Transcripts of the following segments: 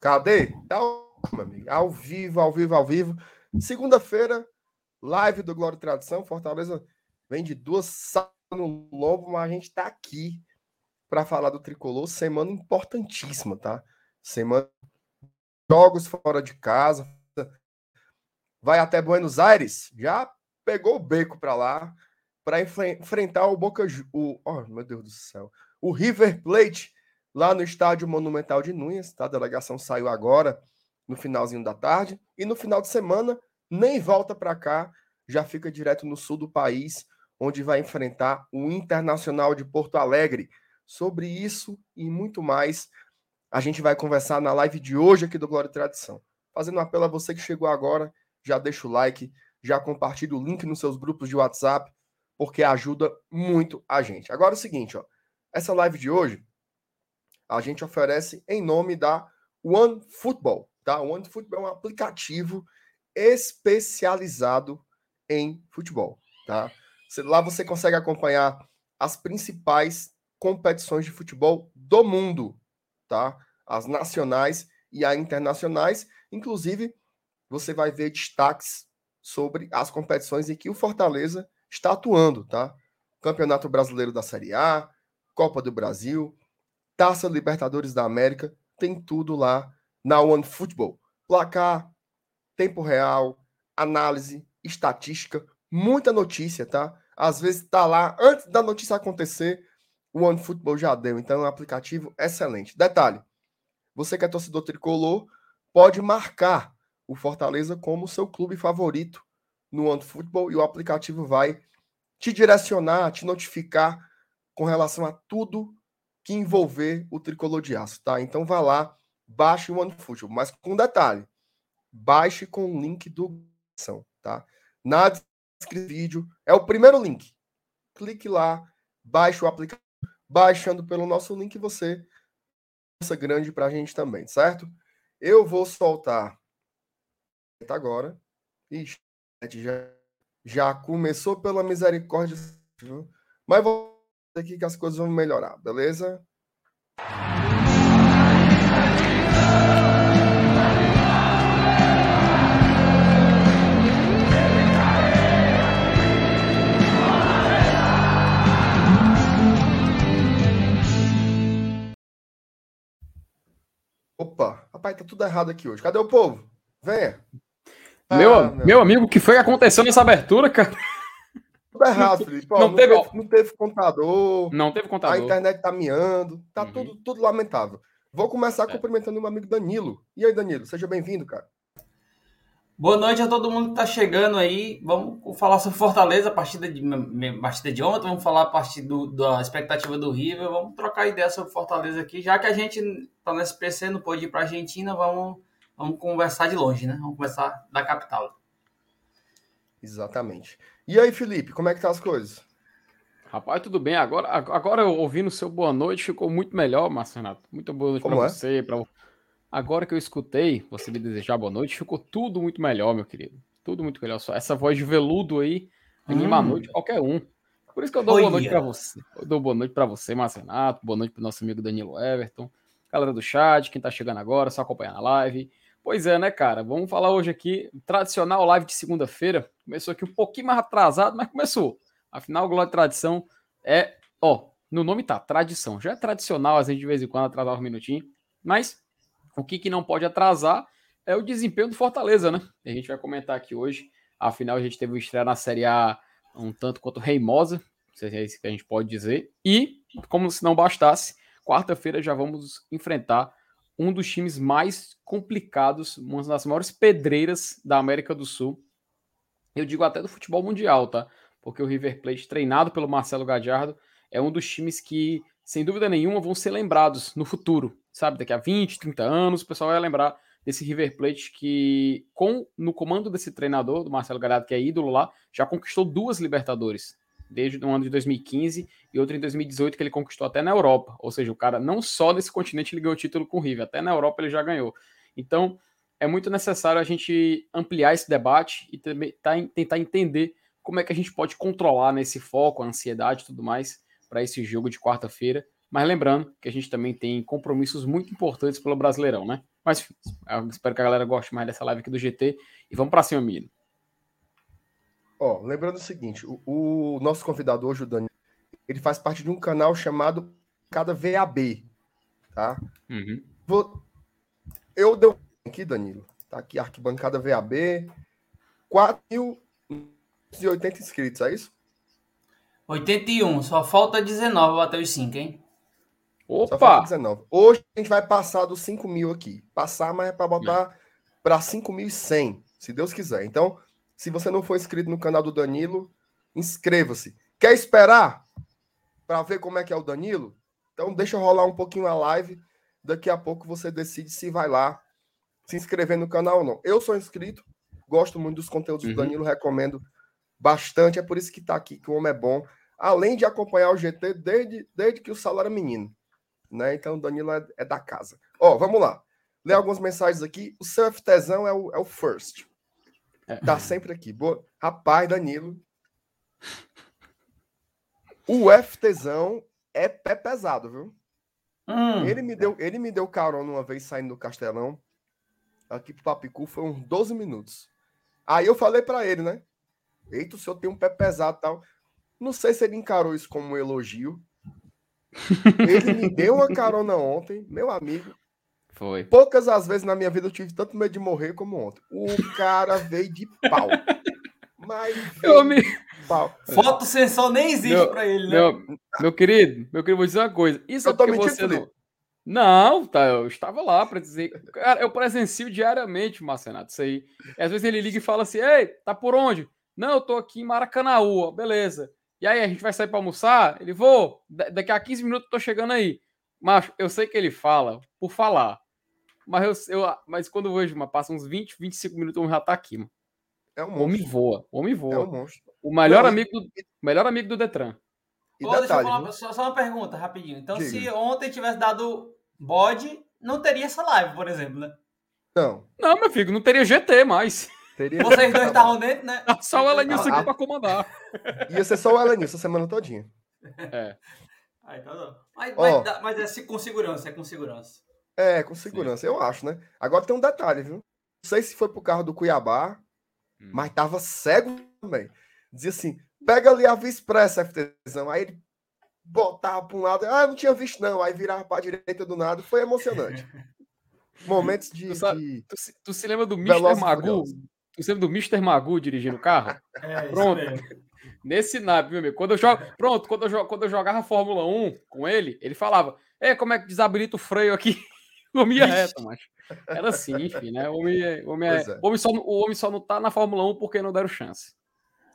Cadê? Tá, meu amigo. Ao vivo, ao vivo, ao vivo. Segunda-feira, live do Glória e Tradição. Fortaleza vem de duas no lombo, mas a gente tá aqui para falar do tricolor. Semana importantíssima, tá? Semana jogos fora de casa. Vai até Buenos Aires. Já pegou o beco para lá para enfrentar o Boca. O, oh, meu Deus do céu. O River Plate lá no estádio Monumental de Núñez. Tá? A delegação saiu agora no finalzinho da tarde. E no final de semana, nem volta para cá. Já fica direto no sul do país, onde vai enfrentar o Internacional de Porto Alegre. Sobre isso e muito mais, a gente vai conversar na live de hoje aqui do Glória e Tradição. Fazendo um apelo a você que chegou agora, já deixa o like, já compartilha o link nos seus grupos de WhatsApp, porque ajuda muito a gente. Agora é o seguinte, ó, essa live de hoje a gente oferece em nome da One Football, tá? O One Football é um aplicativo especializado em futebol, tá? Lá você consegue acompanhar as principais competições de futebol do mundo, tá? As nacionais e as internacionais, inclusive você vai ver destaques sobre as competições em que o Fortaleza está atuando, tá? Campeonato Brasileiro da Série A, Copa do Brasil, Taça Libertadores da América, tem tudo lá na One Football. Placar, tempo real, análise, estatística, muita notícia, tá? Às vezes tá lá antes da notícia acontecer, o One Football já deu, então é um aplicativo excelente. Detalhe: você que é torcedor tricolor, pode marcar o Fortaleza como seu clube favorito no One Football e o aplicativo vai te direcionar, te notificar com relação a tudo que envolver o tricolor de aço, tá? Então vá lá, baixe o One Football, mas com detalhe, baixe com o link do tá? Na descrição do vídeo é o primeiro link. Clique lá, baixe o aplicativo baixando pelo nosso link você força grande para a gente também, certo? Eu vou soltar agora. Ixi, já, já começou pela misericórdia, mas vou aqui que as coisas vão melhorar, beleza? Opa, rapaz, tá tudo errado aqui hoje. Cadê o povo? Venha. Meu, ah, meu, meu amigo, o que foi que aconteceu nessa abertura, cara? Tudo errado, Felipe. Ó, não, não, teve, não, teve, contador. Não teve contador. A internet tá miando. Tá uhum. tudo, tudo lamentável. Vou começar é. cumprimentando meu amigo Danilo. E aí, Danilo? Seja bem-vindo, cara. Boa noite a todo mundo que está chegando aí. Vamos falar sobre Fortaleza, a partida de, partida de ontem, vamos falar a partir do, da expectativa do River, vamos trocar ideia sobre Fortaleza aqui. Já que a gente está no SPC, não pode ir para a Argentina, vamos, vamos conversar de longe, né? Vamos conversar da capital. Exatamente. E aí, Felipe, como é que tá as coisas? Rapaz, tudo bem. Agora, agora ouvindo o seu boa noite, ficou muito melhor, Márcio Renato. Muito boa noite para é? você, para Agora que eu escutei você me desejar boa noite, ficou tudo muito melhor, meu querido. Tudo muito melhor. Só essa voz de veludo aí anima hum. a noite qualquer um. Por isso que eu dou boa noite para você. Eu dou boa noite para você, Márcio Renato. Boa noite para nosso amigo Danilo Everton. Galera do chat, quem tá chegando agora, só acompanhar na live. Pois é, né, cara? Vamos falar hoje aqui, tradicional live de segunda-feira. Começou aqui um pouquinho mais atrasado, mas começou. Afinal, Glória Tradição é, ó, no nome tá, tradição. Já é tradicional, às vezes de vez em quando atrasar um minutinho, mas o que, que não pode atrasar é o desempenho do Fortaleza, né? A gente vai comentar aqui hoje. Afinal, a gente teve o estreia na Série A um tanto quanto reimosa, não sei se é isso que a gente pode dizer. E, como se não bastasse, quarta-feira já vamos enfrentar um dos times mais complicados, uma das maiores pedreiras da América do Sul. Eu digo até do futebol mundial, tá? Porque o River Plate, treinado pelo Marcelo Gadiardo, é um dos times que, sem dúvida nenhuma, vão ser lembrados no futuro sabe, daqui a 20, 30 anos, o pessoal vai lembrar desse River Plate que, com no comando desse treinador, do Marcelo Galhardo, que é ídolo lá, já conquistou duas Libertadores, desde o ano de 2015 e outra em 2018 que ele conquistou até na Europa. Ou seja, o cara não só nesse continente ele ganhou o título com o River, até na Europa ele já ganhou. Então, é muito necessário a gente ampliar esse debate e também tá, tentar entender como é que a gente pode controlar nesse foco, a ansiedade e tudo mais para esse jogo de quarta-feira Mas lembrando que a gente também tem compromissos muito importantes pelo Brasileirão, né? Mas espero que a galera goste mais dessa live aqui do GT. E vamos para cima, Miro. Ó, lembrando o seguinte, o, o, nosso convidado hoje, o Dani, ele faz parte de um canal chamado Cada VAB, tá? Uhum. Vou, eu dei aqui, Danilo, tá aqui, arquibancada VAB, 4.080 inscritos, é isso? 81, só falta 19 bater os 5, hein? Opa! 19. Hoje a gente vai passar dos 5 mil aqui. Passar, mas é para botar para 5.100, se Deus quiser. Então, se você não for inscrito no canal do Danilo, inscreva-se. Quer esperar para ver como é que é o Danilo? Então deixa rolar um pouquinho a live. Daqui a pouco você decide se vai lá se inscrever no canal ou não. Eu sou inscrito, gosto muito dos conteúdos uhum. do Danilo, recomendo bastante. É por isso que está aqui, que o homem é bom. Além de acompanhar o GT desde, desde que o salário é menino. Né? Então o Danilo é, é da casa. Ó, vamos lá. Ler algumas mensagens aqui. O seu FTzão é o, é o first. É. Tá sempre aqui. Boa. Rapaz, Danilo. O FTzão é pé pesado, viu? Hum. Ele, me deu, ele me deu carona uma vez saindo do Castelão. Aqui pro Papicu foi uns 12 minutos. Aí eu falei para ele, né? Eita, o senhor tem um pé pesado e tal. Não sei se ele encarou isso como um elogio. Ele me deu uma carona ontem, meu amigo. Foi. Poucas as vezes na minha vida eu tive tanto medo de morrer como ontem. O cara veio de pau. Mas eu me... pau. Foto sensor nem existe para ele, né? Meu, meu, querido, meu querido, vou dizer uma coisa. Isso eu é porque você não... Não, tá, eu estava lá para dizer. Cara, eu presencio diariamente, Marcenato, isso aí. E às vezes ele liga e fala assim: Ei, tá por onde? Não, eu tô aqui em Maracanãú, beleza. E aí, a gente vai sair para almoçar? Ele, vou, daqui a 15 minutos eu tô chegando aí. Mas eu sei que ele fala por falar. Mas, eu, eu, mas quando eu vejo, mas passa uns 20, 25 minutos, eu já tá aqui, mano. É um monstro. Homem voa, homem voa. É um monstro. O melhor, Não, amigo, do, melhor amigo do Detran. E detalhe, deixa eu falar, só, só, uma pergunta, rapidinho. Então, Diga. se ontem tivesse dado bode, não teria essa live, por exemplo, né? Não. Não, meu filho, não teria GT mais. Teria... Vocês dois estavam dentro, né? Só o Elenilson aqui para comandar. Ia ser só o Elenilson a semana todinha. É. Aí, tá mas, mas, mas, é com segurança, é com segurança. É, com segurança, Sim. eu acho, né? Agora tem um detalhe, viu? Não sei se foi pro carro do Cuiabá, hum. mas tava cego também. Dizia assim: pega ali a Via Expressa, FTzão. Aí ele botava para um lado, ah, não tinha visto não. Aí virava para a direita do nada. Foi emocionante. Momentos de. Tu, sabe, tu, tu, se lembra do Mr. Magu? Tu se lembra do Mr. Magu dirigindo o carro? É, Pronto. Nesse nave, meu amigo. Quando eu jogo, pronto, quando eu, quando eu jogava Fórmula 1 com ele, ele falava: É, como é que desabilita o freio aqui? O homem ia reto, macho. Era assim, enfim, né? O homem, é, o homem, é, é. O homem, só, o homem só não tá na Fórmula 1 porque não deram chance.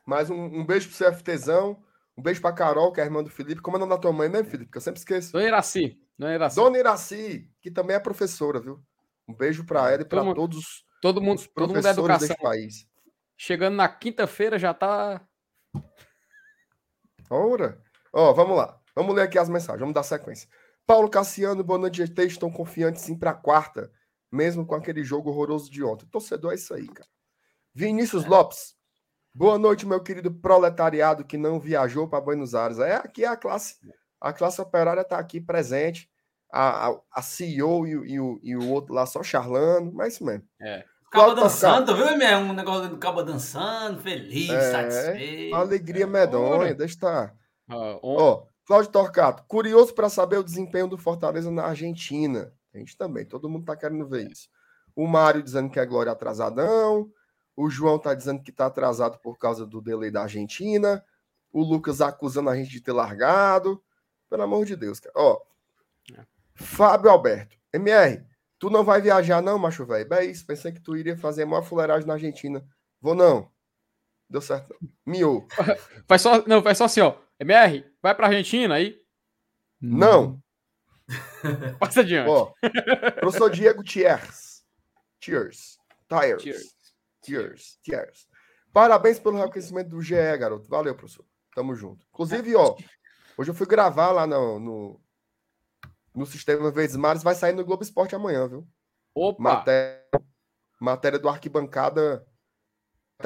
Mais um, um beijo pro CFTzão. Um beijo pra Carol, que é a irmã do Felipe. Como é o nome da tua mãe mesmo, Felipe? Que eu sempre esqueço. Dona Iraci. Dona Iraci. Dona Iraci, que também é professora, viu? Um beijo para ela e para todos todo mundo, os todo mundo é educação. desse país. Chegando na quinta-feira já tá. Ora. Ó, vamos lá. Vamos ler aqui as mensagens. Vamos dar sequência. Paulo Cassiano, boa noite, GT. Estão confiantes sim para quarta, mesmo com aquele jogo horroroso de ontem. Torcedor é isso aí, cara. Vinícius Lopes. Boa noite, meu querido proletariado que não viajou para Buenos Aires. É aqui é a classe, a classe operária está aqui presente a, a, a CEO e, e, o, e o outro lá só charlando, mas isso mesmo. É. Cabo dançando, viu, meu? Um negócio do cabo dançando, feliz, é, satisfeito. Alegria medonha, deixa estar. Ó, oh, Cláudio Torcato, curioso para saber o desempenho do Fortaleza na Argentina. A gente também, todo mundo tá querendo ver isso. O Mário dizendo que é Glória atrasadão. O João tá dizendo que tá atrasado por causa do delay da Argentina. O Lucas acusando a gente de ter largado. Pelo amor de Deus, cara. Ó, Fábio Alberto. MR, tu não vai viajar não, macho velho? É isso, pensei que tu iria fazer uma fuleiragem na Argentina. Vou não. Deu certo. Miou. Faz só, não, faz só assim, ó. MR, vai pra Argentina aí? Não. Passa adiante. Ó, professor Diego Tiers. Tiers. Tires. Cheers. Tears. Tears. Parabéns pelo reconhecimento do GE, garoto. Valeu, professor. Tamo junto. Inclusive, ó, hoje eu fui gravar lá no, no, no Sistema Verdes Mares, vai sair no Globo Esporte amanhã, viu? Opa! Matéria, matéria do Arquibancada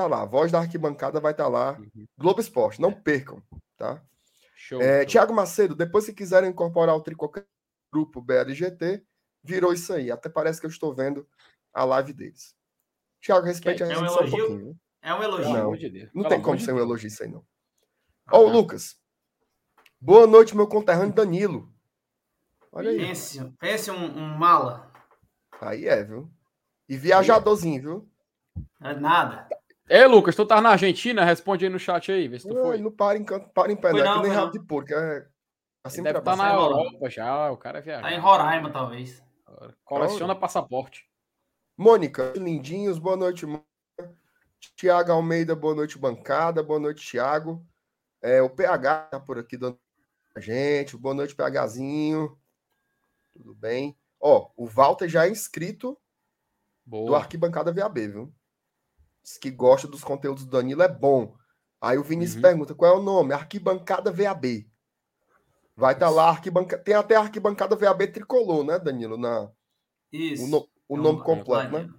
tá lá. A voz da Arquibancada vai estar tá lá. Uhum. Globo Esporte, não percam, tá? Show, é, show. Tiago Macedo, depois se quiserem incorporar o Tricocast grupo BLGT, virou isso aí. Até parece que eu estou vendo a live deles. Tiago, respeite é, a gente é um só um pouquinho. É um elogio. Não, não tem como ser um elogio isso aí, não. Ó, oh, Lucas. Boa noite, meu conterrâneo Danilo. Olha aí. Pense, pense um, um mala. Aí é, viu? E viajadorzinho, viu? É nada. É, Lucas, tu tá na Argentina? Responde aí no chat aí, vê se tu não, foi. Não para em canto, para em pé, não, é que nem rabo de porco. É assim deve estar tá na Europa já, o cara é viajado. Tá em Roraima, talvez. Coleciona passaporte. Mônica, lindinhos, boa noite, Mônica. Tiago Almeida, boa noite, bancada. Boa noite, Tiago. É, o PH tá por aqui dando a gente. Boa noite, PHzinho. Tudo bem? Ó, o Walter já é inscrito Boa. do Arquibancada VAB, viu? Diz que gosta dos conteúdos do Danilo, é bom. Aí o Vinícius uhum. pergunta qual é o nome? Arquibancada VAB. Vai estar tá lá, arquibanca... tem até arquibancada VAB tricolor, né, Danilo? Na... Isso. O, no... o nome completo, né?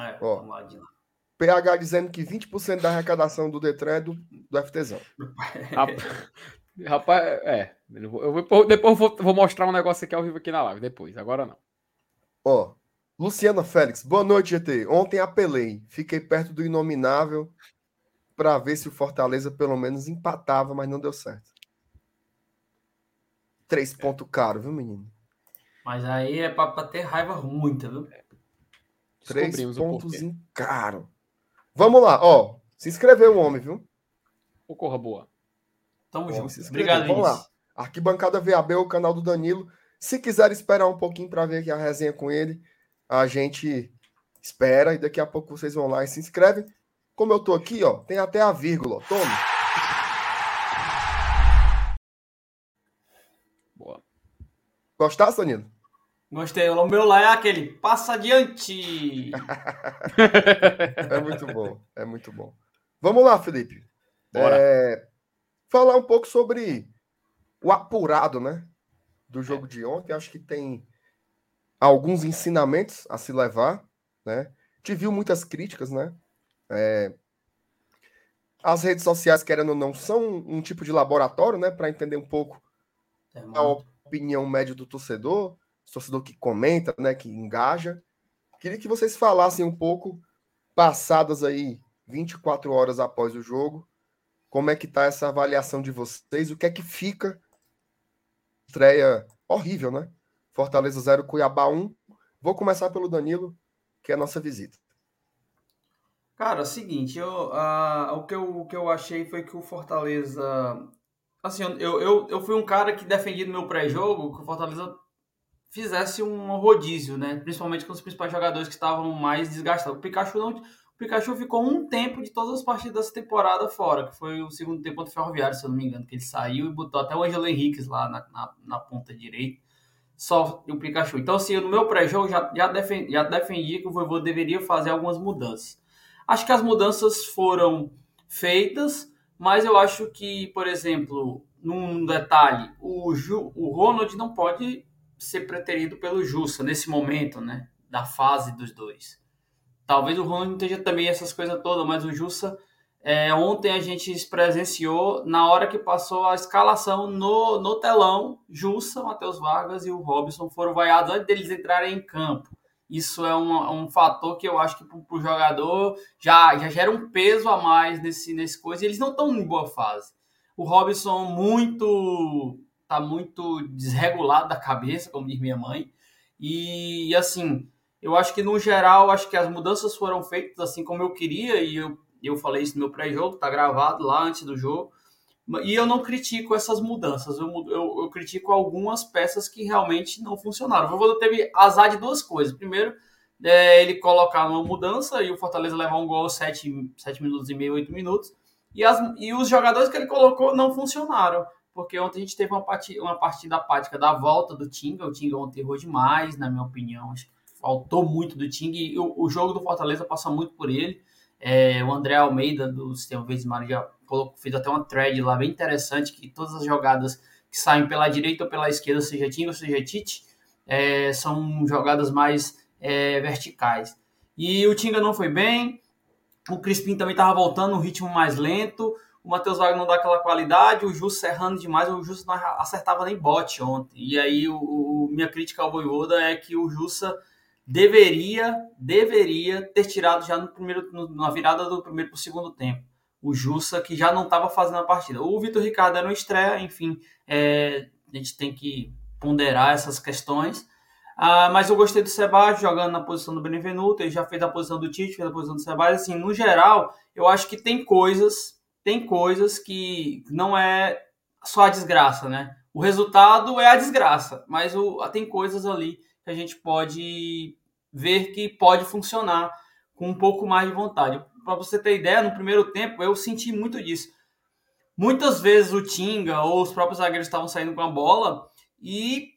É, Ó, PH dizendo que 20% da arrecadação do Detran é do, do FTzão. Rapaz, é. Eu vou, depois eu vou, vou, mostrar um negócio aqui ao vivo aqui na live, depois. Agora não. Ó, Luciana Félix, boa noite, GT. Ontem apelei, fiquei perto do inominável para ver se o Fortaleza pelo menos empatava, mas não deu certo. Três pontos caro, viu, menino? Mas aí é para ter raiva muita, viu? Três pontos em caro. Vamos lá, ó. Se inscreveu o homem, viu? O Corra Boa. Tamo junto. Obrigado, Vamos lá. Arquibancada VAB, o canal do Danilo. Se quiser esperar um pouquinho para ver aqui a resenha com ele, a gente espera e daqui a pouco vocês vão lá e se inscrevem. Como eu tô aqui, ó, tem até a vírgula. Tome. Boa. Gostasse, Danilo? Gostei. O meu lá é aquele passa adiante. é muito bom. É muito bom. Vamos lá, Felipe. Bora. É, falar um pouco sobre o apurado, né? Do jogo de ontem. Acho que tem alguns ensinamentos a se levar, né? Te viu muitas críticas, né? É... As redes sociais, querendo ou não, são um tipo de laboratório, né? Para entender um pouco é a opinião média do torcedor, torcedor que comenta, né? Que engaja. Queria que vocês falassem um pouco, passadas aí 24 horas após o jogo, como é que tá essa avaliação de vocês? O que é que fica? Estreia horrível, né? Fortaleza 0, Cuiabá 1. Vou começar pelo Danilo, que é a nossa visita. Cara, é o seguinte, eu, uh, o, que eu, o que eu achei foi que o Fortaleza. Assim, eu, eu, eu fui um cara que defendi no meu pré-jogo que o Fortaleza fizesse um rodízio, né? Principalmente com os principais jogadores que estavam mais desgastados. O Pikachu não. O Pikachu ficou um tempo de todas as partidas dessa temporada fora, que foi o segundo tempo contra o Ferroviário, se eu não me engano, que ele saiu e botou até o Angelo Henriquez lá na, na, na ponta direita só o Pikachu. Então, assim, no meu pré-jogo já, já, defendi, já defendi que o Vovô deveria fazer algumas mudanças. Acho que as mudanças foram feitas, mas eu acho que, por exemplo, num detalhe, o, Ju, o Ronald não pode ser preterido pelo Jussa nesse momento, né? Da fase dos dois. Talvez o Ronald não esteja também essas coisas todas, mas o Jussa é, ontem a gente presenciou, na hora que passou a escalação no, no telão, Jussa, Matheus Vargas e o Robson foram vaiados antes deles entrarem em campo. Isso é um, um fator que eu acho que para o jogador já, já gera um peso a mais nesse, nesse coisa. E eles não estão em boa fase. O Robson muito tá muito desregulado da cabeça, como diz minha mãe. E assim, eu acho que no geral, acho que as mudanças foram feitas assim como eu queria e eu eu falei isso no meu pré-jogo, tá gravado lá antes do jogo. E eu não critico essas mudanças, eu, eu, eu critico algumas peças que realmente não funcionaram. O Voivoda teve azar de duas coisas. Primeiro, é, ele colocar uma mudança e o Fortaleza levar um gol 7, 7 minutos e meio, 8 minutos. E, as, e os jogadores que ele colocou não funcionaram. Porque ontem a gente teve uma partida, uma partida apática da volta do Tinga. O Tinga ontem errou demais, na minha opinião. Faltou muito do Tinga e o, o jogo do Fortaleza passa muito por ele. É, o André Almeida, do Sistema Verde Maria, fez até uma thread lá bem interessante, que todas as jogadas que saem pela direita ou pela esquerda, seja Tinga ou seja Tite, é, são jogadas mais é, verticais. E o Tinga não foi bem, o Crispim também estava voltando um ritmo mais lento, o Matheus Wagner não dá aquela qualidade, o Justo errando demais, o Justo não acertava nem bote ontem. E aí, o, o minha crítica ao Voivoda é que o Justa deveria, deveria ter tirado já no primeiro, no, na virada do primeiro para o segundo tempo. O Jussa, que já não estava fazendo a partida. O Vitor Ricardo era uma estreia, enfim, é, a gente tem que ponderar essas questões. Ah, mas eu gostei do Sebastião jogando na posição do Benevenuto, ele já fez a posição do Tite, fez a posição do Sebastião. Assim, no geral, eu acho que tem coisas, tem coisas que não é só a desgraça, né? O resultado é a desgraça, mas o, tem coisas ali que a gente pode ver que pode funcionar com um pouco mais de vontade. Para você ter ideia, no primeiro tempo eu senti muito disso. Muitas vezes o Tinga ou os próprios zagueiros estavam saindo com a bola e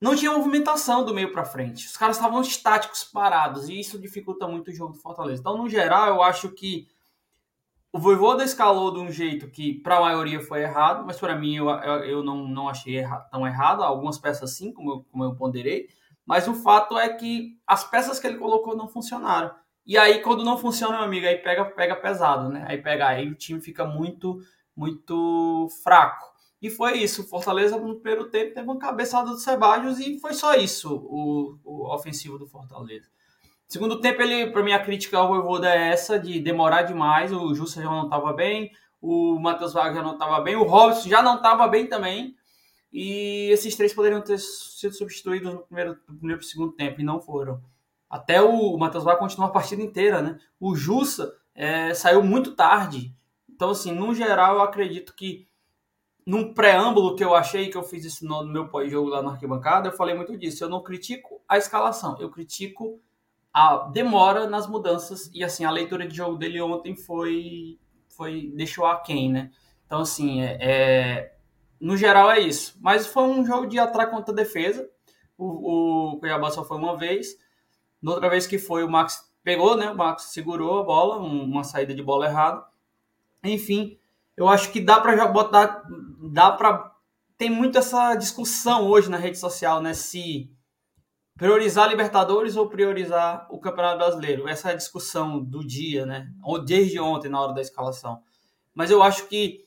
não tinha movimentação do meio para frente. Os caras estavam estáticos, parados, e isso dificulta muito o jogo do Fortaleza. Então, no geral, eu acho que o Voivoda escalou de um jeito que para a maioria foi errado, mas para mim eu, eu, não, não achei erra, tão errado. Algumas peças sim, como eu, como eu ponderei. Mas o fato é que as peças que ele colocou não funcionaram. E aí, quando não funciona, meu amigo, aí pega, pega pesado, né? Aí pega, aí o time fica muito, muito fraco. E foi isso. O Fortaleza, no primeiro tempo, teve uma cabeçada do Sebadios e foi só isso o, o ofensivo do Fortaleza. Segundo tempo, ele, para mim, a crítica ao Voivoda é essa, de demorar demais. O Justo já não estava bem, o Matheus Vargas já não estava bem, o Robson já não estava bem também. E esses três poderiam ter sido substituídos no primeiro, e segundo tempo e não foram. Até o Matheus vai continuar a partida inteira, né? O Jussa é, saiu muito tarde. Então, assim, no geral, eu acredito que num preâmbulo que eu achei que eu fiz isso no meu pós-jogo lá na arquibancada, eu falei muito disso. Eu não critico a escalação, eu critico a demora nas mudanças. E assim, a leitura de jogo dele ontem foi. foi deixou a quem, né? Então, assim, é, é no geral é isso. Mas foi um jogo de atraco contra defesa. O, o Cuiabá só foi uma vez. Na outra vez que foi, o Max pegou, né? O Max segurou a bola, uma saída de bola errada. Enfim, eu acho que dá para botar. Dá para. Tem muito essa discussão hoje na rede social, né? Se priorizar Libertadores ou priorizar o Campeonato Brasileiro. Essa é a discussão do dia, né? Desde ontem, na hora da escalação. Mas eu acho que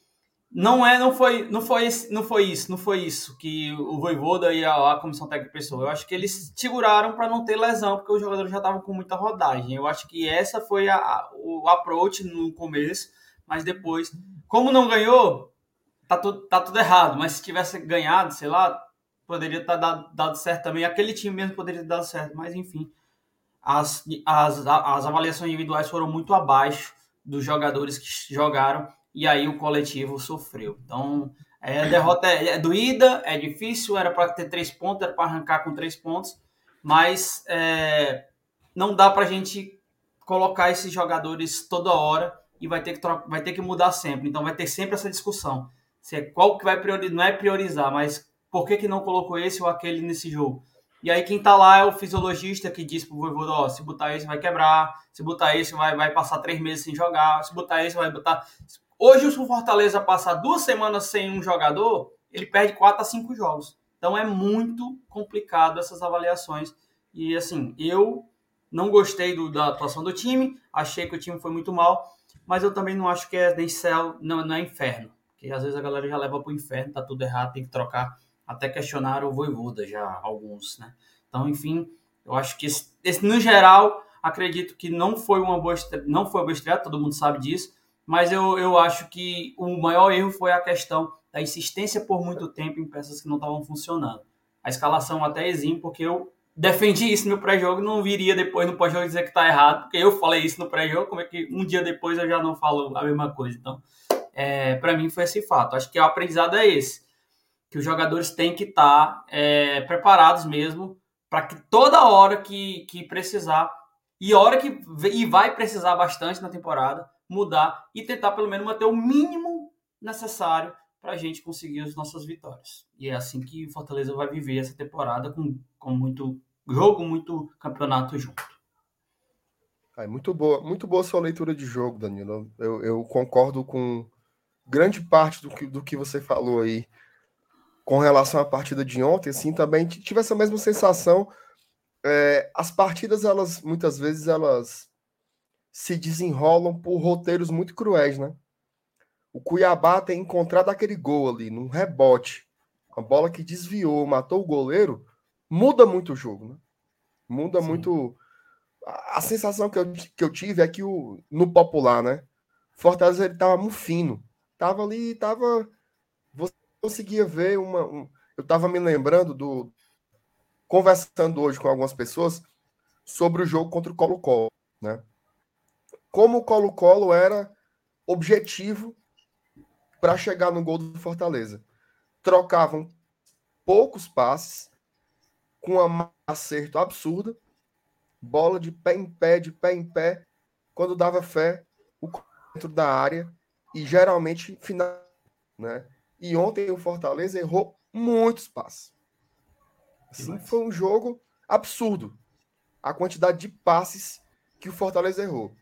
não é, não foi, não foi, não foi isso, não foi isso que o Voivoda e a, a comissão técnica pensou. Eu acho que eles seguraram para não ter lesão, porque os jogadores já estavam com muita rodagem. Eu acho que essa foi a, a, o approach no começo, mas depois, como não ganhou, tá tudo, tá tudo errado. Mas se tivesse ganhado, sei lá, poderia tá dado, dado certo também. Aquele time mesmo poderia ter dado certo, mas enfim, as, as, as avaliações individuais foram muito abaixo dos jogadores que jogaram e aí o coletivo sofreu. Então, é, a derrota é, é doída, é difícil, era para ter três pontos, era para arrancar com três pontos, mas é, não dá para a gente colocar esses jogadores toda hora e vai ter que vai ter que mudar sempre. Então vai ter sempre essa discussão. Se é qual que vai priorizar, não é priorizar, mas por que, que não colocou esse ou aquele nesse jogo? E aí quem tá lá é o fisiologista que diz pro Voivoda, ó, se botar esse vai quebrar, se botar esse vai, vai passar três meses sem jogar, se botar esse vai botar... Hoje, se o Fortaleza passar duas semanas sem um jogador, ele perde quatro a cinco jogos. Então é muito complicado essas avaliações. E assim, eu não gostei do, da atuação do time, achei que o time foi muito mal, mas eu também não acho que é nem céu, não, não é inferno. Porque às vezes a galera já leva para o inferno, tá tudo errado, tem que trocar. Até questionar o Voivoda já, alguns, né? Então, enfim, eu acho que esse, esse, no geral, acredito que não foi uma boa estreia, não foi uma boa estreia, todo mundo sabe disso, mas eu, eu acho que o maior erro foi a questão da insistência por muito tempo em peças que não estavam funcionando. A escalação até exime, porque eu defendi isso no pré-jogo, não viria depois no pós-jogo dizer que está errado, porque eu falei isso no pré-jogo, como é que um dia depois eu já não falo a mesma coisa? Então, é, para mim foi esse fato. Acho que o aprendizado é esse, que os jogadores têm que estar tá, é, preparados mesmo para que toda hora que, que precisar, e hora que e vai precisar bastante na temporada, mudar e tentar pelo menos manter o mínimo necessário para a gente conseguir as nossas vitórias. E é assim que o Fortaleza vai viver essa temporada com, com muito jogo, muito campeonato junto. É muito boa, muito boa sua leitura de jogo, Danilo. Eu, eu concordo com grande parte do que, do que você falou aí com relação à partida de ontem. Assim, também tive essa mesma sensação. É, as partidas, elas muitas vezes elas se desenrolam por roteiros muito cruéis, né? o Cuiabá ter encontrado aquele gol ali, num rebote, uma bola que desviou, matou o goleiro, muda muito o jogo, né? Muda Sim. muito. A, a, sensação que eu, que eu tive é que o, no popular, né? Fortaleza ele tava muito fino. Tava ali, tava. Você conseguia ver uma. Um, eu tava me lembrando do. Conversando hoje com algumas pessoas sobre o jogo contra o Colo-Colo, né? Como o Colo-Colo era objetivo para chegar no gol do Fortaleza. Trocavam poucos passes, com uma acerto absurda, bola de pé em pé, de pé em pé, quando dava fé, o dentro da área e geralmente final, né? E ontem o Fortaleza errou muitos passes. Assim, foi um jogo absurdo. A quantidade de passes que o Fortaleza errou.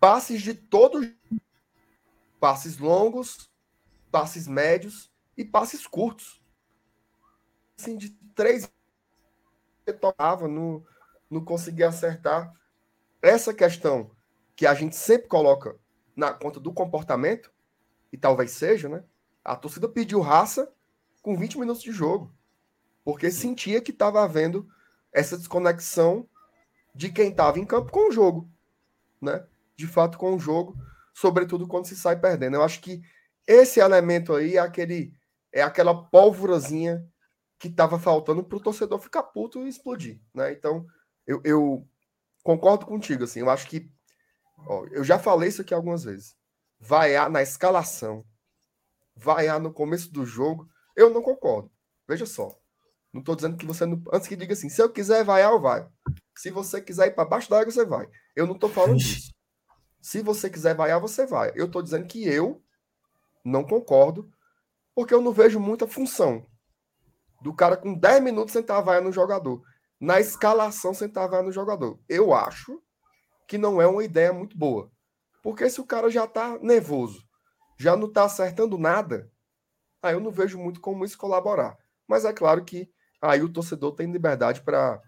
Passes de todos passes longos, passes médios e passes curtos. Assim, de três tocava, não, não conseguia acertar. Essa questão que a gente sempre coloca na conta do comportamento, e talvez seja, né? A torcida pediu raça com 20 minutos de jogo, porque sentia que estava havendo essa desconexão de quem estava em campo com o jogo, né? De fato, com o jogo, sobretudo quando se sai perdendo. Eu acho que esse elemento aí é aquele é aquela pólvorazinha que estava faltando para o torcedor ficar puto e explodir, né? Então, eu, eu, concordo contigo, assim, eu acho que ó, eu já falei isso aqui algumas vezes. Vaiar na escalação, vaiar no começo do jogo, eu não concordo. Veja só. Não estou dizendo que você não. Antes que diga assim, se eu quiser vaiar, eu vai. Se você quiser ir para baixo da água, você vai. Eu não estou falando disso. Se você quiser vaiar, você vai. Eu estou dizendo que eu não concordo, porque eu não vejo muita função do cara com 10 minutos sentar vai no jogador. Na escalação sentar vai no jogador. Eu acho que não é uma ideia muito boa. Porque se o cara já tá nervoso, já não tá acertando nada, aí eu não vejo muito como isso colaborar. Mas é claro que aí o torcedor tem liberdade para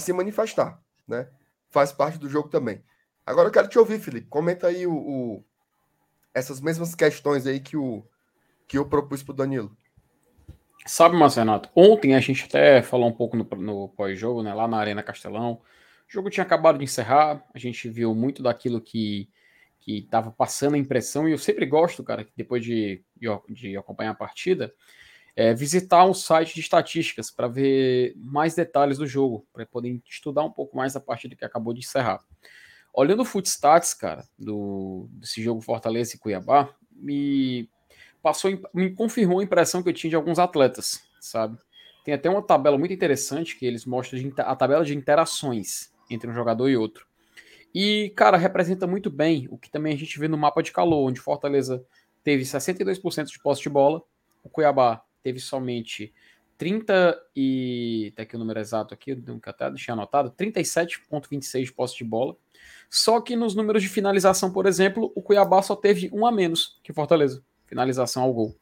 se manifestar, né? Faz parte do jogo também. Agora eu quero te ouvir, Felipe. Comenta aí o, o essas mesmas questões aí que, o, que eu propus para o Danilo. Sabe, Marcenato, ontem a gente até falou um pouco no, no pós-jogo, né, lá na Arena Castelão. O jogo tinha acabado de encerrar, a gente viu muito daquilo que que estava passando a impressão, e eu sempre gosto, cara, depois de, de, de acompanhar a partida, é visitar um site de estatísticas para ver mais detalhes do jogo, para poder estudar um pouco mais a partida que acabou de encerrar. Olhando o Footstats, cara, do, desse jogo Fortaleza e Cuiabá, me passou, me confirmou a impressão que eu tinha de alguns atletas, sabe? Tem até uma tabela muito interessante que eles mostram de, a tabela de interações entre um jogador e outro. E, cara, representa muito bem o que também a gente vê no mapa de calor, onde Fortaleza teve 62% de posse de bola, o Cuiabá teve somente 30 e. Tá aqui o número exato aqui, nunca até deixei anotado, 37,26 de posse de bola. Só que nos números de finalização, por exemplo, o Cuiabá só teve um a menos que Fortaleza finalização ao gol.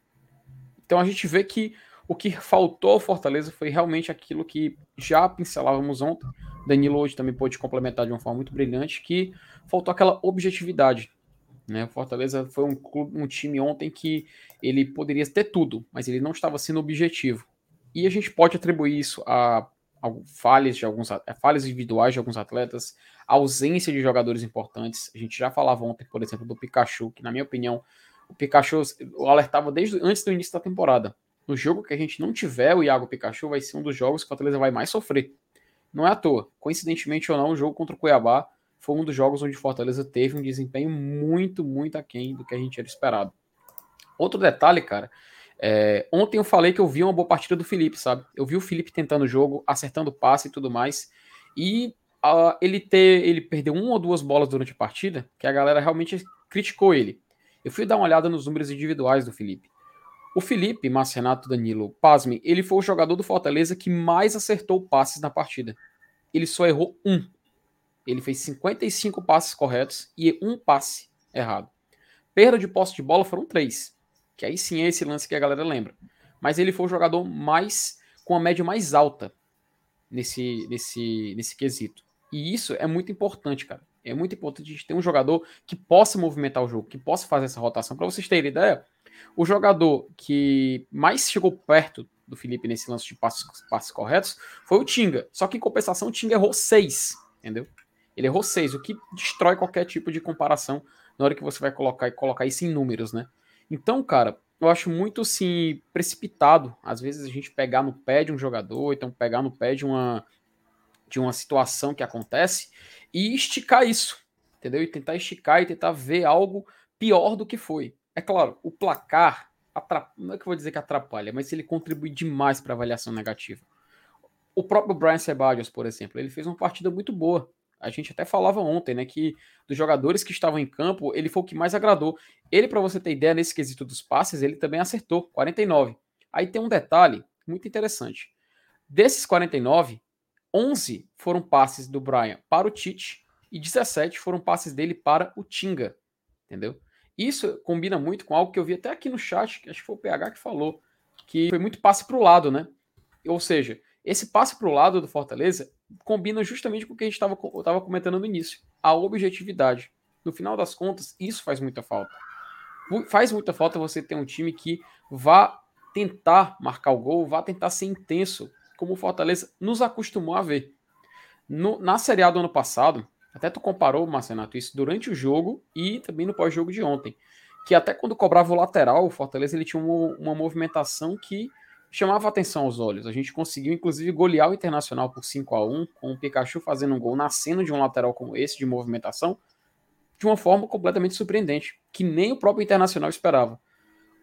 Então a gente vê que o que faltou ao Fortaleza foi realmente aquilo que já pincelávamos ontem. Danilo hoje também pôde complementar de uma forma muito brilhante, que faltou aquela objetividade. Né? O Fortaleza foi um, um time ontem que ele poderia ter tudo, mas ele não estava sendo objetivo. E a gente pode atribuir isso a, a falhas de alguns falhas individuais de alguns atletas, ausência de jogadores importantes. A gente já falava ontem, por exemplo, do Pikachu, que na minha opinião o Pikachu o alertava desde antes do início da temporada. No jogo que a gente não tiver o Iago Pikachu, vai ser um dos jogos que o Fortaleza vai mais sofrer. Não é à toa. Coincidentemente ou não, o jogo contra o Cuiabá foi um dos jogos onde Fortaleza teve um desempenho muito, muito aquém do que a gente era esperado. Outro detalhe, cara, é, ontem eu falei que eu vi uma boa partida do Felipe, sabe? Eu vi o Felipe tentando o jogo, acertando passe e tudo mais. E uh, ele ter, ele perdeu uma ou duas bolas durante a partida, que a galera realmente criticou ele. Eu fui dar uma olhada nos números individuais do Felipe. O Felipe, Marcenato Danilo, pasme, ele foi o jogador do Fortaleza que mais acertou passes na partida. Ele só errou um. Ele fez 55 passes corretos e um passe errado. Perda de posse de bola foram três. Que aí sim é esse lance que a galera lembra. Mas ele foi o jogador mais com a média mais alta nesse, nesse, nesse quesito. E isso é muito importante, cara. É muito importante a gente ter um jogador que possa movimentar o jogo, que possa fazer essa rotação. Para vocês terem ideia, o jogador que mais chegou perto do Felipe nesse lance de passos, passos corretos foi o Tinga. Só que em compensação, o Tinga errou seis, entendeu? Ele errou seis, o que destrói qualquer tipo de comparação na hora que você vai colocar e colocar isso em números, né? Então, cara, eu acho muito assim precipitado, às vezes a gente pegar no pé de um jogador, então pegar no pé de uma de uma situação que acontece e esticar isso, entendeu? E tentar esticar e tentar ver algo pior do que foi. É claro, o placar não é que eu vou dizer que atrapalha, mas ele contribui demais para a avaliação negativa. O próprio Brian Ceballos, por exemplo, ele fez uma partida muito boa. A gente até falava ontem, né, que dos jogadores que estavam em campo, ele foi o que mais agradou. Ele, para você ter ideia, nesse quesito dos passes, ele também acertou, 49. Aí tem um detalhe muito interessante. Desses 49, 11 foram passes do Brian para o Tite e 17 foram passes dele para o Tinga, entendeu? Isso combina muito com algo que eu vi até aqui no chat, acho que foi o PH que falou, que foi muito passe para o lado, né? Ou seja, esse passe para o lado do Fortaleza combina justamente com o que a gente estava comentando no início, a objetividade. No final das contas, isso faz muita falta. Faz muita falta você ter um time que vá tentar marcar o gol, vá tentar ser intenso, como o Fortaleza nos acostumou a ver. No, na Série A do ano passado, até tu comparou, Marcenato, isso durante o jogo e também no pós-jogo de ontem. Que até quando cobrava o lateral, o Fortaleza ele tinha uma, uma movimentação que chamava atenção aos olhos. A gente conseguiu, inclusive, golear o Internacional por 5 a 1 com o Pikachu fazendo um gol nascendo de um lateral como esse, de movimentação, de uma forma completamente surpreendente, que nem o próprio Internacional esperava.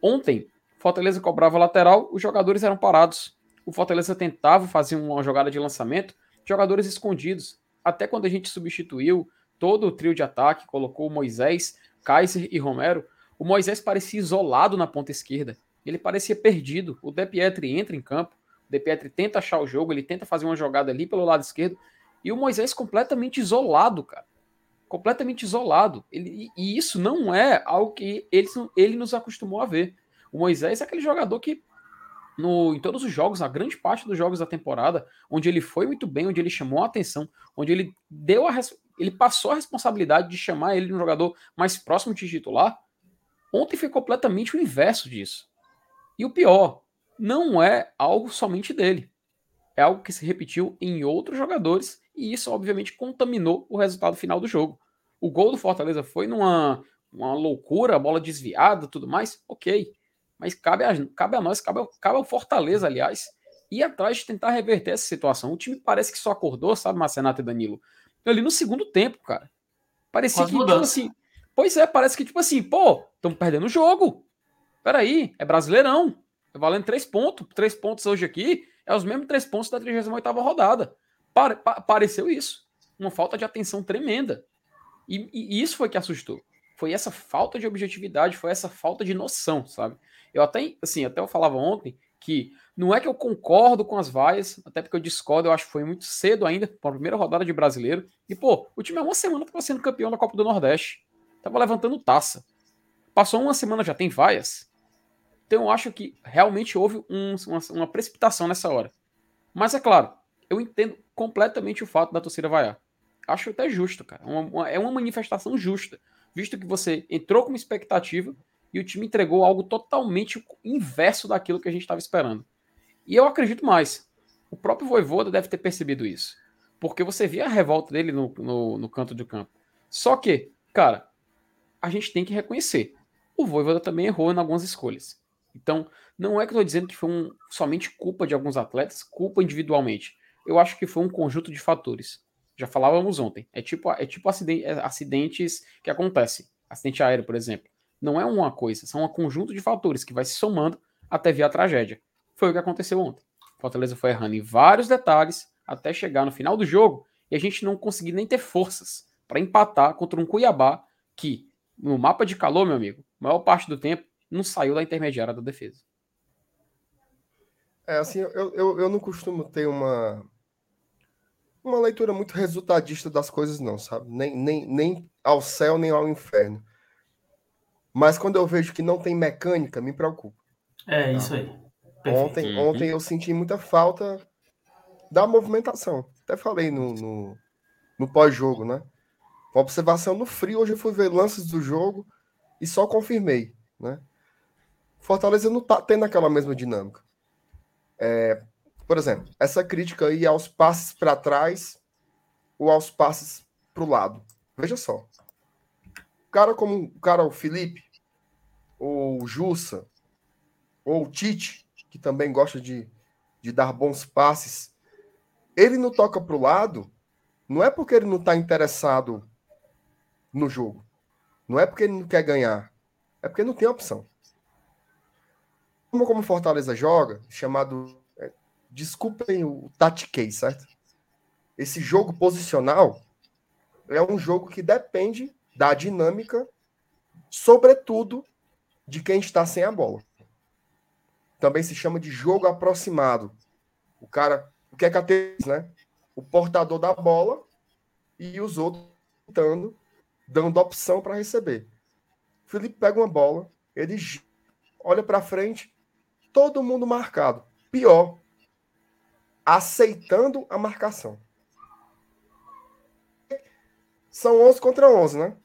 Ontem, Fortaleza cobrava lateral, os jogadores eram parados. O Fortaleza tentava fazer uma jogada de lançamento, jogadores escondidos. Até quando a gente substituiu todo o trio de ataque, colocou Moisés, Kaiser e Romero, o Moisés parecia isolado na ponta esquerda. Ele parecia perdido. O De Pietri entra em campo, o De Pietri tenta achar o jogo, ele tenta fazer uma jogada ali pelo lado esquerdo, e o Moisés completamente isolado, cara. Completamente isolado. Ele, e isso não é algo que ele, ele nos acostumou a ver. O Moisés é aquele jogador que, no, em todos os jogos, a grande parte dos jogos da temporada, onde ele foi muito bem, onde ele chamou a atenção, onde ele deu a ele passou a responsabilidade de chamar ele um jogador mais próximo de titular. Ontem foi completamente o inverso disso. E o pior, não é algo somente dele. É algo que se repetiu em outros jogadores e isso, obviamente, contaminou o resultado final do jogo. O gol do Fortaleza foi numa uma loucura, bola desviada tudo mais, ok. Mas cabe a, cabe a nós, cabe, cabe ao Fortaleza, aliás, ir atrás de tentar reverter essa situação. O time parece que só acordou, sabe, Marcenato e Danilo? Ali no segundo tempo, cara. Parecia que, tipo assim. Pois é, parece que, tipo assim, pô, estamos perdendo o jogo. Peraí, é brasileirão. É valendo três pontos. Três pontos hoje aqui é os mesmos três pontos da 38 rodada. Pare, pa, pareceu isso. Uma falta de atenção tremenda. E, e, isso foi que assustou. Foi essa falta de objetividade, foi essa falta de noção, sabe? Eu até, assim, até eu falava ontem que não é que eu concordo com as vaias, até porque eu discordo, eu acho que foi muito cedo ainda, para a primeira rodada de brasileiro. E, pô, o time há uma semana estava sendo campeão da Copa do Nordeste. Tava levantando taça. Passou uma semana, já tem vaias. Então eu acho que realmente houve um, uma, uma, precipitação nessa hora. Mas é claro, eu entendo completamente o fato da torcida vaiar. Acho até justo, cara. Uma, uma, é uma manifestação justa, visto que você entrou com uma expectativa e o time entregou algo totalmente inverso daquilo que a gente estava esperando. E eu acredito mais. O próprio Voivoda deve ter percebido isso. Porque você via a revolta dele no, no, no canto do campo. Só que, cara, a gente tem que reconhecer. O Voivoda também errou em algumas escolhas. Então, não é que eu estou dizendo que foi um, somente culpa de alguns atletas, culpa individualmente. Eu acho que foi um conjunto de fatores. Já falávamos ontem. É tipo, é tipo acidente, é acidentes que acontecem. Acidente aéreo, por exemplo. Não é uma coisa, são um conjunto de fatores que vai se somando até vir a tragédia. Foi o que aconteceu ontem. Fortaleza foi errando em vários detalhes até chegar no final do jogo e a gente não conseguir nem ter forças para empatar contra um Cuiabá que, no mapa de calor, meu amigo, maior parte do tempo não saiu da intermediária da defesa. É, assim, eu, eu, eu não costumo ter uma uma leitura muito resultadista das coisas, não, sabe? Nem, nem, nem ao céu, nem ao inferno. Mas quando eu vejo que não tem mecânica, me preocupa. É, tá? isso aí. Ontem, uhum. ontem eu senti muita falta da movimentação. Até falei no, no, no pós-jogo, né? Uma observação no frio, hoje eu fui ver lances do jogo e só confirmei, né? Fortaleza não tá tendo aquela mesma dinâmica. É, por exemplo, essa crítica aí aos passes para trás ou aos passes para o lado. Veja só. O cara como o cara o Felipe, ou o Jussa, ou o Tite, que também gosta de, de dar bons passes, ele não toca para o lado, não é porque ele não está interessado no jogo. Não é porque ele não quer ganhar. É porque não tem opção. Como, como Fortaleza joga, chamado. É, desculpem o tatiquei, certo? Esse jogo posicional é um jogo que depende da dinâmica, sobretudo de quem está sem a bola. Também se chama de jogo aproximado. O cara, o que é que né? O portador da bola e os outros tentando dando opção para receber. O Felipe pega uma bola, ele olha para frente, todo mundo marcado. Pior, aceitando a marcação. São 11 contra 11, né?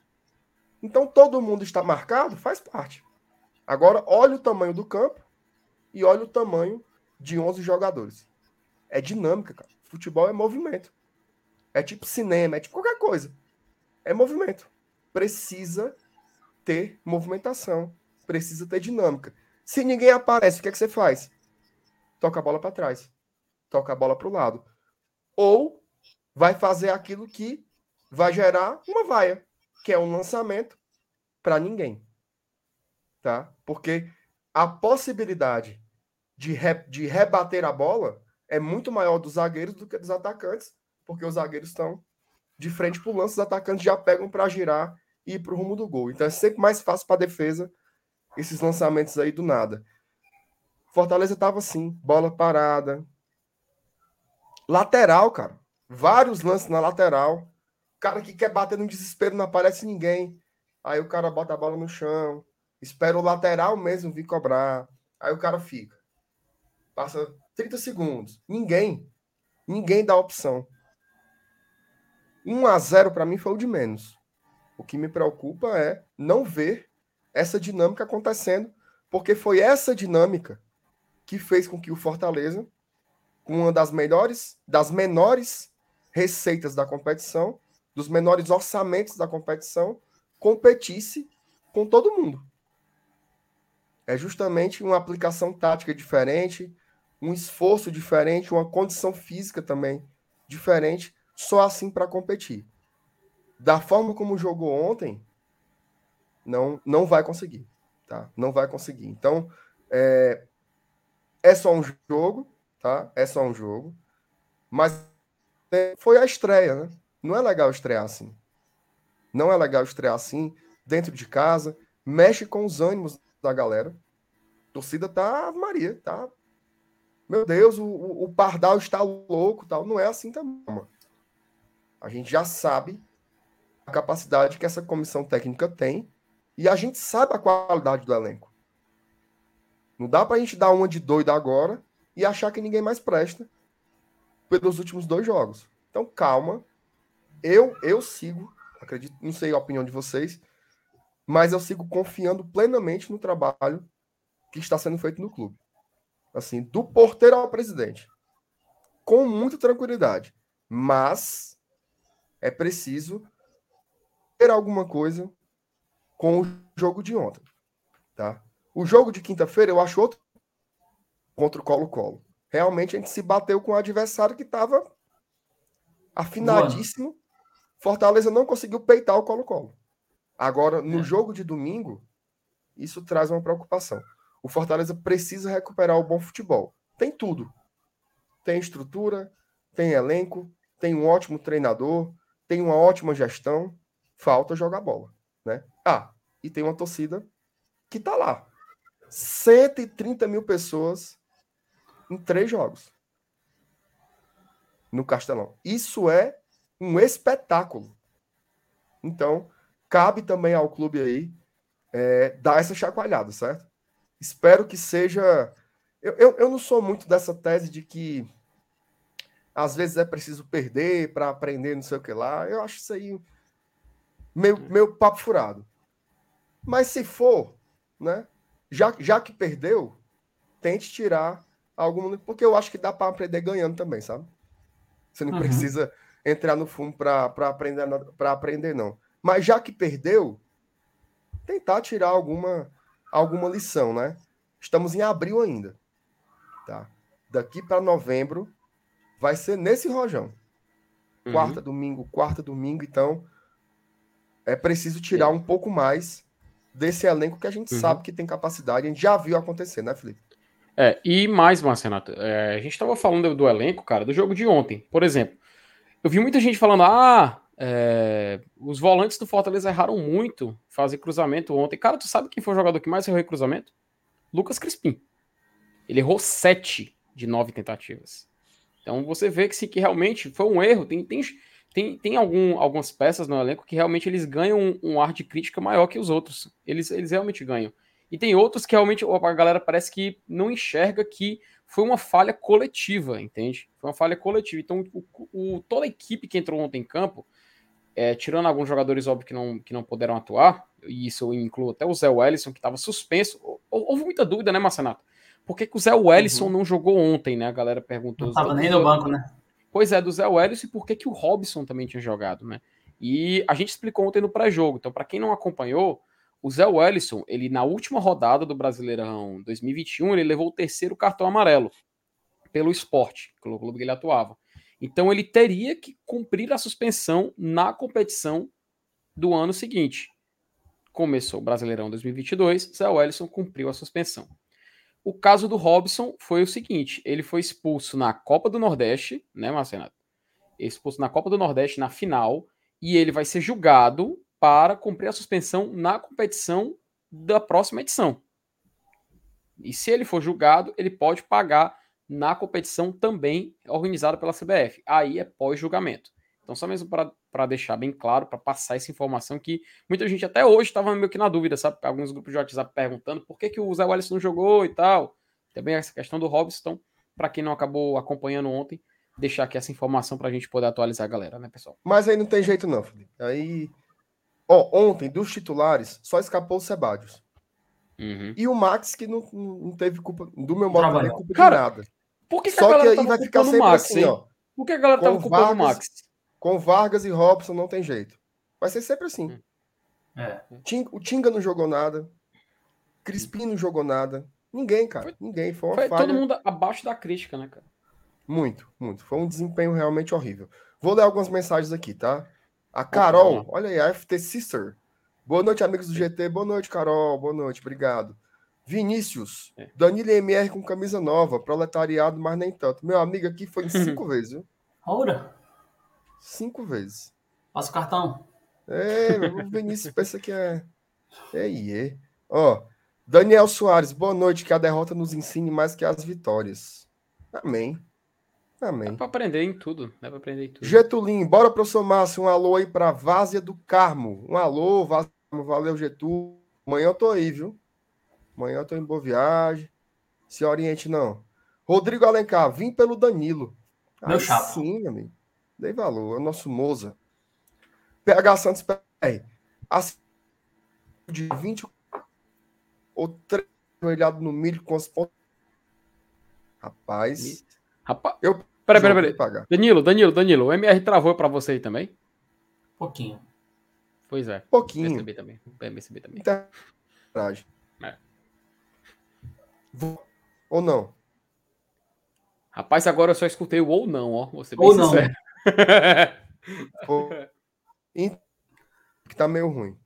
Então todo mundo está marcado, faz parte. Agora, olha o tamanho do campo e olha o tamanho de 11 jogadores. É dinâmica, cara. Futebol é movimento. É tipo cinema, é tipo qualquer coisa é movimento. Precisa ter movimentação, precisa ter dinâmica. Se ninguém aparece, o que, é que você faz? Toca a bola para trás, toca a bola para o lado. Ou vai fazer aquilo que vai gerar uma vaia, que é um lançamento para ninguém. Tá? Porque a possibilidade de, re, de rebater a bola é muito maior dos zagueiros do que dos atacantes, porque os zagueiros estão de frente para o lance, os atacantes já pegam para girar e ir para o rumo do gol. Então é sempre mais fácil para a defesa esses lançamentos aí do nada. Fortaleza tava assim, bola parada. Lateral, cara. Vários lances na lateral. Cara que quer bater no desespero, não aparece ninguém. Aí o cara bota a bola no chão. Espera o lateral mesmo vir cobrar. Aí o cara fica. Passa 30 segundos. Ninguém. Ninguém dá opção. 1 a 0 para mim foi o de menos. O que me preocupa é não ver essa dinâmica acontecendo, porque foi essa dinâmica que fez com que o Fortaleza, com uma das melhores, das menores receitas da competição, dos menores orçamentos da competição, competisse com todo mundo. É justamente uma aplicação tática diferente, um esforço diferente, uma condição física também diferente só assim para competir. Da forma como jogou ontem, não não vai conseguir, tá? Não vai conseguir. Então, é, é só um jogo, tá? É só um jogo. Mas foi a estreia, né? Não é legal estrear assim. Não é legal estrear assim, dentro de casa, mexe com os ânimos da galera. A torcida tá Maria, tá? Meu Deus, o, o Pardal está louco, tal. Não é assim também, mano. A gente já sabe a capacidade que essa comissão técnica tem e a gente sabe a qualidade do elenco. Não dá para a gente dar uma de doido agora e achar que ninguém mais presta pelos últimos dois jogos. Então, calma. Eu eu sigo, acredito, não sei a opinião de vocês, mas eu sigo confiando plenamente no trabalho que está sendo feito no clube. Assim, do porteiro ao presidente. Com muita tranquilidade. Mas é preciso ter alguma coisa com o jogo de ontem, tá? O jogo de quinta-feira eu acho outro contra o Colo-Colo. Realmente a gente se bateu com o adversário que estava afinadíssimo. Mano. Fortaleza não conseguiu peitar o Colo-Colo. Agora, no é. jogo de domingo, isso traz uma preocupação. O Fortaleza precisa recuperar o bom futebol. Tem tudo. Tem estrutura, tem elenco, tem um ótimo treinador, tem uma ótima gestão, falta jogar bola, né? Ah, e tem uma torcida que tá lá. 130 mil pessoas em três jogos no Castelão. Isso é um espetáculo. Então, cabe também ao clube aí é, dar essa chacoalhada, certo? Espero que seja. Eu, eu, eu não sou muito dessa tese de que às vezes é preciso perder para aprender não sei o que lá. Eu acho isso aí Meio, meio papo furado. Mas se for, né? Já, já que perdeu, tente tirar algum. Porque eu acho que dá para aprender ganhando também, sabe? Você não uhum. precisa entrar no fundo para aprender, aprender, não. Mas já que perdeu, tentar tirar alguma, alguma lição, né? Estamos em abril ainda. Tá? Daqui para novembro vai ser nesse rojão. Uhum. Quarta, domingo, quarta, domingo. Então, é preciso tirar um pouco mais desse elenco que a gente uhum. sabe que tem capacidade. A gente já viu acontecer, né, Felipe? É, e mais, Marcenato, é, a gente estava falando do elenco, cara, do jogo de ontem. Por exemplo, eu vi muita gente falando, ah, é, os volantes do Fortaleza erraram muito fazer cruzamento ontem. Cara, tu sabe quem foi o jogador que mais errou em cruzamento? Lucas Crispim. Ele errou sete de nove tentativas. Então você vê que, sim, que realmente foi um erro. Tem, tem, tem, tem algum, algumas peças no elenco que realmente eles ganham um, um, ar de crítica maior que os outros. Eles, eles realmente ganham. E tem outros que realmente a galera parece que não enxerga que foi uma falha coletiva, entende? Foi uma falha coletiva. Então, o, o, toda a equipe que entrou ontem em campo, é, tirando alguns jogadores, óbvio, que não, que não puderam atuar, e isso eu incluo até o Zé Wellison, que estava suspenso. Houve muita dúvida, né, Marcenato? Por que, que o Zé Wellison uhum. não jogou ontem, né? A galera perguntou. Não estava nem no banco, né? Pois é, do Zé Wellison e por que, que o Robson também tinha jogado, né? E a gente explicou ontem no pré-jogo. Então, para quem não acompanhou, o Zé Wellison, ele na última rodada do Brasileirão 2021, ele levou o terceiro cartão amarelo pelo esporte, pelo clube que ele atuava. Então ele teria que cumprir a suspensão na competição do ano seguinte. Começou o Brasileirão 2022, Zé Wellison cumpriu a suspensão. O caso do Robson foi o seguinte: ele foi expulso na Copa do Nordeste, né, Marcelo? Expulso na Copa do Nordeste na final, e ele vai ser julgado para cumprir a suspensão na competição da próxima edição. E se ele for julgado, ele pode pagar na competição também organizada pela CBF. Aí é pós-julgamento. Então, só mesmo para deixar bem claro, para passar essa informação que muita gente até hoje estava meio que na dúvida, sabe? Alguns grupos de WhatsApp perguntando por que, que o Zé Wallace não jogou e tal. Também essa questão do Robson. Então, para quem não acabou acompanhando ontem, deixar aqui essa informação para a gente poder atualizar a galera, né, pessoal? Mas aí não tem jeito não, Felipe. Aí, ó, ontem, dos titulares, só escapou o Sebadios. Uhum. E o Max, que não, não teve culpa, do meu modo de ver, culpa Cara, de nada. Por que, que Só que aí vai ficar sempre Max, assim, ó. Por que a galera tava culpando o Max? Com Vargas e Robson não tem jeito. Vai ser sempre assim. É. O Tinga não jogou nada. Crispim não jogou nada. Ninguém, cara. Foi, Ninguém. Foi uma foi falha. todo mundo abaixo da crítica, né, cara? Muito, muito. Foi um desempenho realmente horrível. Vou ler algumas mensagens aqui, tá? A Carol, olha aí, a FT Sister. Boa noite, amigos do GT. Boa noite, Carol. Boa noite, obrigado. Vinícius, é. Danilo MR com camisa nova, proletariado, mas nem tanto. Meu amigo aqui foi cinco vezes, viu? Ora. Cinco vezes. Passa o cartão. É, o Vinícius pensa que é. É, é. Ó, Daniel Soares, boa noite. Que a derrota nos ensine mais que as vitórias. Amém. Amém. Dá pra aprender em tudo. Dá pra aprender em tudo. Getulin, bora, professor Márcio. Um alô aí pra Várzea do Carmo. Um alô, Várzea Valeu, Getúlio. Amanhã eu tô aí, viu? Amanhã eu tô em boa viagem. Se oriente, não. Rodrigo Alencar, vim pelo Danilo. Meu chapa. Sim, amigo. Dei valor. É o nosso Moza. PH Santos PR. Assim, de 20 ou 3 joelhado no milho com as pontas. Rapaz. Rapaz. Eu. Peraí, peraí, peraí. Danilo, Danilo, Danilo. O MR travou para você aí também? Pouquinho. Pois é. Pouquinho. PSB também. PSB também. Interagem. Ou não? Rapaz, agora eu só escutei o ou não, ó. Você bem ou sincero. não. Que tá meio ruim.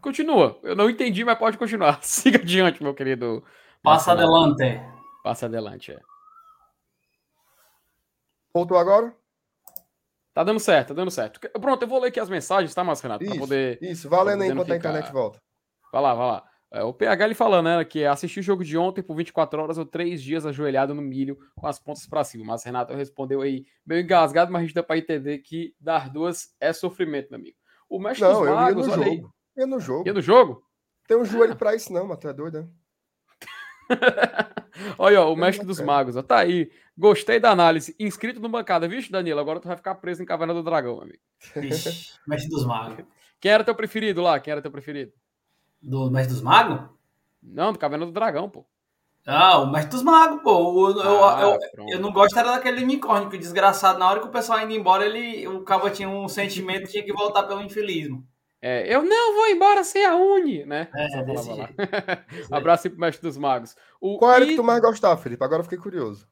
Continua. Eu não entendi, mas pode continuar. Siga adiante, meu querido. Passa adelante. Passa adelante, é. Voltou agora? Tá dando certo, tá dando certo. Pronto, eu vou ler aqui as mensagens, tá, Márcio Renato? Isso, poder, isso. valendo aí enquanto a internet volta. Vai lá, vai lá. É, o PH ele falando, né, que assistiu o jogo de ontem por 24 horas ou 3 dias ajoelhado no milho com as pontas para cima. Mas Renato respondeu aí meio engasgado, mas a gente dá para entender que dar duas é sofrimento, meu amigo. O mestre não, dos magos, eu ia no jogo. Aí. Ia no jogo. Ia no jogo? Tem um joelho ah. para isso não, mas tu é doido, né? Olha, ó, o mestre dos magos, ó, tá aí. Gostei da análise. Inscrito no bancada, viu, Danilo? Agora tu vai ficar preso em Caverna do Dragão, amigo. Ixi, mestre dos magos. Quem era teu preferido lá? Quem era teu preferido? Do mestre dos magos? Não, do Caverna do Dragão, pô. Ah, o mestre dos magos, pô. Eu, eu, ah, eu, eu, não gosto era daquele unicórnio, que desgraçado, na hora que o pessoal indo embora, ele, o cabo tinha um sentimento, tinha que voltar pelo infelismo. É, eu não vou embora sem a Uni, né? É, desse lá. Abraço aí pro mestre dos magos. O Qual era o que tu mais gostava, Felipe? Agora eu fiquei curioso.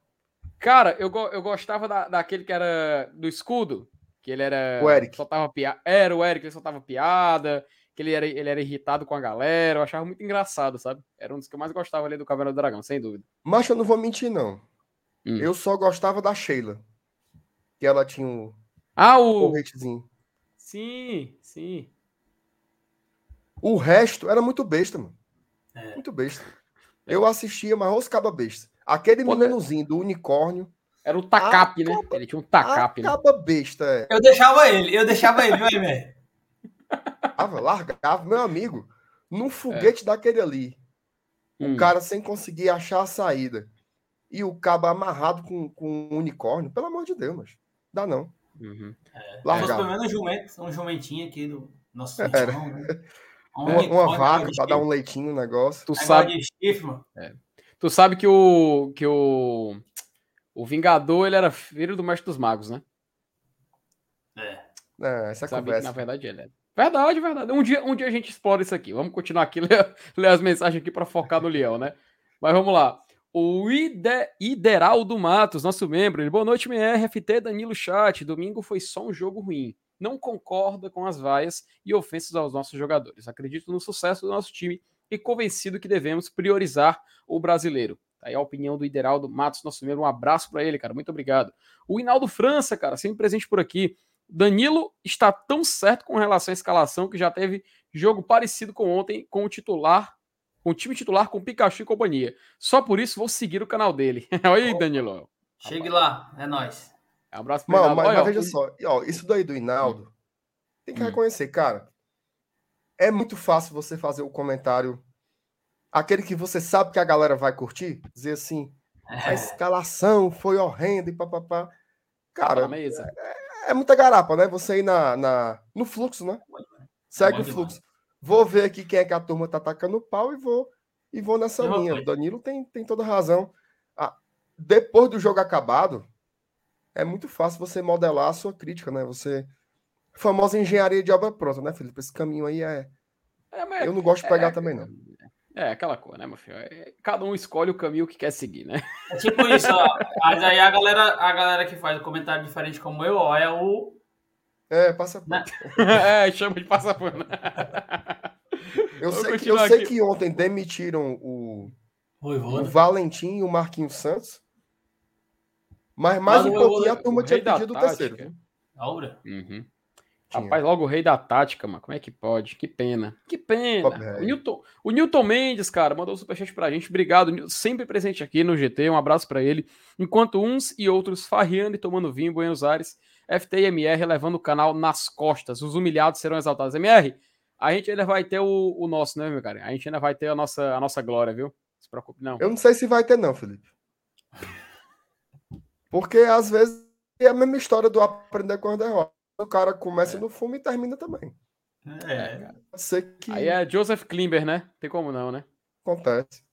Cara, eu, eu gostava da, daquele que era do escudo, que ele era. O Eric. Soltava piada. Era o Eric, ele soltava piada, que ele era, ele era irritado com a galera. Eu achava muito engraçado, sabe? Era um dos que eu mais gostava ali do Caverna do Dragão, sem dúvida. Mas eu não vou mentir, não. Hum. Eu só gostava da Sheila. Que ela tinha um. Ah, o. Um sim, sim. O resto era muito besta, mano. É. Muito besta. É. Eu assistia, mas os caba besta. Aquele Pô, meninozinho do unicórnio. Era o Takap, né? Ele tinha um Takap, né? Acaba besta, é. Eu deixava ele, eu deixava ele, vai, velho. Largava, meu amigo, num foguete é. daquele ali. Hum. O cara sem conseguir achar a saída. E o cabo amarrado com, com um unicórnio. Pelo amor de Deus, mas dá não. Uhum. É. Largava. Pelo menos um, jumento, um jumentinho aqui do nosso irmão, né? uma, uma vaca para dar um leitinho no negócio. Tu sabe, é. tu sabe que o que o o Vingador ele era filho do Mestre dos Magos, né? É. é essa sabe conversa. Que, na verdade ele é. Verdade, verdade. Um dia, um dia a gente explora isso aqui. Vamos continuar aqui, ler, ler as mensagens aqui para focar no leão, né? Mas vamos lá. O Ide, Ideraldo Matos, nosso membro, ele, boa noite, MR, FT, Danilo Chat. Domingo foi só um jogo ruim não concorda com as vaias e ofensas aos nossos jogadores. Acredito no sucesso do nosso time e convencido que devemos priorizar o brasileiro. Tá aí a opinião do Ideraldo Matos, nosso membro. Um abraço para ele, cara. Muito obrigado. O Hinaldo França, cara, sempre presente por aqui. Danilo está tão certo com relação à escalação que já teve jogo parecido com ontem com o titular, com o time titular com Pikachu e companhia. Só por isso vou seguir o canal dele. Olha aí, Danilo. Chegue lá, é nóis. Um abraço pra Mano, mas, mas, veja só, ó, isso daí do Hinaldo, tem que hum. reconhecer, cara. É muito fácil você fazer o comentário, aquele que você sabe que a galera vai curtir, dizer assim, a é. escalação foi horrenda e papapá. Cara, é, é, muita garapa, né? Você ir na, na, no fluxo, né? Segue é o fluxo. Vou ver aqui quem é que a turma tá atacando o pau e vou e vou nessa linha. O Danilo tem, tem toda razão. Ah, depois do jogo acabado, é muito fácil você modelar a sua crítica, né? Você. Famosa engenharia de obra pronta, né, Felipe? Esse caminho aí é. é eu não gosto de pegar é, também, não. É, aquela coisa, né, meu filho? É, cada um escolhe o caminho que quer seguir, né? É tipo isso, ó. Mas aí a galera, a galera que faz comentário diferente como eu, ó, é o. É, passa né? é, chama de passapano. eu sei, que, eu sei que ontem demitiram o, o Valentim e o Marquinhos Santos. Mas mais um pouquinho a turma tinha pedido o terceiro. Aura? Uhum. Rapaz, logo o rei da tática, mano. Como é que pode? Que pena. Que pena. O Newton, o Newton Mendes, cara, mandou um superchat pra gente. Obrigado. Sempre presente aqui no GT. Um abraço para ele. Enquanto uns e outros farreando e tomando vinho em Buenos Aires, FT e MR levando o canal nas costas. Os humilhados serão exaltados. MR, a gente ainda vai ter o, o nosso, né, meu cara? A gente ainda vai ter a nossa, a nossa glória, viu? Não se preocupe, não. Eu não sei se vai ter, não, Felipe. Porque às vezes é a mesma história do aprender com as derrotas. O cara começa é. no fumo e termina também. É, é ser que... Aí é Joseph Klimber, né? Tem como não, né? Acontece.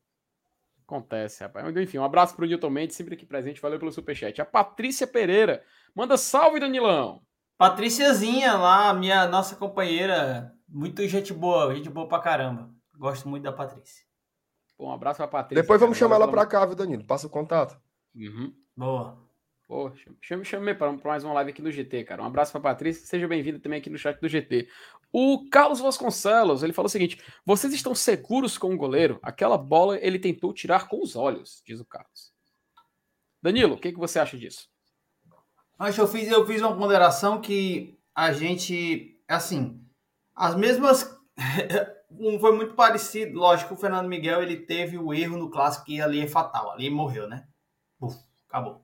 Acontece, rapaz. Enfim, um abraço pro Newton Mendes, sempre aqui presente. Valeu pelo superchat. A Patrícia Pereira. Manda salve, Danilão. Patriciazinha lá, minha nossa companheira. Muito gente boa, gente boa pra caramba. Gosto muito da Patrícia. Bom, um abraço pra Patrícia. Depois vamos chamar ela pra cá, viu, Danilo? Passa o contato. Uhum. Boa. Pô, chame, chame para mais uma live aqui no GT, cara. Um abraço para Patrícia, seja bem-vindo também aqui no chat do GT. O Carlos Vasconcelos, ele falou o seguinte: vocês estão seguros com o goleiro? Aquela bola ele tentou tirar com os olhos, diz o Carlos. Danilo, o que, que você acha disso? Acho eu fiz, eu fiz uma ponderação que a gente, assim, as mesmas. foi muito parecido. Lógico, o Fernando Miguel ele teve o erro no clássico que ali é fatal, ali morreu, né? Uf, acabou.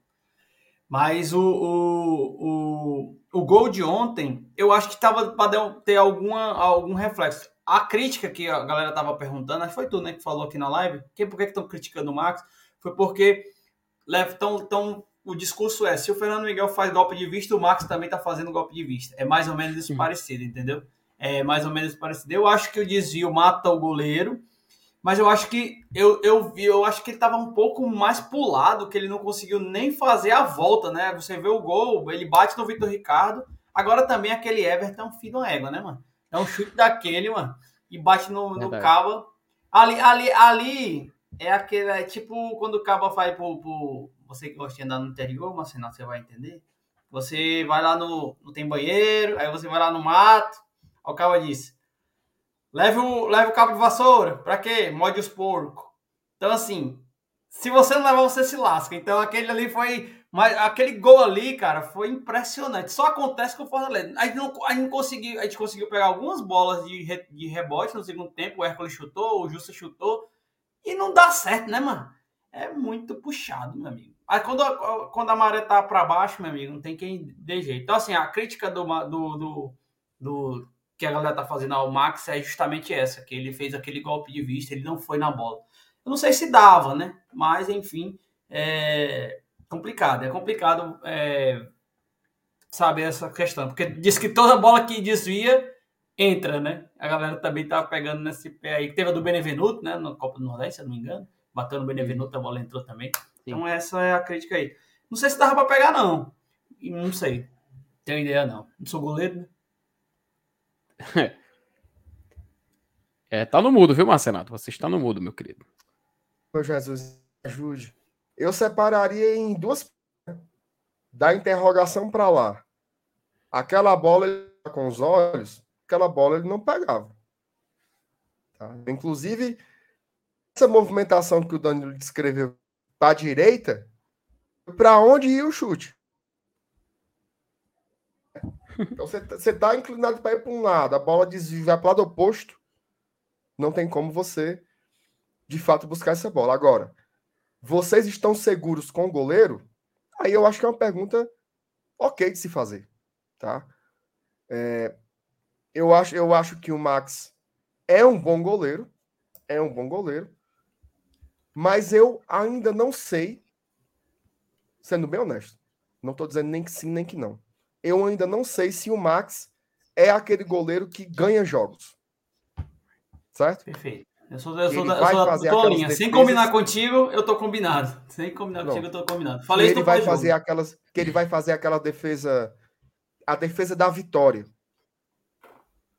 Mas o, o, o, o gol de ontem, eu acho que estava para ter alguma, algum reflexo. a crítica que a galera tava perguntando, acho que foi tu, né, que falou aqui na live, que, por que estão criticando o Max? Foi porque tão, tão, o discurso é, se o Fernando Miguel faz golpe de vista, o Max também tá fazendo golpe de vista. É mais ou menos isso parecido, entendeu? É mais ou menos parecido. Eu acho que o desvio mata o goleiro, mas eu acho que eu, eu vi, eu acho que ele estava um pouco mais pulado, que ele não conseguiu nem fazer a volta, né? Você vê o gol, ele bate no Vitor Ricardo. Agora também aquele Everton é um filho da égua, né, mano? É um chute daquele, mano, e bate no, no cabo. Ali, ali, ali é aquele, é tipo quando o cabo vai pro, pro você que gosta de andar no interior, mas senão você vai entender. Você vai lá no, não tem banheiro, aí você vai lá no mato, o cabo diz, Leve o, leve o cabo de vassoura. Pra quê? Morde os porcos. Então, assim, se você não levar, você se lasca. Então, aquele ali foi. Mas aquele gol ali, cara, foi impressionante. Só acontece com o Fortaleza. A gente não, a gente conseguiu. A gente conseguiu pegar algumas bolas de, re, de rebote no segundo tempo. O Hércules chutou, o Justa chutou. E não dá certo, né, mano? É muito puxado, meu amigo. Aí quando, quando a maré tá para baixo, meu amigo, não tem quem dê jeito. Então, assim, a crítica do, do, do, do que a galera tá fazendo ao Max é justamente essa, que ele fez aquele golpe de vista, ele não foi na bola. Eu não sei se dava, né? Mas, enfim, é complicado. É complicado é, saber essa questão. Porque diz que toda bola que desvia, entra, né? A galera também tá pegando nesse pé aí. Teve a do Benevenuto, né? Na Copa do Nordeste, se eu não me engano. Bateu no Benevenuto, a bola entrou também. Então essa é a crítica aí. Não sei se dava para pegar, não. Não sei. Tenho ideia, não. Não sou goleiro, né? É, tá no mudo, viu, Marcenato? Você está no mudo, meu querido. Meu Jesus, ajude. Eu separaria em duas. Da interrogação para lá. Aquela bola com os olhos, aquela bola ele não pegava. Tá? Inclusive, essa movimentação que o Danilo descreveu para a direita, para onde ia o chute? Então você está inclinado para ir para um lado, a bola desvia para o lado oposto, não tem como você, de fato, buscar essa bola. Agora, vocês estão seguros com o goleiro? Aí eu acho que é uma pergunta ok de se fazer, tá? É, eu, acho, eu acho que o Max é um bom goleiro, é um bom goleiro, mas eu ainda não sei, sendo bem honesto, não estou dizendo nem que sim, nem que não eu ainda não sei se o Max é aquele goleiro que ganha jogos. Certo? Perfeito. Eu sou, eu sou, da, eu sou da defesas... Sem combinar contigo, eu tô combinado. Sem combinar contigo, eu tô combinado. Falei que ele vai fazer jogo. aquelas que ele vai fazer aquela defesa a defesa da vitória.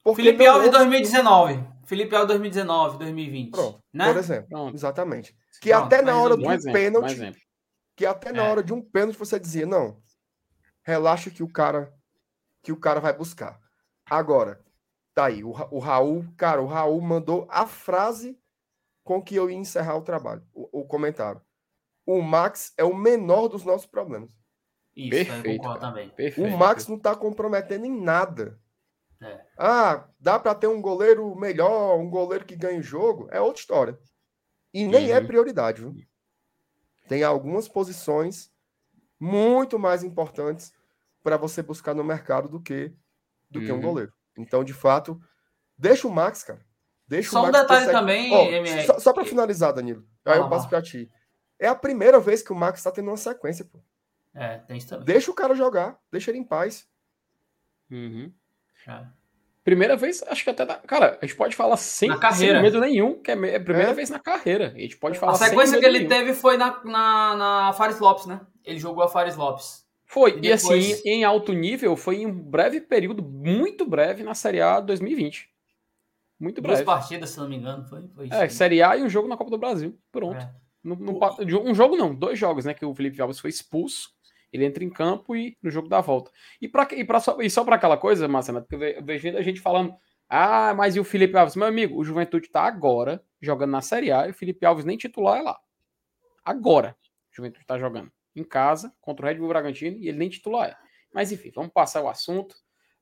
Porque Felipe Alves houve... 2019. Felipe Alves 2019, 2020. Pronto, né? Por exemplo. Pronto. Exatamente. Que Pronto, até na hora de um exemplo, pênalti, que até na é. hora de um pênalti você dizia, não, relaxa que o cara que o cara vai buscar. Agora, tá aí, o, o Raul, cara, o Raul mandou a frase com que eu ia encerrar o trabalho, o, o comentário. O Max é o menor dos nossos problemas. Isso, Perfeito, eu também. Perfeito. O Max não tá comprometendo em nada. É. Ah, dá para ter um goleiro melhor, um goleiro que ganha o jogo? É outra história. E nem é uhum. é prioridade, viu? Tem algumas posições muito mais importantes para você buscar no mercado do que do uhum. que um uhum. goleiro. Então, de fato, deixa o Max, cara. Deixa só o Max um detalhe consegue... também, oh, Só, só para finalizar, Danilo. Aí ah, eu passo para ti. É a primeira vez que o Max está tendo uma sequência, pô. É, tem isso também. Deixa o cara jogar, deixa ele em paz. Uhum. É. Primeira vez, acho que até. Da... Cara, a gente pode falar sem, sem medo nenhum, que é a primeira é. vez na carreira. A gente pode falar A sequência que ele nenhum. teve foi na, na, na Fares Lopes, né? Ele jogou a Fares Lopes. Foi, e, depois... e, assim, em alto nível, foi em um breve período, muito breve, na Série A 2020. Muito breve. Duas partidas, se não me engano, foi, foi isso. É, aí. Série A e um jogo na Copa do Brasil. Pronto. É. No, no, um jogo não, dois jogos, né? Que o Felipe Alves foi expulso. Ele entra em campo e no jogo da volta. E, pra, e, pra, só, e só para aquela coisa, Marcelo, porque eu vejo a gente falando, ah, mas e o Felipe Alves? Meu amigo, o Juventude tá agora jogando na Série A e o Felipe Alves nem titular é lá. Agora, o Juventude tá jogando em casa contra o Red Bull Bragantino e ele nem titular é. Mas enfim, vamos passar o assunto.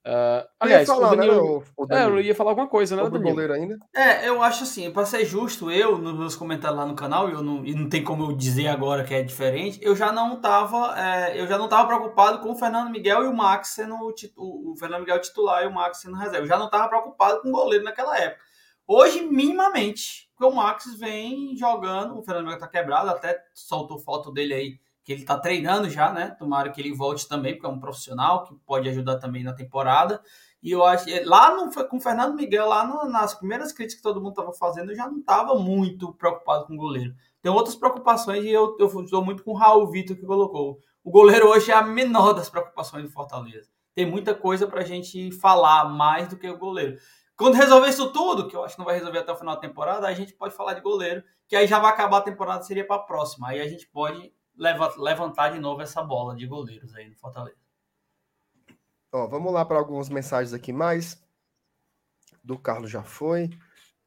Uh, aliás, falar, o Danilo, né, o, o Danilo. É, eu ia falar alguma coisa, né, Sobre goleiro ainda? É, eu acho assim, para ser justo, eu, nos meus comentários lá no canal, eu não, e não tem como eu dizer agora que é diferente, eu já não tava, é, eu já não tava preocupado com o Fernando Miguel e o Max sendo o, o Fernando Miguel titular e o Max sendo reserva. Eu já não tava preocupado com o goleiro naquela época. Hoje, minimamente, porque o Max vem jogando, o Fernando Miguel tá quebrado, até soltou foto dele aí, que ele tá treinando já, né? Tomara que ele volte também, porque é um profissional que pode ajudar também na temporada. E eu acho lá no, com o Fernando Miguel, lá no, nas primeiras críticas que todo mundo estava fazendo, eu já não estava muito preocupado com o goleiro. Tem outras preocupações e eu estou muito com o Raul Vitor que colocou. O goleiro hoje é a menor das preocupações do Fortaleza. Tem muita coisa para a gente falar mais do que o goleiro. Quando resolver isso tudo, que eu acho que não vai resolver até o final da temporada, a gente pode falar de goleiro, que aí já vai acabar a temporada, seria para a próxima. Aí a gente pode levantar de novo essa bola de goleiros aí no Fortaleza. Ó, vamos lá para algumas mensagens aqui mais. Do Carlos já foi.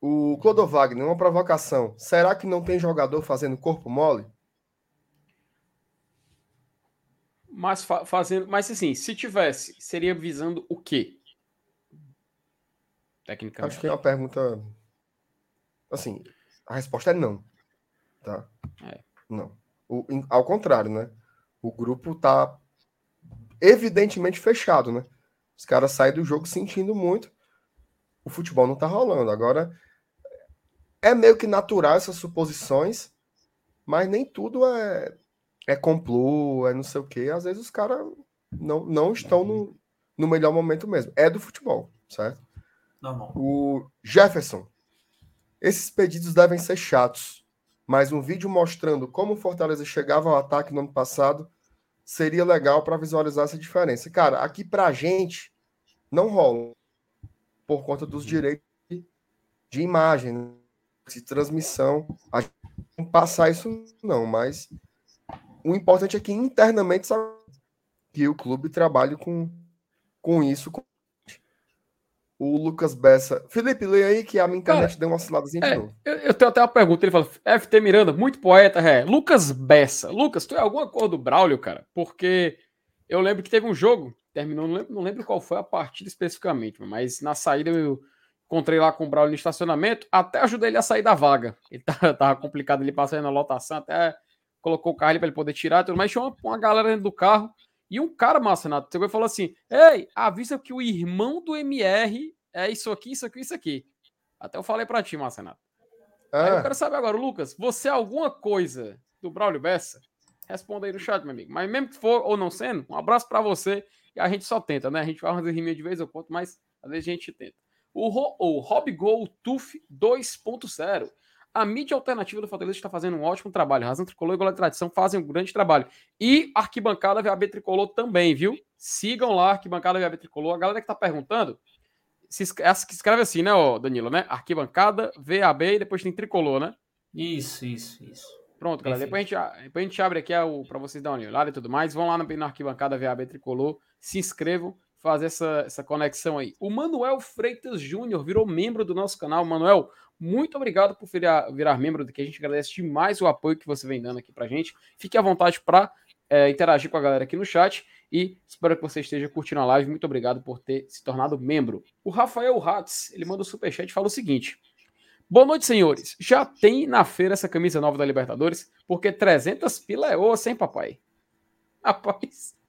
O Clodovagner, uma provocação. Será que não tem jogador fazendo corpo mole? Mas fa fazendo, mas assim, se tivesse, seria visando o quê? Tecnicamente. Acho que é uma pergunta assim, a resposta é não. Tá? É. Não. O, ao contrário, né? O grupo tá evidentemente fechado, né? Os caras saem do jogo sentindo muito. O futebol não tá rolando. Agora, é meio que natural essas suposições, mas nem tudo é, é complô, é não sei o quê. Às vezes os caras não, não estão no, no melhor momento mesmo. É do futebol, certo? Normal. O Jefferson. Esses pedidos devem ser chatos, mas um vídeo mostrando como o Fortaleza chegava ao ataque no ano passado seria legal para visualizar essa diferença. Cara, aqui pra gente não rola por conta dos direitos de imagem, de transmissão. A gente não passar isso não, mas o importante é que internamente que o clube trabalhe com, com isso. O Lucas Bessa. Felipe, lê aí que a minha internet Cara, deu uma osciladazinha é, de novo. Eu, eu, tenho até uma pergunta. Ele fala: FT Miranda, muito poeta, é. Lucas Bessa. Lucas, tu é alguma cor do Braulio, cara? Porque eu lembro que teve um jogo, terminou, não lembro, não lembro qual foi a partida especificamente, mas na saída eu encontrei lá com o Braulio no estacionamento, até ajudei ele a sair da vaga. Ele tava, tava complicado ele passar na lotação, até colocou o carro ali para ele poder tirar, tudo, mas tinha uma, uma galera dentro do carro e um cara, massa, Renato, chegou e falou assim: Ei, avisa que o irmão do MR é isso aqui, isso aqui, isso aqui. Até eu falei para ti, massa, Renato. Ah. Aí eu quero saber agora, Lucas, você é alguma coisa do Braulio Bessa? Responda aí no chat, meu amigo. Mas mesmo que for ou não sendo, um abraço para você. E a gente só tenta, né? A gente vai fazer riminha de vez ou quanto, mas às vezes a gente tenta. O, Ro, o Rob Gol Tuf 2.0. A mídia alternativa do Fortaleza está fazendo um ótimo trabalho. Razão Tricolor e Gola de Tradição fazem um grande trabalho. E Arquibancada VAB Tricolor também, viu? Sigam lá, Arquibancada VAB Tricolor. A galera que está perguntando, se escreve assim, né, Danilo, né? Arquibancada, VAB e depois tem Tricolor, né? Isso, isso, isso. Pronto, galera. Depois a, gente, depois a gente abre aqui para vocês darem uma olhada e tudo mais. Vão lá na, na Arquibancada VAB Tricolor, se inscrevam, fazer essa, essa conexão aí. O Manuel Freitas Júnior virou membro do nosso canal. Manuel, muito obrigado por virar, virar membro daqui. A gente agradece demais o apoio que você vem dando aqui pra gente. Fique à vontade para é, interagir com a galera aqui no chat e espero que você esteja curtindo a live. Muito obrigado por ter se tornado membro. O Rafael Hatz, ele manda o um superchat e fala o seguinte: Boa noite, senhores. Já tem na feira essa camisa nova da Libertadores? Porque 300 pila é osso, hein, papai? Rapaz.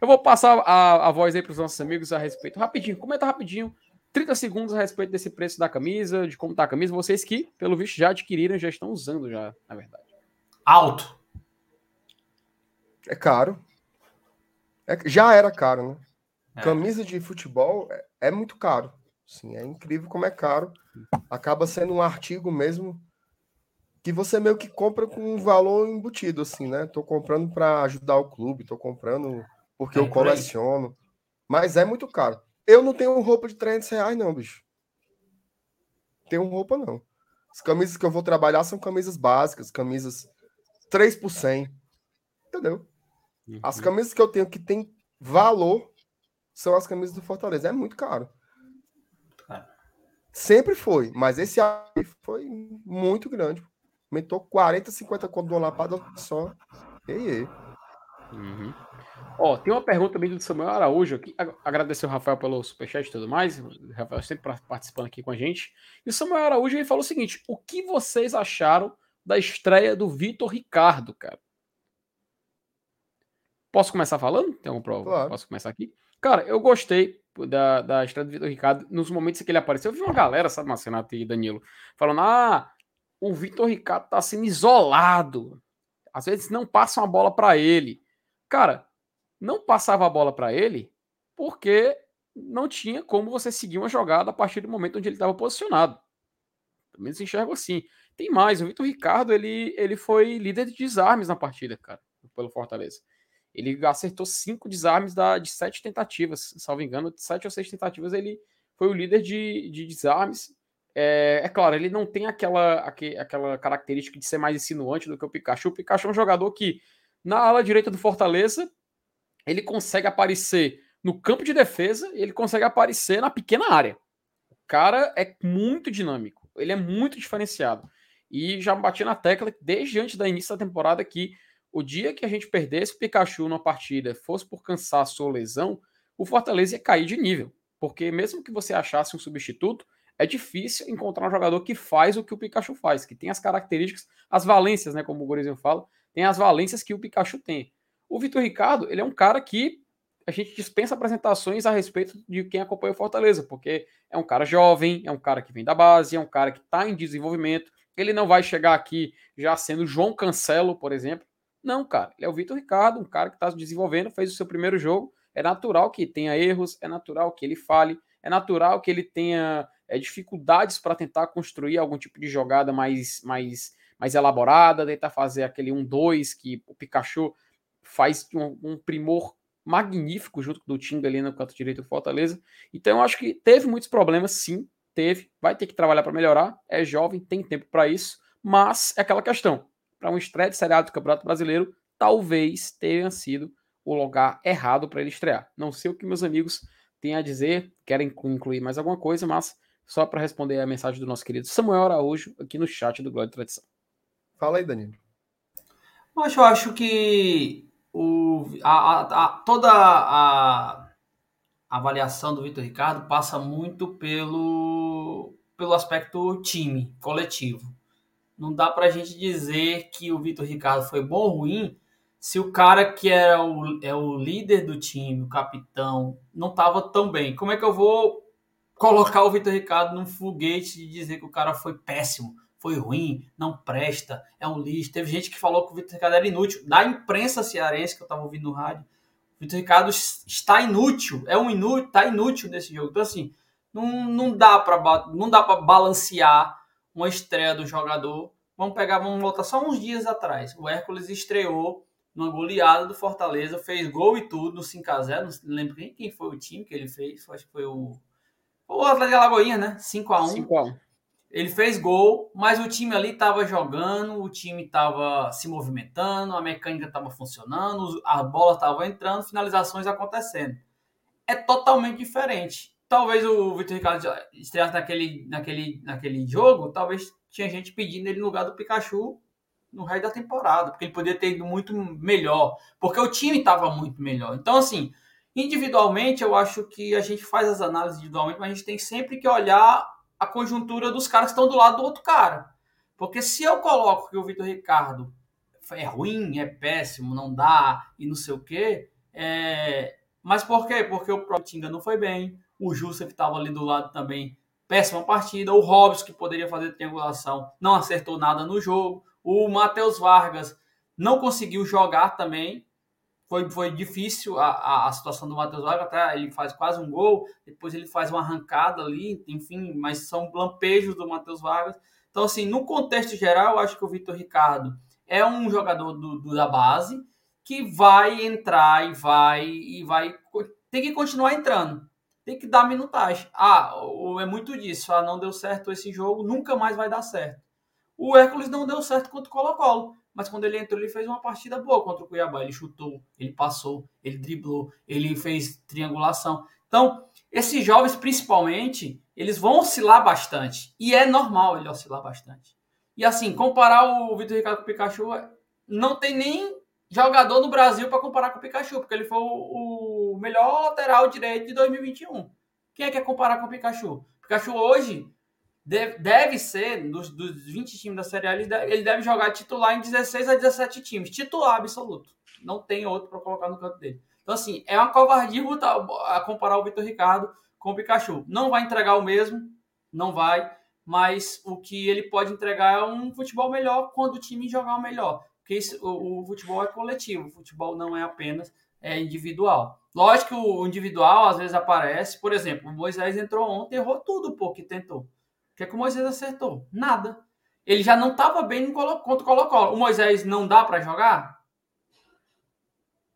Eu vou passar a, a voz aí para os nossos amigos a respeito. Rapidinho, comenta rapidinho. 30 segundos a respeito desse preço da camisa, de como tá a camisa. Vocês que, pelo visto, já adquiriram, já estão usando já, na verdade. Alto. É caro. É, já era caro, né? É. Camisa de futebol é, é, muito caro. Sim, é incrível como é caro. Acaba sendo um artigo mesmo que você meio que compra com um valor embutido, assim, né? Tô comprando para ajudar o clube, tô comprando porque é, eu coleciono. Mas é muito caro. Eu não tenho roupa de 300 reais, não, bicho. Tenho roupa, não. As camisas que eu vou trabalhar são camisas básicas, camisas 3 por 100. Entendeu? Uhum. As camisas que eu tenho que tem valor são as camisas do Fortaleza. É muito caro. Sempre foi, mas esse aí foi muito grande. Aumentou 40, 50 conto de uma lapada só. Ei, ei. Uhum. Ó, tem uma pergunta também do Samuel Araújo aqui. Agradecer o Rafael pelo superchat e tudo mais. O Rafael sempre participando aqui com a gente. E o Samuel Araújo ele falou o seguinte: o que vocês acharam da estreia do Vitor Ricardo, cara? Posso começar falando? Tem alguma prova? Claro. Posso começar aqui? Cara, eu gostei, da, da estreia do Vitor Ricardo, nos momentos que ele apareceu, eu vi uma galera, sabe, Marcenato e Danilo, falando: ah, o Vitor Ricardo tá sendo isolado. Às vezes não passa uma bola para ele. Cara, não passava a bola para ele porque não tinha como você seguir uma jogada a partir do momento onde ele estava posicionado. Pelo menos enxergo assim. Tem mais, o Vitor Ricardo, ele, ele foi líder de desarmes na partida, cara, pelo Fortaleza. Ele acertou cinco desarmes da, de sete tentativas, salvo engano, de sete ou seis tentativas, ele foi o líder de, de desarmes. É, é, claro, ele não tem aquela, aquela característica de ser mais insinuante do que o Pikachu. O Pikachu é um jogador que, na ala direita do Fortaleza, ele consegue aparecer no campo de defesa e ele consegue aparecer na pequena área. O cara é muito dinâmico, ele é muito diferenciado. E já bati na tecla desde antes da início da temporada que o dia que a gente perdesse o Pikachu numa partida, fosse por cansaço ou lesão, o Fortaleza ia cair de nível. Porque mesmo que você achasse um substituto, é difícil encontrar um jogador que faz o que o Pikachu faz, que tem as características, as valências, né, como o Gorizinho fala, tem as valências que o Pikachu tem. O Vitor Ricardo, ele é um cara que a gente dispensa apresentações a respeito de quem acompanha o Fortaleza, porque é um cara jovem, é um cara que vem da base, é um cara que está em desenvolvimento, ele não vai chegar aqui já sendo João Cancelo, por exemplo. Não, cara, ele é o Vitor Ricardo, um cara que está se desenvolvendo, fez o seu primeiro jogo. É natural que tenha erros, é natural que ele fale, é natural que ele tenha é, dificuldades para tentar construir algum tipo de jogada mais, mais, mais elaborada, tentar fazer aquele 1-2 que o Pikachu faz um, um, primor magnífico junto do Tinga ali no canto direito do Fortaleza. Então eu acho que teve muitos problemas, sim, teve, vai ter que trabalhar para melhorar, é jovem, tem tempo para isso, mas é aquela questão, para um estreia de Série do Campeonato Brasileiro, talvez tenha sido o lugar errado para ele estrear. Não sei o que meus amigos têm a dizer, querem incluir mais alguma coisa, mas só para responder a mensagem do nosso querido Samuel Araújo aqui no chat do Glória e Tradição. Fala aí, Danilo. Eu acho que o, a, a, a, toda a avaliação do Vitor Ricardo passa muito pelo, pelo aspecto time, coletivo. Não dá para a gente dizer que o Vitor Ricardo foi bom ou ruim se o cara que era o, é o líder do time, o capitão, não estava tão bem. Como é que eu vou colocar o Vitor Ricardo num foguete e dizer que o cara foi péssimo, foi ruim, não presta, é um lixo? Teve gente que falou que o Vitor Ricardo era inútil. Da imprensa cearense que eu estava ouvindo no rádio, Vitor Ricardo está inútil, é um inútil, está inútil nesse jogo. Então, assim, não, não dá para balancear uma estreia do jogador. Vamos pegar, vamos voltar só uns dias atrás. O Hércules estreou numa goleada do Fortaleza, fez gol e tudo no 5x0. Não lembro quem, foi o time que ele fez, acho que foi o. O Atlético de Lagoinha, né? 5x1. 5x1. Ele fez gol, mas o time ali estava jogando, o time estava se movimentando, a mecânica estava funcionando, a bola estava entrando, finalizações acontecendo. É totalmente diferente. Talvez o Vitor Ricardo estreasse naquele, naquele, naquele jogo, talvez tinha gente pedindo ele no lugar do Pikachu no resto da temporada, porque ele poderia ter ido muito melhor, porque o time estava muito melhor. Então, assim, individualmente, eu acho que a gente faz as análises individualmente, mas a gente tem sempre que olhar a conjuntura dos caras que estão do lado do outro cara. Porque se eu coloco que o Vitor Ricardo é ruim, é péssimo, não dá e não sei o quê, é... mas por quê? Porque o próprio Tinga não foi bem, o Jussa que estava ali do lado também, péssima partida, o Robson que poderia fazer triangulação, não acertou nada no jogo, o Matheus Vargas não conseguiu jogar também, foi, foi difícil a, a, a situação do Matheus Vargas, até ele faz quase um gol, depois ele faz uma arrancada ali, enfim, mas são lampejos do Matheus Vargas. Então, assim, no contexto geral, eu acho que o Vitor Ricardo é um jogador do, do, da base que vai entrar e vai e vai tem que continuar entrando, tem que dar minutagem. Ah, é muito disso. Ah, não deu certo esse jogo, nunca mais vai dar certo. O Hércules não deu certo contra o Colo-Colo mas quando ele entrou, ele fez uma partida boa contra o Cuiabá. Ele chutou, ele passou, ele driblou, ele fez triangulação. Então, esses jovens, principalmente, eles vão oscilar bastante. E é normal ele oscilar bastante. E assim, comparar o Vitor Ricardo com o Pikachu, não tem nem jogador no Brasil para comparar com o Pikachu, porque ele foi o, melhor lateral direito de 2021. Quem é que quer comparar com o Pikachu? O Pikachu hoje deve, deve ser, dos, dos 20 times da Série A, ele deve, ele deve jogar titular em 16 a 17 times. Titular absoluto. Não tem outro para colocar no canto dele. Então, assim, é uma covardia a comparar o Vitor Ricardo com o Pikachu. Não vai entregar o mesmo, não vai, mas o que ele pode entregar é um futebol melhor quando o time jogar melhor. Porque isso, o, o, futebol é coletivo, o futebol não é apenas é individual. Lógico que o individual às vezes aparece, por exemplo, o Moisés entrou ontem e errou tudo pô, que tentou. Que, é que o Moisés acertou? Nada. Ele já não estava bem contra o Colo-Colo. O Moisés não dá para jogar?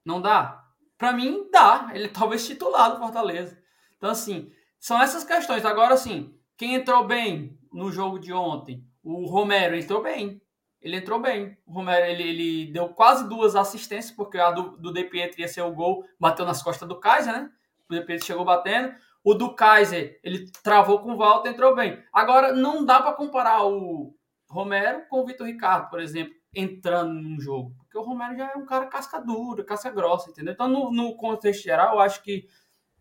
Não dá? Para mim, dá. Ele talvez titular do Fortaleza. Então, assim, são essas questões. Agora, assim, quem entrou bem no jogo de ontem? O Romero entrou bem. Ele entrou bem. O Romero ele, ele deu quase duas assistências, porque a do, do De Pietro ia ser o gol, bateu nas costas do Kaiser, né? O De Pietro chegou batendo. O do Kaiser, ele travou com o Walter, entrou bem. Agora, não dá para comparar o Romero com o Vitor Ricardo, por exemplo, entrando num jogo. Porque o Romero já é um cara casca dura, casca grossa, entendeu? Então, no, no contexto geral, eu acho que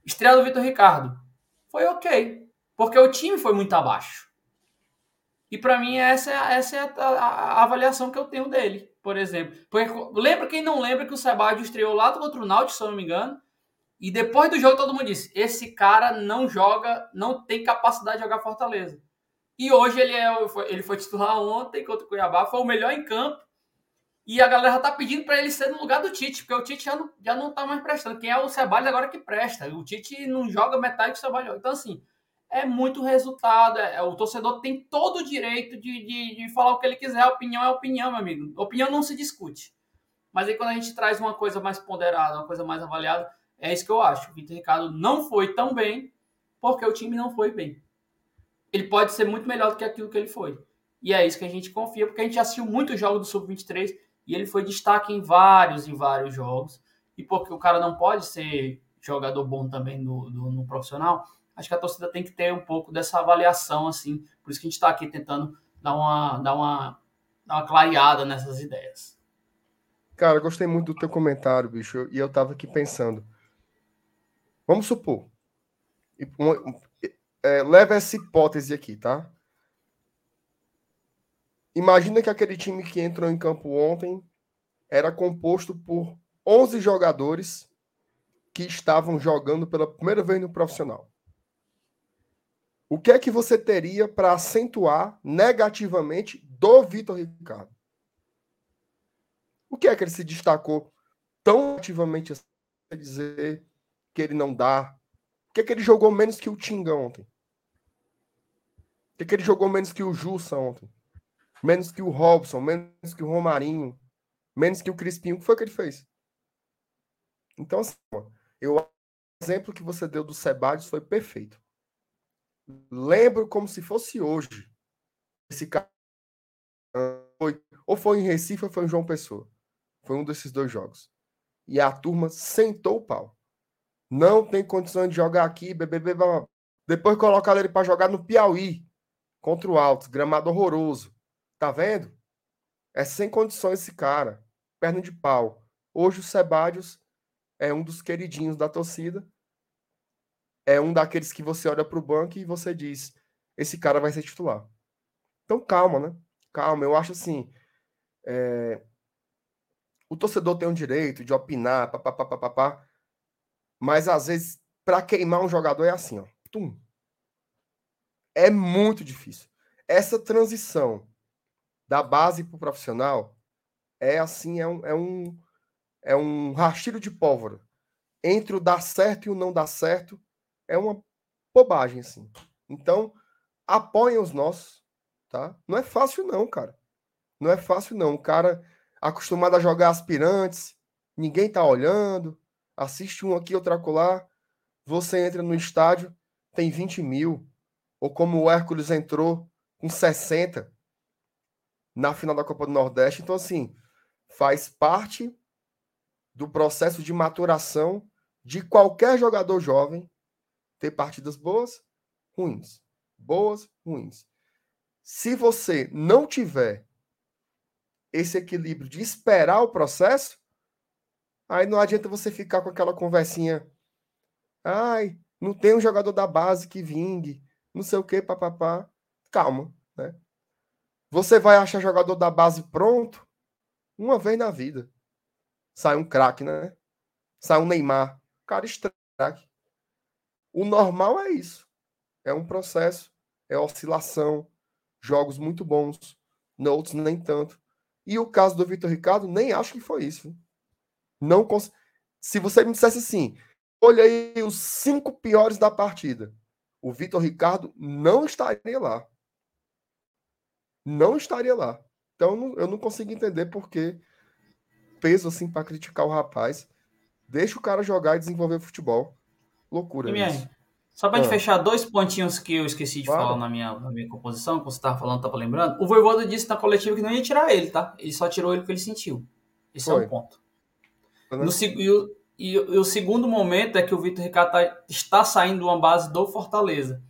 estreia do Vitor Ricardo foi ok. Porque o time foi muito abaixo. E para mim essa é, essa é a, a, a, avaliação que eu tenho dele, por exemplo. Porque, lembra quem não lembra que o Sebadio estreou lá contra o Náutico, se eu não me engano, e depois do jogo todo mundo disse: esse cara não joga, não tem capacidade de jogar Fortaleza. E hoje ele é ele foi titular ontem contra o Cuiabá, foi o melhor em campo. E a galera tá pedindo para ele ser no lugar do Tite, porque o Tite já não, já não tá mais prestando. Quem é o Sebadio agora que presta. O Tite não joga metade do Sebadio. Então, assim, é muito resultado. É, é, o torcedor tem todo o direito de, de, de, falar o que ele quiser. A opinião é opinião, meu amigo. Opinião não se discute. Mas aí quando a gente traz uma coisa mais ponderada, uma coisa mais avaliada, é isso que eu acho. O Vitor Ricardo não foi tão bem porque o time não foi bem. Ele pode ser muito melhor do que aquilo que ele foi. E é isso que a gente confia, porque a gente assistiu muitos jogos do Sub-23 e ele foi destaque em vários e vários jogos. E porque o cara não pode ser jogador bom também no, no, no profissional, acho que a torcida tem que ter um pouco dessa avaliação, assim. Por isso que a gente está aqui tentando dar uma, dar, uma, dar uma clareada nessas ideias. Cara, gostei muito do teu comentário, bicho, e eu tava aqui pensando. Vamos supor. é, leva essa hipótese aqui, tá? Imagina que aquele time que entrou em campo ontem era composto por 11 jogadores que estavam jogando pela primeira vez no profissional. O que é que você teria para acentuar negativamente do Vitor Ricardo? O que é que ele se destacou tão ativamente assim, dizer que ele não dá? O que que ele jogou menos que o Tinga ontem? O que que ele jogou menos que o Jussa ontem? Menos que o Robson, menos que o Romarinho, menos que o Crispinho. O que foi que ele fez? Então, assim, eu, o exemplo que você deu do Sebadios foi perfeito. Lembro como se fosse hoje. Esse cara foi, ou foi em Recife ou foi em João Pessoa. Foi um desses dois jogos. E a turma sentou o pau. Não tem condições de jogar aqui, bebê, Depois colocaram ele para jogar no Piauí contra o Altos, gramado horroroso. Tá vendo? É sem condições esse cara. Perna de pau. Hoje o Sebadios é um dos queridinhos da torcida é um daqueles que você olha para o banco e você diz: esse cara vai ser titular. Então calma, né? Calma. Eu acho assim. É... O torcedor tem o direito de opinar, papapá, papapá, mas às vezes, para queimar um jogador é assim, ó. Tum. É muito difícil. Essa transição da base para o profissional é assim, é um, é um, é um rastilho de pólvora. Entre o dar certo e o não dar certo, é uma bobagem, assim. Então, apoiem os nossos, tá? Não é fácil, não, cara. Não é fácil, não. O cara acostumado a jogar aspirantes, ninguém tá olhando, assiste um aqui, outro acolá, você entra no estádio, tem 20 mil. Ou como o Hércules entrou com 60 na final da Copa do Nordeste. Então, assim, faz parte do processo de maturação de qualquer jogador jovem ter partidas boas, ruins. Boas, ruins. Se você não tiver esse equilíbrio de esperar o processo, aí não adianta você ficar com aquela conversinha. Ai, não tem um jogador da base que vingue, não sei o que, papapá. Calma, né? Você vai achar jogador da base pronto uma vez na vida. sai um craque, né? Sai um Neymar. Cara estraga. O normal é isso. É um processo, é oscilação, jogos muito bons, outros nem tanto. E o caso do Vitor Ricardo, nem acho que foi isso. Não cons... Se você me dissesse assim, olha aí os cinco piores da partida, o Vitor Ricardo não estaria lá. Não estaria lá. Então eu não, eu não consigo entender por que peso assim para criticar o rapaz. Deixa o cara jogar e desenvolver futebol. Loucura e isso. Só para ah. fechar dois pontinhos que eu esqueci de claro. falar na minha, na minha composição, que você estava falando, estava lembrando. O Voivoda disse na coletiva que não ia tirar ele, tá? Ele só tirou ele porque ele sentiu. Esse Foi. é um ponto. Tá no, e, o, e, o segundo momento é que o Vitor Ricardo tá, está saindo de uma base do Fortaleza.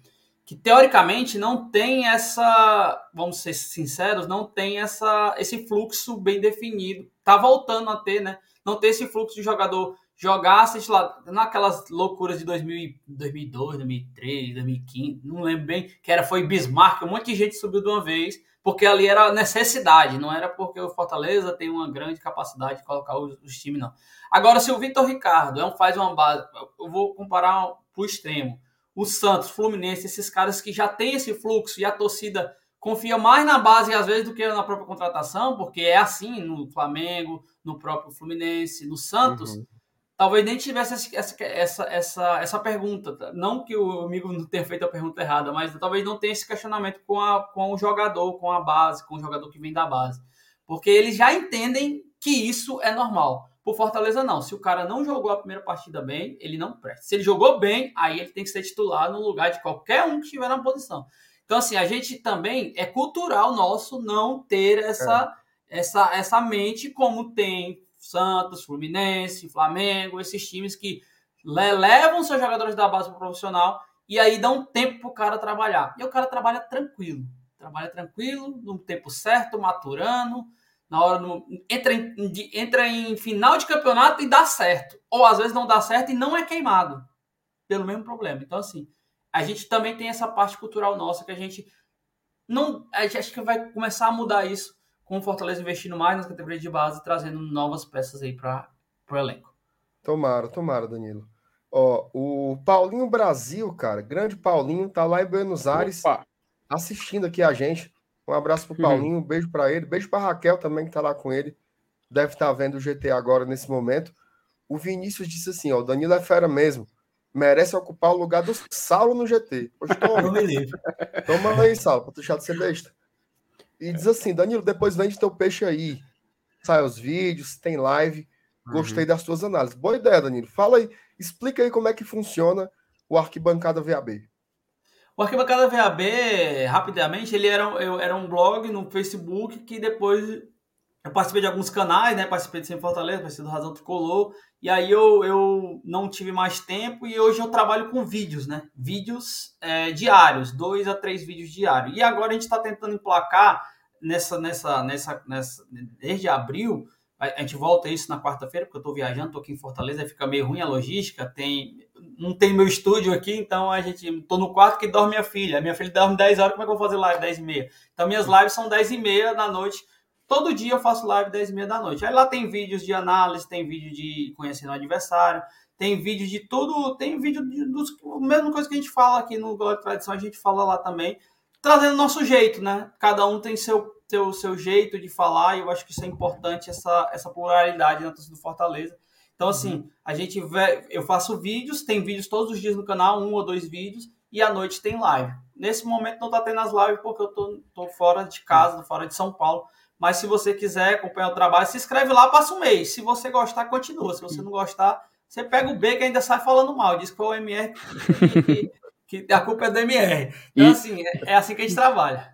Que teoricamente não tem essa, vamos ser sinceros, não tem essa, esse fluxo bem definido. Tá voltando a ter, né? Não tem esse fluxo de jogador jogasse lá naquelas loucuras de 2000, 2002, 2003, 2015, não lembro bem, que era foi Bismarck, um monte de gente subiu de uma vez, porque ali era necessidade, não era porque o Fortaleza tem uma grande capacidade de colocar os, os times, não. Agora, se o Vitor Ricardo é um, faz uma base, eu vou comparar para o extremo, o Santos, Fluminense, esses caras que já tem esse fluxo e a torcida confia mais na base às vezes do que na própria contratação, porque é assim no Flamengo, no próprio Fluminense, no Santos. Uhum talvez nem tivesse essa, essa, essa, essa pergunta. Não que o amigo não tenha feito a pergunta errada, mas talvez não tenha esse questionamento com, a, com o jogador, com a base, com o jogador que vem da base. Porque eles já entendem que isso é normal. Por Fortaleza, não. Se o cara não jogou a primeira partida bem, ele não presta. Se ele jogou bem, aí ele tem que ser titular no lugar de qualquer um que estiver na posição. Então, assim, a gente também é cultural nosso não ter essa, é. essa, essa mente como tem Santos, Fluminense, Flamengo, esses times que levam seus jogadores da base profissional e aí dão tempo para o cara trabalhar. E o cara trabalha tranquilo, trabalha tranquilo, no tempo certo, maturando, na hora no, entra, em, entra em final de campeonato e dá certo. Ou às vezes não dá certo e não é queimado pelo mesmo problema. Então, assim, a gente também tem essa parte cultural nossa que a gente não. A gente acho que vai começar a mudar isso com o Fortaleza investindo mais nas categorias de base, trazendo novas peças aí para o elenco. Tomara, tomara, Danilo. Ó, o Paulinho Brasil, cara, grande Paulinho, tá lá em Buenos Aires Opa. assistindo aqui a gente. Um abraço pro uhum. Paulinho, um beijo para ele, beijo para Raquel também que tá lá com ele. Deve estar tá vendo o GT agora nesse momento. O Vinícius disse assim, ó, o Danilo é fera mesmo. Merece ocupar o lugar do Saulo no GT. Pois toma. toma aí, Saulo, pra tu deixar de ser besta. E diz assim: Danilo, depois vende teu peixe aí. Sai os vídeos, tem live. Gostei uhum. das tuas análises. Boa ideia, Danilo. Fala aí, explica aí como é que funciona o Arquibancada VAB. O Arquibancada VAB, rapidamente, ele era, eu, era um blog no Facebook que depois eu participei de alguns canais, né? Participei de Sempre Fortaleza, participei do Razão Tricolor. E aí eu, eu não tive mais tempo e hoje eu trabalho com vídeos, né? Vídeos é, diários, dois a três vídeos diários. E agora a gente está tentando emplacar nessa, nessa, nessa, nessa, desde abril. A gente volta isso na quarta-feira, porque eu estou viajando, estou aqui em Fortaleza, fica meio ruim a logística. Tem, não tem meu estúdio aqui, então a gente. Estou no quarto que dorme minha filha. Minha filha dorme 10 horas, como é que eu vou fazer live 10 e meia? Então minhas lives são 10 e meia da noite Todo dia eu faço live 10 e meia da noite. Aí lá tem vídeos de análise, tem vídeo de conhecendo o adversário, tem vídeo de tudo, tem vídeo de, dos, a mesma coisa que a gente fala aqui no Glória Tradição, a gente fala lá também, trazendo nosso jeito, né? Cada um tem seu, seu, seu jeito de falar e eu acho que isso é importante, essa, essa pluralidade na torcida do Fortaleza. Então, assim, uhum. a gente vê, eu faço vídeos, tem vídeos todos os dias no canal, um ou dois vídeos, e à noite tem live. Nesse momento não tá tendo as lives porque eu tô, tô fora de casa, fora de São Paulo. Mas se você quiser acompanhar o trabalho, se inscreve lá, passa um mês. Se você gostar, continua. Se você não gostar, você pega o B que ainda sai falando mal. Diz que foi o MR que, que, que a culpa é do MR. Então, e... assim, é, é, assim que a gente trabalha.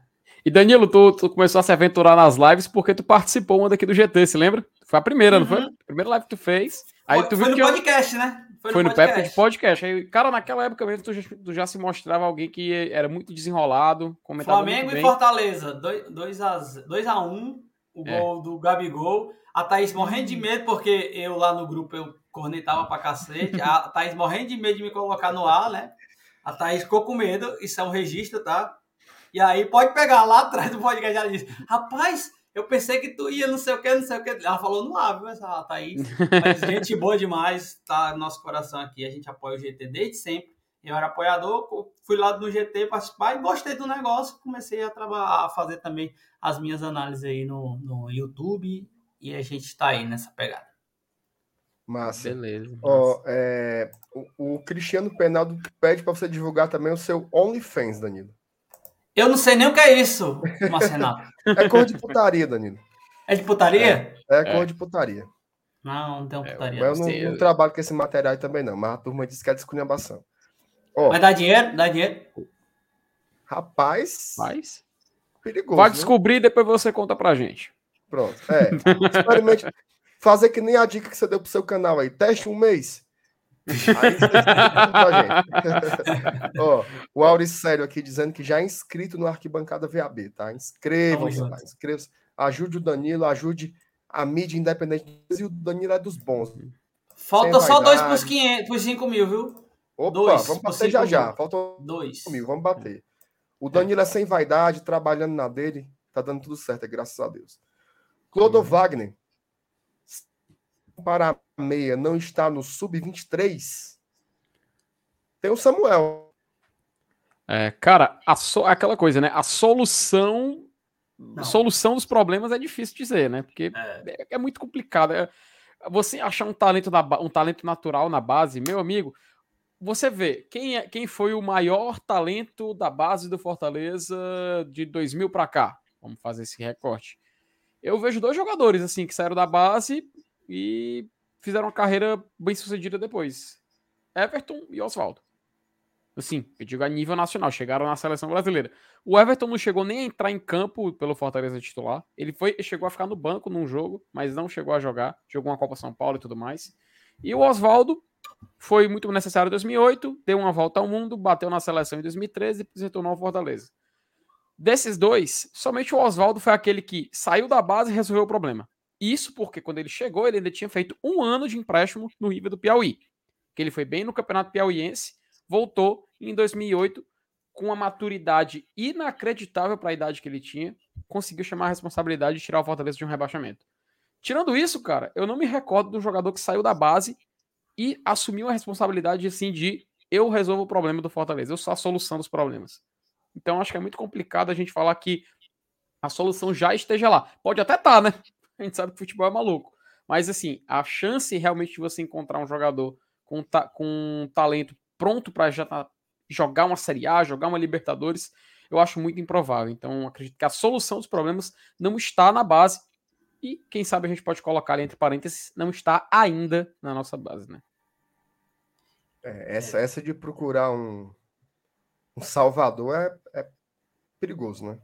E Danilo, tu, tu, começou a se aventurar nas lives porque tu participou uma daqui do GT, se lembra? Foi a primeira, uhum. não foi? A primeira live que tu fez. Aí foi, tu viu foi no podcast, eu... né? Foi, foi no, no podcast. de podcast. Aí, cara, naquela época mesmo, tu já, tu já, se mostrava alguém que era muito desenrolado. Flamengo e Fortaleza, 2 a 1 um, o é. gol do Gabigol. A Thaís morrendo de medo, porque eu lá no grupo eu cornetava pra cacete. A Thaís morrendo de medo de me colocar no ar, né? A Thaís ficou com medo, isso é um registro, tá? E aí pode pegar lá atrás do podcast, ela disse, rapaz, Eu pensei que tu ia não sei o que, não sei o que. Ela falou no ar, viu, essa Thaís? Mas gente boa demais, tá no nosso coração aqui. A gente apoia o GT desde sempre. Eu era apoiador, fui lá no GT participar e gostei do negócio. Comecei a, trabalhar, a fazer também as minhas análises aí no, no YouTube. E a gente está aí nessa pegada. Massa. Beleza. Ó, é, o, o, Cristiano Penaldo pede para você divulgar também o seu OnlyFans, Danilo. Eu não sei nem o que é isso, Marcenato. é cor de putaria, Danilo. É de putaria? É, é cor é. de putaria. Não, não tem é, putaria. eu não, não, trabalho com esse material também, não. Mas a turma disse que é descunhabação. Oh, Vai dar dinheiro? Dá dinheiro? Rapaz. Rapaz. Perigoso. Vai descobrir e depois você conta pra gente. Pronto. É. Experimente. Fazer que nem a dica que você deu pro seu canal aí. Teste um mês. Aí você Ó, o Auricélio aqui dizendo que já é inscrito no Arquibancada VAB, tá? Inscreva-se lá, inscreva-se. Ajude o Danilo, ajude a mídia independente. E o Danilo é dos bons. Falta só dois pros, 500, pros 5 mil, viu? Opa, dois, vamos bater já já. Falta dois mil, vamos bater. O Danilo é. é sem vaidade, trabalhando na dele. Tá dando tudo certo, é graças a Deus. Clodo uhum. Wagner para a meia não está no sub-23, tem o Samuel. É, cara, a so, aquela coisa, né? A solução. Não. Solução dos problemas é difícil dizer, né? Porque é, é, é muito complicado. É, você achar um talento, na, um talento natural na base, meu amigo, você vê quem, é, quem foi o maior talento da base do Fortaleza de 2000 para cá. Vamos fazer esse recorte. Eu vejo dois jogadores assim que saíram da base e fizeram uma carreira bem sucedida depois. Everton e Oswaldo. Assim, eu digo a nível nacional, chegaram na seleção brasileira. O Everton não chegou nem a entrar em campo pelo Fortaleza titular. Ele foi, chegou a ficar no banco num jogo, mas não chegou a jogar. Jogou uma Copa São Paulo e tudo mais. E o Oswaldo foi muito necessário em 2008, deu uma volta ao mundo, bateu na seleção em 2013 e se tornou o Fortaleza. Desses dois, somente o Oswaldo foi aquele que saiu da base e resolveu o problema. Isso porque quando ele chegou, ele ainda tinha feito um ano de empréstimo no River do Piauí. Que ele foi bem no Campeonato Piauiense, voltou em 2008 com uma maturidade inacreditável para a idade que ele tinha, conseguiu chamar a responsabilidade de tirar o Fortaleza de um rebaixamento. Tirando isso, cara, eu não me recordo um jogador que saiu da base e assumiu a responsabilidade assim de eu resolvo o problema do Fortaleza, eu sou a solução dos problemas. Então acho que é muito complicado a gente falar que a solução já esteja lá. Pode até estar, tá, né? A gente sabe que futebol é maluco. Mas assim, a chance realmente de você encontrar um jogador com, ta com um talento pronto para já tá, jogar uma Série A, jogar uma Libertadores, eu acho muito improvável. Então, acredito que a solução dos problemas não está na base. E quem sabe a gente pode colocar ali entre parênteses, não está ainda na nossa base, né? É, essa, essa de procurar um, um salvador é, é perigoso, né?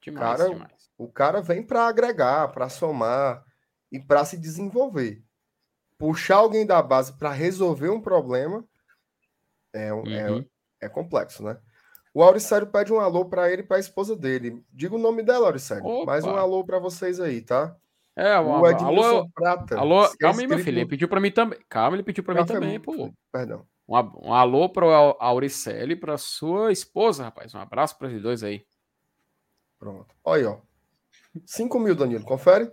Demais, cara, demais. O cara vem para agregar, para somar e para se desenvolver. Puxar alguém da base para resolver um problema é, é uhum. é, é, complexo, né? O Auricério pede um alô para ele e para a esposa dele. Diga o nome dela, Auricério. Mais um alô para vocês aí, tá? É, o, o alô, Prata. Alô, calma aí, meu filho. Ele pediu para mim também. Calma, ele pediu para mim também, pô. Perdão. Um, um alô para o Auricélio e para sua esposa, rapaz. Um abraço para os dois aí. Pronto. Olha aí, ó. 5 mil, Danilo, confere?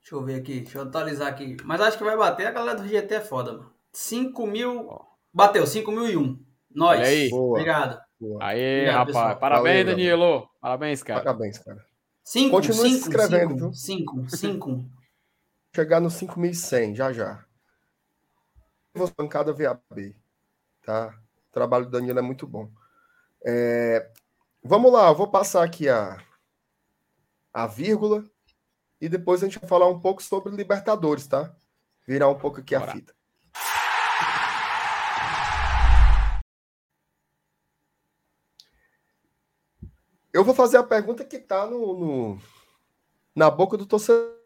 Deixa eu ver aqui, deixa eu atualizar aqui. Mas acho que vai bater, a galera do GT é foda, mano. 5 mil. Bateu, 5 mil e 1. Nós. aí. Boa. Obrigado. Boa. Aí, Obrigado, rapaz. Pessoal. Parabéns, Valeu, Danilo. Parabéns, cara. Parabéns, cara. 5, Continue cinco, se inscrevendo, viu? 5, 5. Chegar no 5.100, já já. Bancada VAB, tá? O trabalho do Danilo é muito bom. É... Vamos lá, eu vou passar aqui a a vírgula, e depois a gente vai falar um pouco sobre Libertadores, tá? Virar um pouco aqui Bora. a fita. Eu vou fazer a pergunta que está no, no, na boca do torcedor.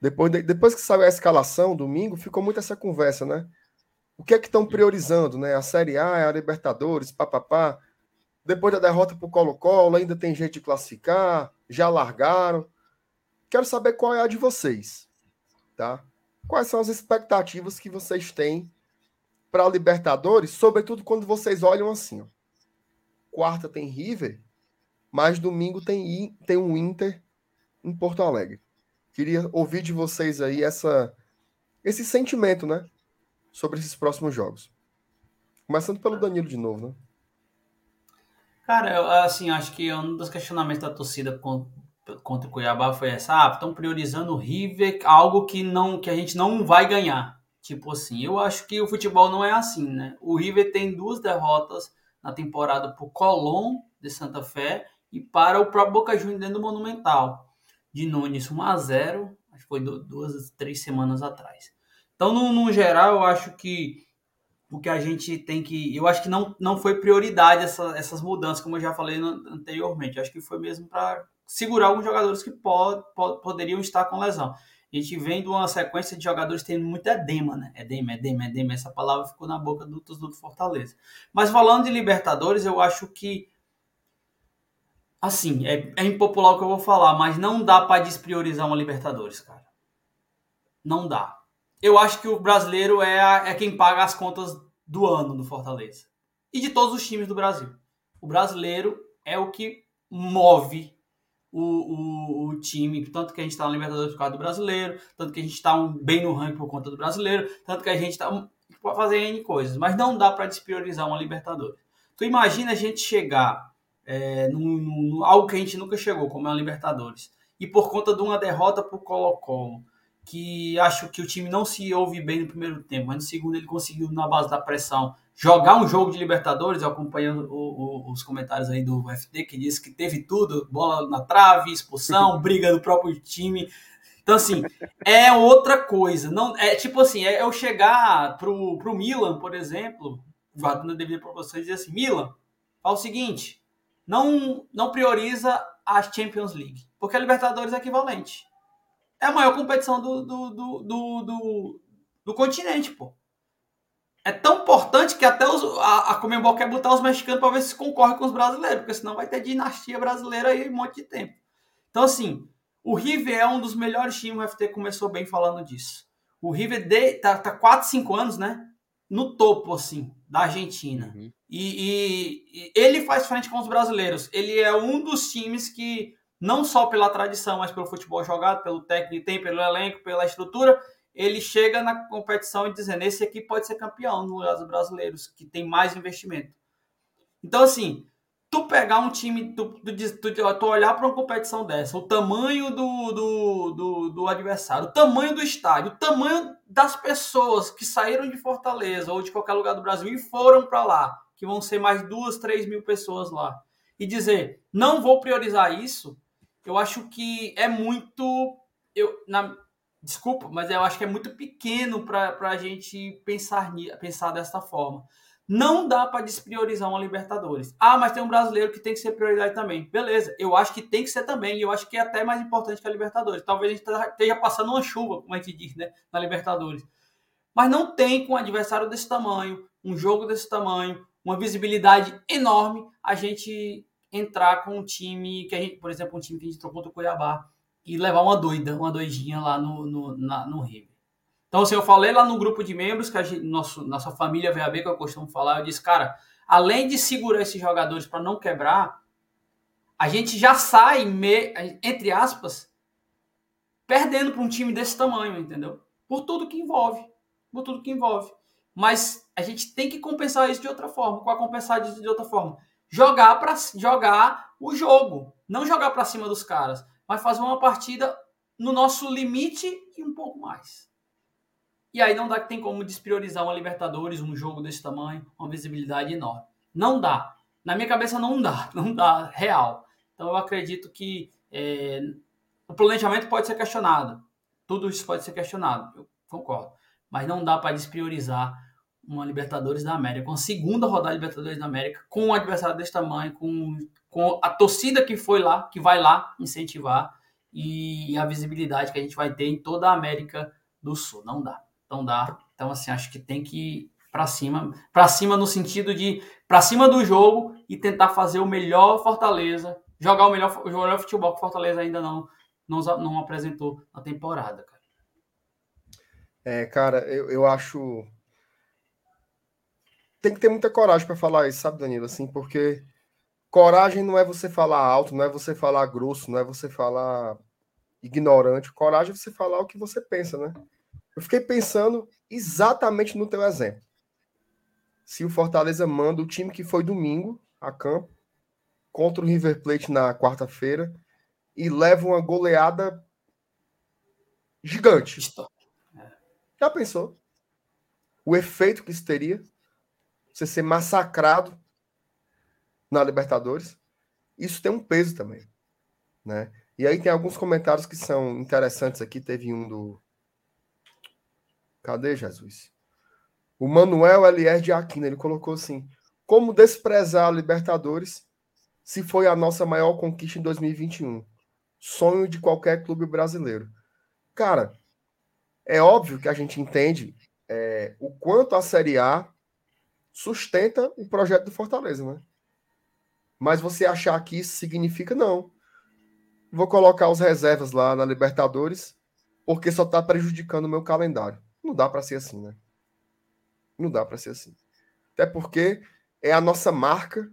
Depois, de, depois que saiu a escalação, domingo, ficou muito essa conversa, né? O que é que estão priorizando, né? A Série A, a Libertadores, papapá. Depois da derrota para o Colo-Colo, ainda tem jeito de classificar já largaram. Quero saber qual é a de vocês, tá? Quais são as expectativas que vocês têm para a Libertadores, sobretudo quando vocês olham assim, ó. Quarta tem River, mas domingo tem tem um Inter em Porto Alegre. Queria ouvir de vocês aí essa, esse sentimento, né? Sobre esses próximos jogos. Começando pelo Danilo de novo, né? Cara, eu, assim, acho que um dos questionamentos da torcida contra o Cuiabá foi essa, ah, estão priorizando o River, algo que não que a gente não vai ganhar. Tipo assim, eu acho que o futebol não é assim, né? O River tem duas derrotas na temporada por Colón de Santa Fé e para o próprio Boca Juniors dentro do Monumental. De Nunes 1 a 0, acho que foi duas, três semanas atrás. Então, no, no geral, eu acho que o que a gente tem que. Eu acho que não, não foi prioridade essa, essas mudanças, como eu já falei anteriormente. Eu acho que foi mesmo para segurar alguns jogadores que pod, pod, poderiam estar com lesão. A gente vem de uma sequência de jogadores tendo muito edema, né? Edema, edema, edema. Essa palavra ficou na boca do torcedor do Fortaleza. Mas falando de Libertadores, eu acho que. Assim, é, é impopular o que eu vou falar, mas não dá para despriorizar uma Libertadores, cara. Não dá. Eu acho que o brasileiro é, a, é quem paga as contas do ano do Fortaleza. E de todos os times do Brasil. O brasileiro é o que move o, o, o, time, tanto que a gente está na Libertadores por causa do brasileiro, tanto que a gente está um, bem no ranking por conta do brasileiro, tanto que a gente está um, pode fazer N coisas, mas não dá para despriorizar uma Libertadores. Tu imagina a gente chegar é, no algo que a gente nunca chegou, como é a Libertadores, e por conta de uma derrota por Colo-Colo, que acho que o time não se ouve bem no primeiro tempo, mas no segundo ele conseguiu, na base da pressão, jogar um jogo de Libertadores. Eu acompanhando o, o, os comentários aí do FT, que disse que teve tudo: bola na trave, expulsão, briga do próprio time. Então, assim, é outra coisa. Não, é tipo assim, é eu chegar pro, pro Milan, por exemplo, dando devido para vocês dizer assim: Milan, fala o seguinte, não, não prioriza a Champions League, porque a Libertadores é equivalente é a maior competição do, do, do, do, do, continente, pô. É tão importante que até os, a, a Comembol quer botar os mexicanos para ver se concorre com os brasileiros, porque senão vai ter dinastia brasileira aí um monte de tempo. Então, assim, o River é um dos melhores times, o FT começou bem falando disso. O River de, tá, tá 4, 5 anos, né? No topo, assim, da Argentina. Uhum. E, e, e, ele faz frente com os brasileiros. Ele é um dos times que não só pela tradição, mas pelo futebol jogado, pelo técnico tem, pelo elenco, pela estrutura, ele chega na competição e dizendo: esse aqui pode ser campeão no dos brasileiros, que tem mais investimento. Então, assim, tu pegar um time, tu, tu, tu, tu olhar para uma competição dessa, o tamanho do, do, do, do, adversário, o tamanho do estádio, o tamanho das pessoas que saíram de Fortaleza ou de qualquer lugar do Brasil e foram para lá, que vão ser mais duas, três mil pessoas lá, e dizer: não vou priorizar isso eu acho que é muito. Eu, na, desculpa, mas eu acho que é muito pequeno para a gente pensar, pensar dessa forma. Não dá para despriorizar uma Libertadores. Ah, mas tem um brasileiro que tem que ser prioridade também. Beleza, eu acho que tem que ser também. E eu acho que é até mais importante que a Libertadores. Talvez a gente esteja passando uma chuva, como a gente diz, né? Na Libertadores. Mas não tem com um adversário desse tamanho, um jogo desse tamanho, uma visibilidade enorme, a gente entrar com um time que a gente, por exemplo, um time que a gente trocou do Cuiabá e levar uma doida, uma doidinha lá no, no, na, no River. Então, assim, eu falei lá no grupo de membros, que a gente, nosso, nossa família VAB, que eu costumo falar, eu disse, cara, além de segurar esses jogadores para não quebrar, a gente já sai, me, entre aspas, perdendo para um time desse tamanho, entendeu? Por tudo que envolve. Por tudo que envolve. Mas a gente tem que compensar isso de outra forma. Qual compensar isso de outra forma? Jogar para jogar o jogo, não jogar para cima dos caras, mas fazer uma partida no nosso limite e um pouco mais. E aí não dá que tem como despriorizar uma Libertadores, um jogo desse tamanho, uma visibilidade enorme. Não dá. Na minha cabeça não dá, não dá real. Então eu acredito que é, o planejamento pode ser questionado. Tudo isso pode ser questionado, eu concordo. Mas não dá para despriorizar uma Libertadores da América, uma segunda rodada de Libertadores da América, com um adversário desse tamanho, com, com a torcida que foi lá, que vai lá incentivar, e a visibilidade que a gente vai ter em toda a América do Sul. Não dá. Não dá. Então, assim, acho que tem que ir para cima. Para cima no sentido de para cima do jogo e tentar fazer o melhor Fortaleza, jogar o melhor, o melhor futebol que Fortaleza ainda não, não, não apresentou na temporada, cara. É, cara, eu, eu acho tem que ter muita coragem para falar isso, sabe, Danilo? Assim, porque coragem não é você falar alto, não é você falar grosso, não é você falar ignorante. Coragem é você falar o que você pensa, né? Eu fiquei pensando exatamente no teu exemplo. Se o Fortaleza manda o time que foi domingo a campo contra o River Plate na quarta-feira e leva uma goleada gigante. Já pensou? O efeito que isso teria? Você ser massacrado na Libertadores? Isso tem um peso também, né? E aí tem alguns comentários que são interessantes aqui. Teve um do. Cadê Jesus? O Manuel Elier de Aquino, ele colocou assim: Como desprezar a Libertadores se foi a nossa maior conquista em 2021? Sonho de qualquer clube brasileiro. Cara, é óbvio que a gente entende é, o quanto a Série A sustenta o projeto do Fortaleza, né? Mas você achar que isso significa não. Vou colocar os reservas lá na Libertadores, porque só está prejudicando o meu calendário. Não dá para ser assim, né? Não dá para ser assim. Até porque é a nossa marca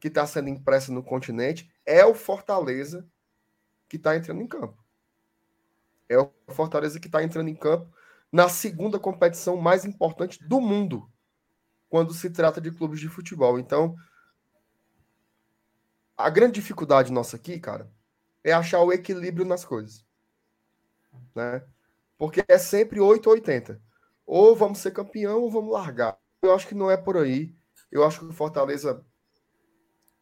que está sendo impressa no continente, é o Fortaleza que está entrando em campo. É o Fortaleza que está entrando em campo na segunda competição mais importante do mundo quando se trata de clubes de futebol. Então, a grande dificuldade nossa aqui, cara, é achar o equilíbrio nas coisas. Né? Porque é sempre 8 ou 80. Ou vamos ser campeão ou vamos largar. Eu acho que não é por aí. Eu acho que o Fortaleza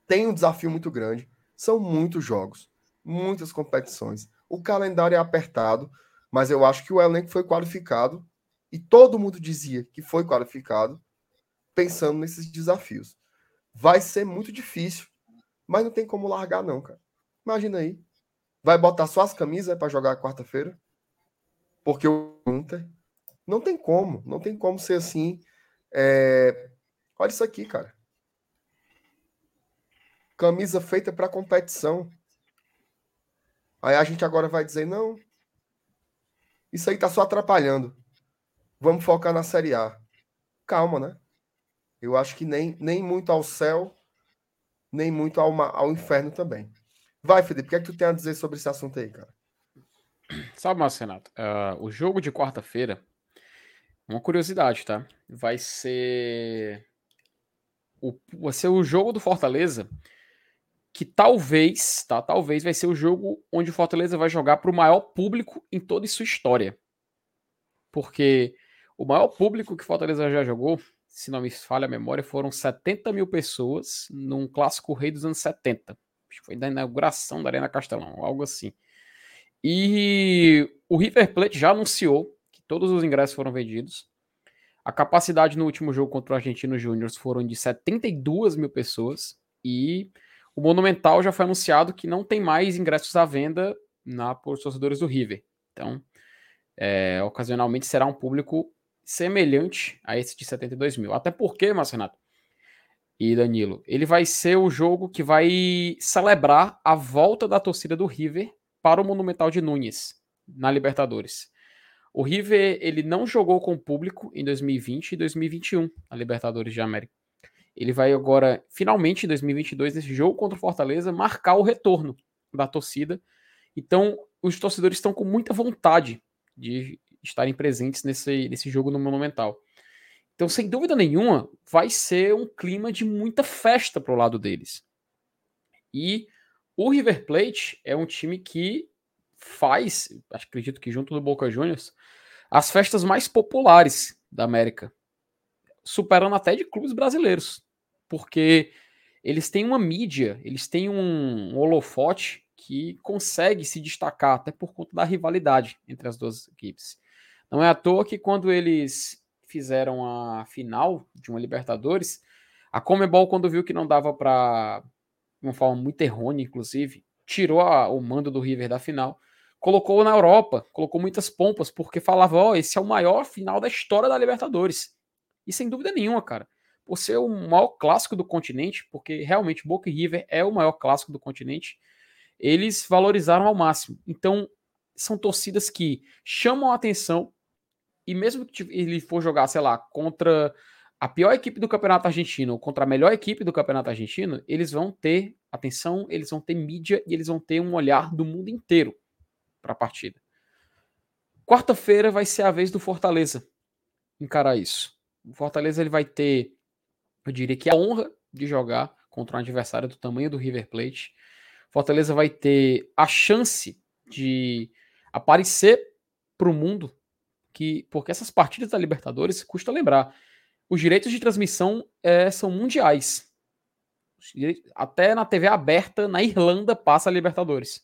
tem um desafio muito grande. São muitos jogos, muitas competições. O calendário é apertado, mas eu acho que o elenco foi qualificado e todo mundo dizia que foi qualificado pensando nesses desafios. Vai ser muito difícil, mas não tem como largar não, cara. Imagina aí. Vai botar só as camisas para jogar quarta-feira? Porque o Inter não tem como, não tem como ser assim. É... Olha isso aqui, cara. Camisa feita para competição. Aí a gente agora vai dizer, não, isso aí tá só atrapalhando. Vamos focar na Série A. Calma, né? Eu acho que nem, nem muito ao céu, nem muito ao, ao inferno também. Vai, Felipe, o que é que tu tem a dizer sobre esse assunto aí, cara? Sabe, Márcio Renato, uh, o jogo de quarta-feira, uma curiosidade, tá? Vai ser o, vai ser o jogo do Fortaleza que talvez, tá? Talvez vai ser o jogo onde o Fortaleza vai jogar para o maior público em toda sua história. Porque o maior público que o Fortaleza já jogou, se não me falha a memória, foram 70 mil pessoas num clássico rei dos anos 70. Acho que foi da inauguração da Arena Castelão, algo assim. E o River Plate já anunciou que todos os ingressos foram vendidos. A capacidade no último jogo contra o Argentino Júnior foram de 72 mil pessoas. E o Monumental já foi anunciado que não tem mais ingressos à venda na, por torcedores do River. Então, é, ocasionalmente será um público semelhante a esse de 72 mil. Até porque, Márcio Renato e Danilo, ele vai ser o jogo que vai celebrar a volta da torcida do River para o Monumental de Nunes, na Libertadores. O River ele não jogou com público em 2020 e 2021 na Libertadores de América. Ele vai agora, finalmente, em 2022, nesse jogo contra o Fortaleza, marcar o retorno da torcida. Então, os torcedores estão com muita vontade de estarem presentes nesse, nesse jogo no Monumental. Então, sem dúvida nenhuma, vai ser um clima de muita festa para o lado deles. E o River Plate é um time que faz, acredito que junto do Boca Juniors, as festas mais populares da América, superando até de clubes brasileiros, porque eles têm uma mídia, eles têm um, holofote que consegue se destacar até por conta da rivalidade entre as duas equipes. Não é à toa que quando eles fizeram a final de uma Libertadores, a Comebol quando viu que não dava para de uma forma muito errônea, inclusive, tirou a, o mando do River da final, colocou na Europa, colocou muitas pompas, porque falava, ó, oh, esse é o maior final da história da Libertadores. E sem dúvida nenhuma, cara, por ser o maior clássico do continente, porque realmente Boca e River é o maior clássico do continente, eles valorizaram ao máximo. Então, são torcidas que chamam a atenção, e mesmo que ele for jogar, sei lá, contra a pior equipe do campeonato argentino contra a melhor equipe do campeonato argentino, eles vão ter atenção, eles vão ter mídia e eles vão ter um olhar do mundo inteiro para a partida. Quarta-feira vai ser a vez do Fortaleza encarar isso. O Fortaleza ele vai ter, eu diria que a honra de jogar contra um adversário do tamanho do River Plate. Fortaleza vai ter a chance de aparecer para o mundo que porque essas partidas da Libertadores custa lembrar os direitos de transmissão é, são mundiais. Até na TV aberta na Irlanda passa a Libertadores.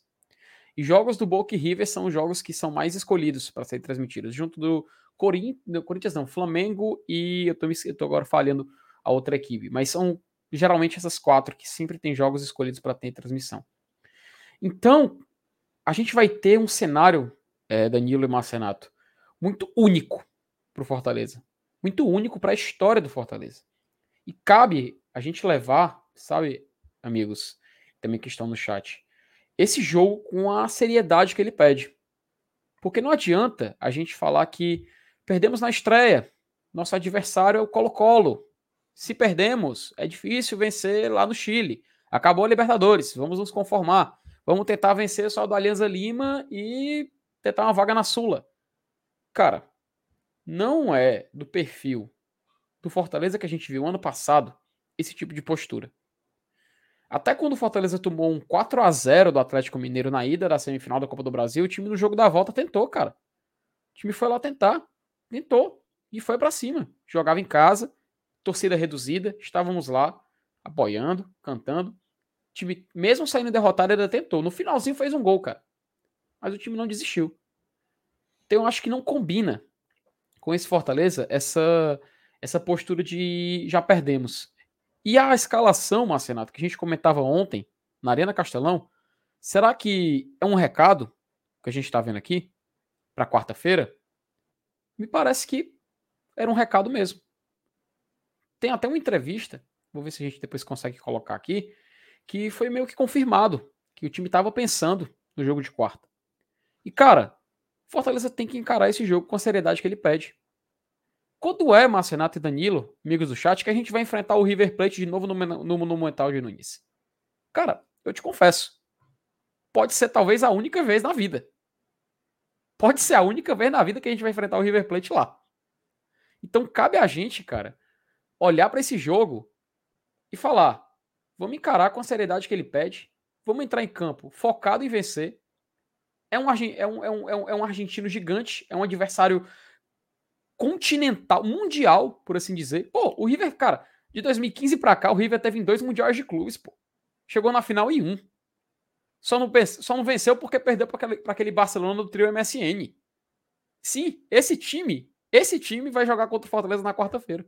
E jogos do Boca e River são os jogos que são mais escolhidos para serem transmitidos. Junto do Corinthians, Corinthians não, Flamengo e eu tô, eu tô agora falhando a outra equipe, mas são geralmente essas quatro que sempre tem jogos escolhidos para ter transmissão. Então, a gente vai ter um cenário, é, Danilo e Marcenato, muito único para o Fortaleza. Muito único para a história do Fortaleza. E cabe a gente levar, sabe, amigos, também que estão no chat, esse jogo com a seriedade que ele pede. Porque não adianta a gente falar que perdemos na estreia, nosso adversário é o Colo-Colo. Se perdemos, é difícil vencer lá no Chile. Acabou a Libertadores, vamos nos conformar. Vamos tentar vencer só do Alianza Lima e tentar uma vaga na Sula. Cara, não é do perfil do Fortaleza que a gente viu ano passado esse tipo de postura. Até quando o Fortaleza tomou um 4 a 0 do Atlético Mineiro na ida da semifinal da Copa do Brasil, o time no jogo da volta tentou, cara. O time foi lá tentar, tentou e foi para cima. Jogava em casa, torcida reduzida, estávamos lá apoiando, cantando time, mesmo saindo derrotado, ainda tentou. No finalzinho fez um gol, cara. Mas o time não desistiu. Então eu acho que não combina com esse Fortaleza essa, essa postura de já perdemos. E a escalação, Marcenato, que a gente comentava ontem na Arena Castelão, será que é um recado que a gente está vendo aqui para quarta-feira? Me parece que era um recado mesmo. Tem até uma entrevista, vou ver se a gente depois consegue colocar aqui, que foi meio que confirmado que o time estava pensando no jogo de quarta. E, cara, Fortaleza tem que encarar esse jogo com a seriedade que ele pede. Quando é, Marcenato e Danilo, amigos do chat, que a gente vai enfrentar o River Plate de novo no, no Monumental de Nunes? Cara, eu te confesso, pode ser talvez a única vez na vida. Pode ser a única vez na vida que a gente vai enfrentar o River Plate lá. Então cabe a gente, cara, olhar para esse jogo e falar: Vamos encarar com a seriedade que ele pede. Vamos entrar em campo focado em vencer. É um, é um, é um, é um, é um argentino gigante, é um adversário continental, mundial, por assim dizer. Pô, o River, cara, de 2015 para cá, o River teve em dois mundiais de clubes, pô. Chegou na final em um. Só não, só não venceu porque perdeu para aquele, aquele Barcelona do trio MSN. Sim, esse time, esse time vai jogar contra o Fortaleza na quarta-feira.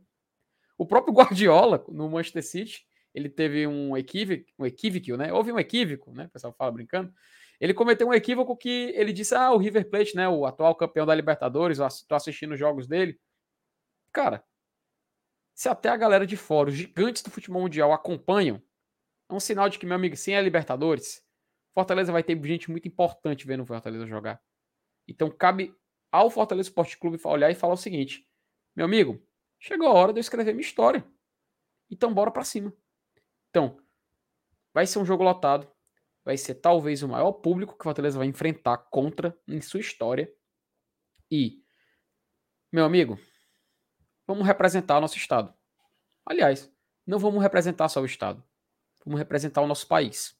O próprio Guardiola, no Manchester City, ele teve um equívoco, um equívoco, né? Houve um equívoco, né? O pessoal fala brincando. Ele cometeu um equívoco que ele disse: Ah, o River Plate, né? O atual campeão da Libertadores, estou assistindo os jogos dele. Cara, se até a galera de fora, os gigantes do futebol mundial, acompanham, é um sinal de que, meu amigo, sem a Libertadores, Fortaleza vai ter gente muito importante vendo o Fortaleza jogar. Então cabe ao Fortaleza Esporte Clube olhar e falar o seguinte: meu amigo, chegou a hora de eu escrever minha história. Então bora para cima. Então, vai ser um jogo lotado. Vai ser talvez o maior público que o Fortaleza vai enfrentar contra em sua história. E, meu amigo, vamos representar o nosso Estado. Aliás, não vamos representar só o Estado. Vamos representar o nosso país.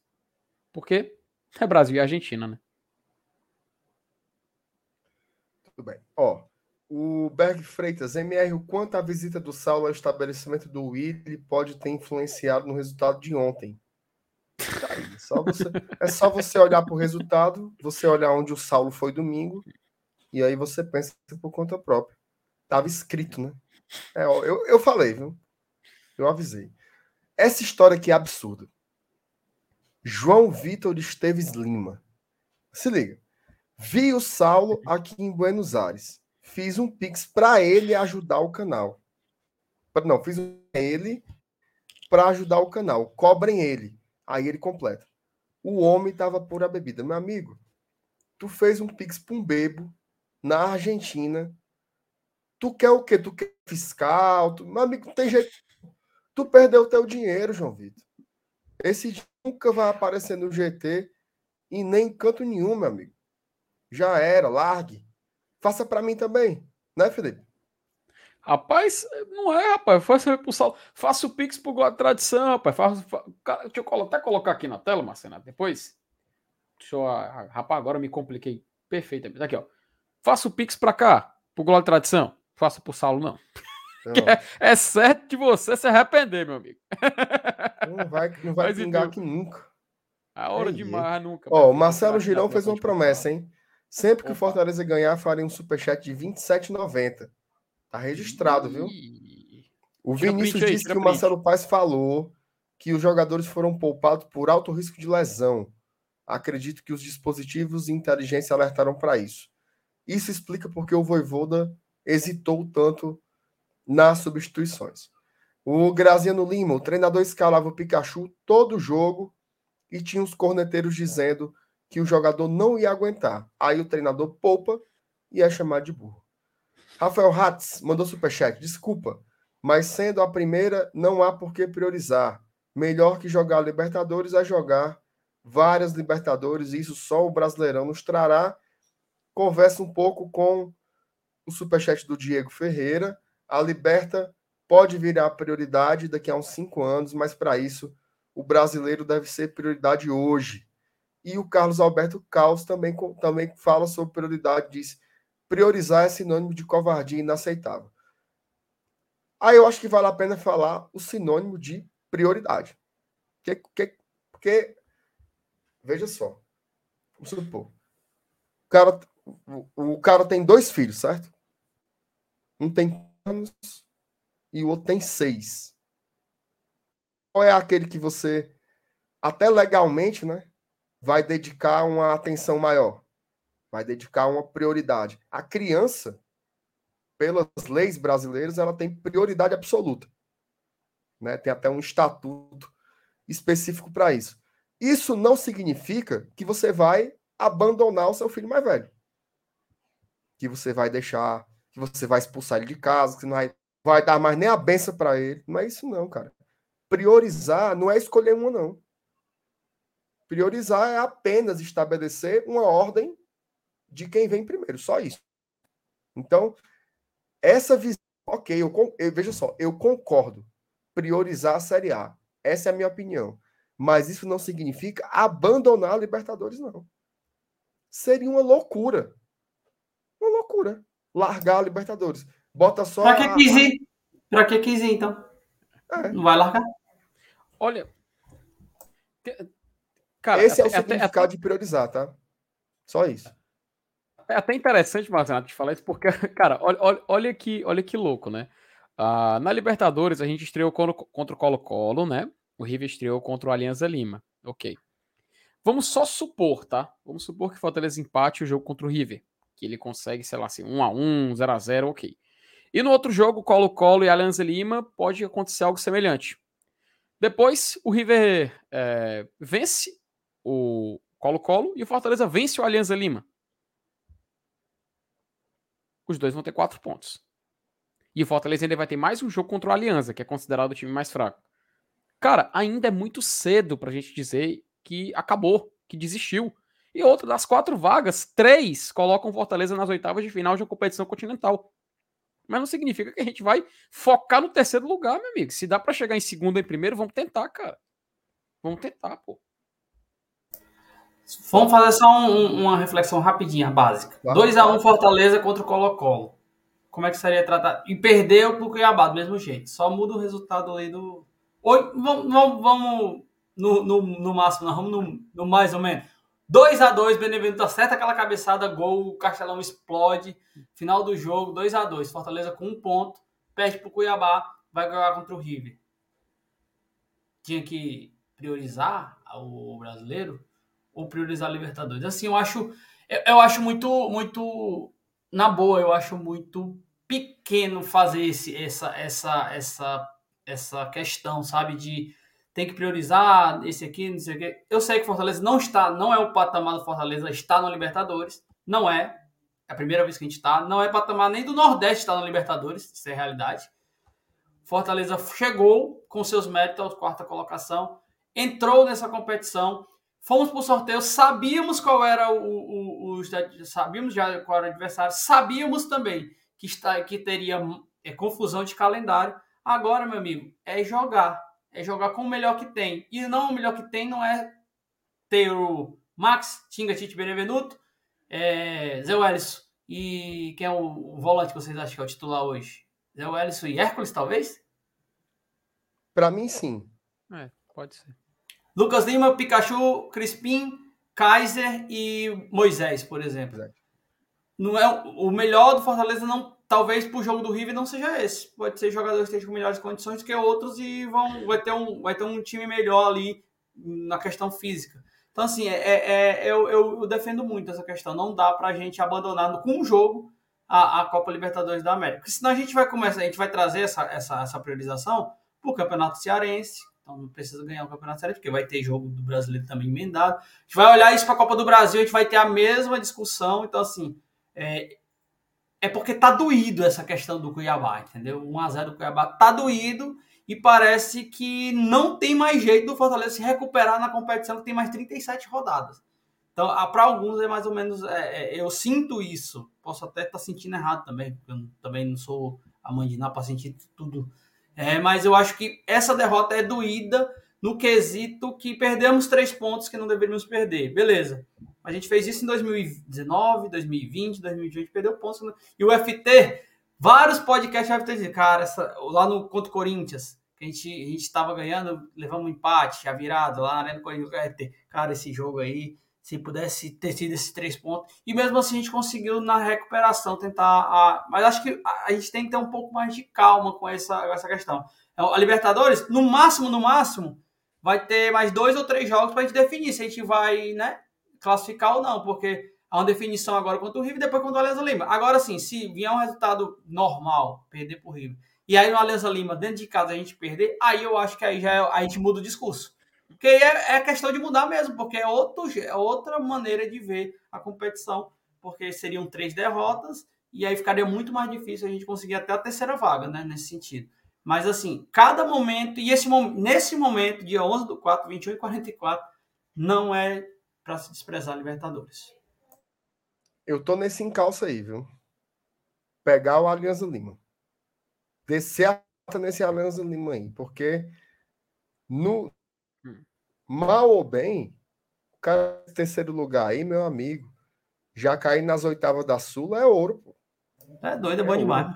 Porque é Brasil e Argentina, né? Tudo bem. Ó, o Berg Freitas, MR, o quanto a visita do Saulo ao estabelecimento do Willi pode ter influenciado no resultado de ontem? Só você, é só você olhar para o resultado, você olhar onde o Saulo foi domingo, e aí você pensa por conta própria. Tava escrito, né? É, eu, eu falei, viu? Eu avisei. Essa história aqui é absurda. João Vitor Esteves Lima. Se liga. Vi o Saulo aqui em Buenos Aires fiz um pix para ele ajudar o canal. Não, fiz um ele para ajudar o canal. Cobrem ele. Aí ele completa. O homem tava por a bebida. Meu amigo, tu fez um pix para um bebo na Argentina. Tu quer o quê? Tu quer fiscal? Tu... Meu amigo, não tem jeito. Tu perdeu o teu dinheiro, João Vitor. Esse nunca vai aparecer no GT e nem em canto nenhum, meu amigo. Já era, largue. Faça para mim também, né, Felipe? Rapaz, não é, rapaz. Faça sal... Faça o Pix pro Gol Tradição, rapaz. Faça... Deixa eu até colocar aqui na tela, Marcelo, depois. Deixa eu... Rapaz, agora eu me compliquei perfeitamente. Aqui, ó. Faça o Pix pra cá, pro Gol Tradição. Faça pro Saulo, não. É, é, certo de você se arrepender, meu amigo. Não vai, não vai pingar aqui nunca. A hora é demais nunca. Ó, o Marcelo Girão fez uma promessa, hein? Sempre que o Fortaleza ganhar, faria um superchat de 27,90. Tá registrado, viu? O Vinícius disse que o Marcelo Paes falou que os jogadores foram poupados por alto risco de lesão. Acredito que os dispositivos de inteligência alertaram para isso. Isso explica porque o Voivoda hesitou tanto nas substituições. O Graziano Lima, o treinador escalava o Pikachu todo jogo e tinha os corneteiros dizendo que o jogador não ia aguentar. Aí o treinador poupa e é chamado de burro. Rafael Hatz mandou superchat. Desculpa, mas sendo a primeira, não há por que priorizar. Melhor que jogar Libertadores é jogar várias Libertadores, e isso só o Brasileirão nos trará. Conversa um pouco com o superchat do Diego Ferreira. A Liberta pode virar prioridade daqui a uns cinco anos, mas para isso o brasileiro deve ser prioridade hoje. E o Carlos Alberto Caos também, também fala sobre prioridade, diz priorizar é sinônimo de covardia inaceitável. Aí eu acho que vale a pena falar o sinônimo de prioridade. Que, que, porque, veja só, vamos supor, o cara, o, o cara tem dois filhos, certo? Um tem anos e o outro tem seis. Qual é aquele que você, até legalmente, né, vai dedicar uma atenção maior? Vai dedicar uma prioridade. A criança, pelas leis brasileiras, ela tem prioridade absoluta. Né? Tem até um estatuto específico para isso. Isso não significa que você vai abandonar o seu filho mais velho. Que você vai deixar que você vai expulsar ele de casa, que não vai, vai dar mais nem a benção para ele. Não é isso, não, cara. Priorizar não é escolher uma, não. Priorizar é apenas estabelecer uma ordem de quem vem primeiro, só isso. Então, essa visão, ok, eu, eu veja só, eu concordo. Priorizar a Série A. Essa é a minha opinião. Mas isso não significa abandonar a Libertadores, não. Seria uma loucura. Uma loucura largar a Libertadores. Bota só. Pra que a... quis ir? Pra que quis ir, então? É. Não vai largar? Olha. Cara, Esse é o significado até... de priorizar, tá? Só isso. É até interessante, Marcelo, te falar isso, porque, cara, olha, olha, olha, que, olha que louco, né? Uh, na Libertadores, a gente estreou contra o Colo-Colo, né? O River estreou contra o Alianza Lima. Ok. Vamos só supor, tá? Vamos supor que o Fortaleza empate o jogo contra o River que ele consegue, sei lá, assim, 1 a 1 0 a 0 ok. E no outro jogo, Colo-Colo e Alianza Lima, pode acontecer algo semelhante. Depois, o River é, vence o Colo-Colo e o Fortaleza vence o Alianza Lima. Os dois vão ter quatro pontos. E o Fortaleza ainda vai ter mais um jogo contra o Alianza, que é considerado o time mais fraco. Cara, ainda é muito cedo pra gente dizer que acabou, que desistiu. E outra, das quatro vagas, três colocam Fortaleza nas oitavas de final de uma competição continental. Mas não significa que a gente vai focar no terceiro lugar, meu amigo. Se dá para chegar em segundo em primeiro, vamos tentar, cara. Vamos tentar, pô. Vamos fazer só um, uma reflexão rapidinha, básica. 2x1 um Fortaleza contra o Colo-Colo. Como é que seria tratado? E perdeu pro Cuiabá do mesmo jeito. Só muda o resultado aí do. Oi, vamos, vamos, vamos no, no, no máximo, não, vamos no, no mais ou menos. 2 a 2 Benevenuto acerta aquela cabeçada, gol, o Castelão explode. Final do jogo, 2 a 2 Fortaleza com um ponto, perde para o Cuiabá, vai ganhar contra o River. Tinha que priorizar o brasileiro ou priorizar a Libertadores. Assim, eu acho, eu, eu acho muito, muito, na boa, eu acho muito pequeno fazer esse, essa, essa, essa, essa questão, sabe, de tem que priorizar esse aqui, não sei o quê. Eu sei que Fortaleza não está, não é o patamar do Fortaleza, está no Libertadores. Não é. É a primeira vez que a gente está. Não é patamar nem do Nordeste estar no Libertadores, isso é realidade. Fortaleza chegou com seus méritos à quarta colocação, entrou nessa competição, Fomos para o sorteio, sabíamos qual era o, o, o, sabíamos já qual era o adversário, sabíamos também que, está, que teria é, confusão de calendário. Agora, meu amigo, é jogar. É jogar com o melhor que tem. E não o melhor que tem não é ter o Max, Tinga, Tite, Benevenuto, é, Zé Welles e quem é o, o volante que vocês acham que é o titular hoje? Zé Welles e Hércules, talvez? Para mim, sim. É, pode ser. Lucas Lima, Pikachu, Crispim, Kaiser e Moisés, por exemplo. Não é o melhor do Fortaleza não talvez para o jogo do River não seja esse. Pode ser jogadores que estejam com melhores condições que outros e vão vai ter um vai ter um time melhor ali na questão física. Então assim, é, é, é eu, eu, defendo muito essa questão. Não dá para a gente abandonar com um jogo a, a Copa Libertadores da América. Porque senão a gente vai começar, a gente vai trazer essa, essa, essa priorização para o Campeonato Cearense, então não precisa ganhar o Campeonato Cearense, porque vai ter jogo do brasileiro também emendado. A gente vai olhar isso para a Copa do Brasil, a gente vai ter a mesma discussão. Então, assim, é, é porque tá doído essa questão do Cuiabá, entendeu? 1x0 do Cuiabá tá doído e parece que não tem mais jeito do Fortaleza se recuperar na competição que tem mais 37 rodadas. Então, para alguns é mais ou menos. É, é, eu sinto isso. Posso até estar tá sentindo errado também, porque eu também não sou a mãe de para sentir tudo é, mas eu acho que essa derrota é doída no quesito que perdemos três pontos que não deveríamos perder. Beleza. A gente fez isso em 2019, 2020, 2020, perdeu pontos. E o FT, vários podcasts dizem, cara, essa, lá no contra Corinthians, que a gente estava ganhando, levamos um empate, a virada lá na Arena Corinthians, cara, esse jogo aí se pudesse ter sido esses três pontos. E mesmo assim a gente conseguiu na recuperação tentar. A... Mas acho que a gente tem que ter um pouco mais de calma com essa, essa questão. A Libertadores, no máximo, no máximo, vai ter mais dois ou três jogos para a gente definir se a gente vai né, classificar ou não, porque há uma definição agora contra o River e depois contra o Alianza Lima. Agora sim, se vier um resultado normal, perder para o River, e aí no Alianza Lima, dentro de casa, a gente perder, aí eu acho que aí já é, a gente muda o discurso. Porque é, é questão de mudar mesmo, porque é, outro, é outra maneira de ver a competição, porque seriam três derrotas e aí ficaria muito mais difícil a gente conseguir até a terceira vaga, né, nesse sentido. Mas assim, cada momento, e esse, nesse momento, dia 11 do 4, 21 e 44, não é para se desprezar Libertadores. Eu tô nesse encalço aí, viu? Pegar o Alianza Lima. Descer nesse Alianza Lima aí, porque no, Mal ou bem, o cara terceiro lugar aí, meu amigo, já cair nas oitavas da Sula é ouro, pô. É doido, é, bom, demais.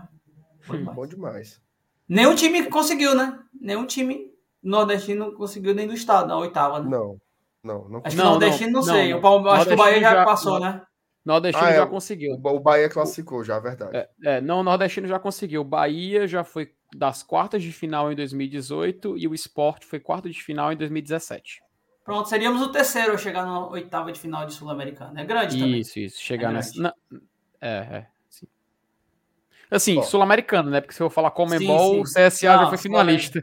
bom demais. Bom demais. Nenhum time conseguiu, né? Nenhum time nordestino conseguiu nem do estado, na oitava, né? Não, não. não acho que não, nordestino não, não sei. Não, o, acho que o Bahia já, já passou, né? Nordestino ah, é, já conseguiu. O Bahia classificou já, é verdade. É, é, não, o Nordestino já conseguiu. O Bahia já foi das quartas de final em 2018 e o Sport foi quarto de final em 2017. Pronto, seríamos o terceiro a chegar na oitava de final de Sul-Americana. É grande também. Isso, isso. Chegar é nessa. Na... É, é. Sim. Assim, Sul-Americano, né? Porque se eu falar Comembol, o CSA não, já foi finalista.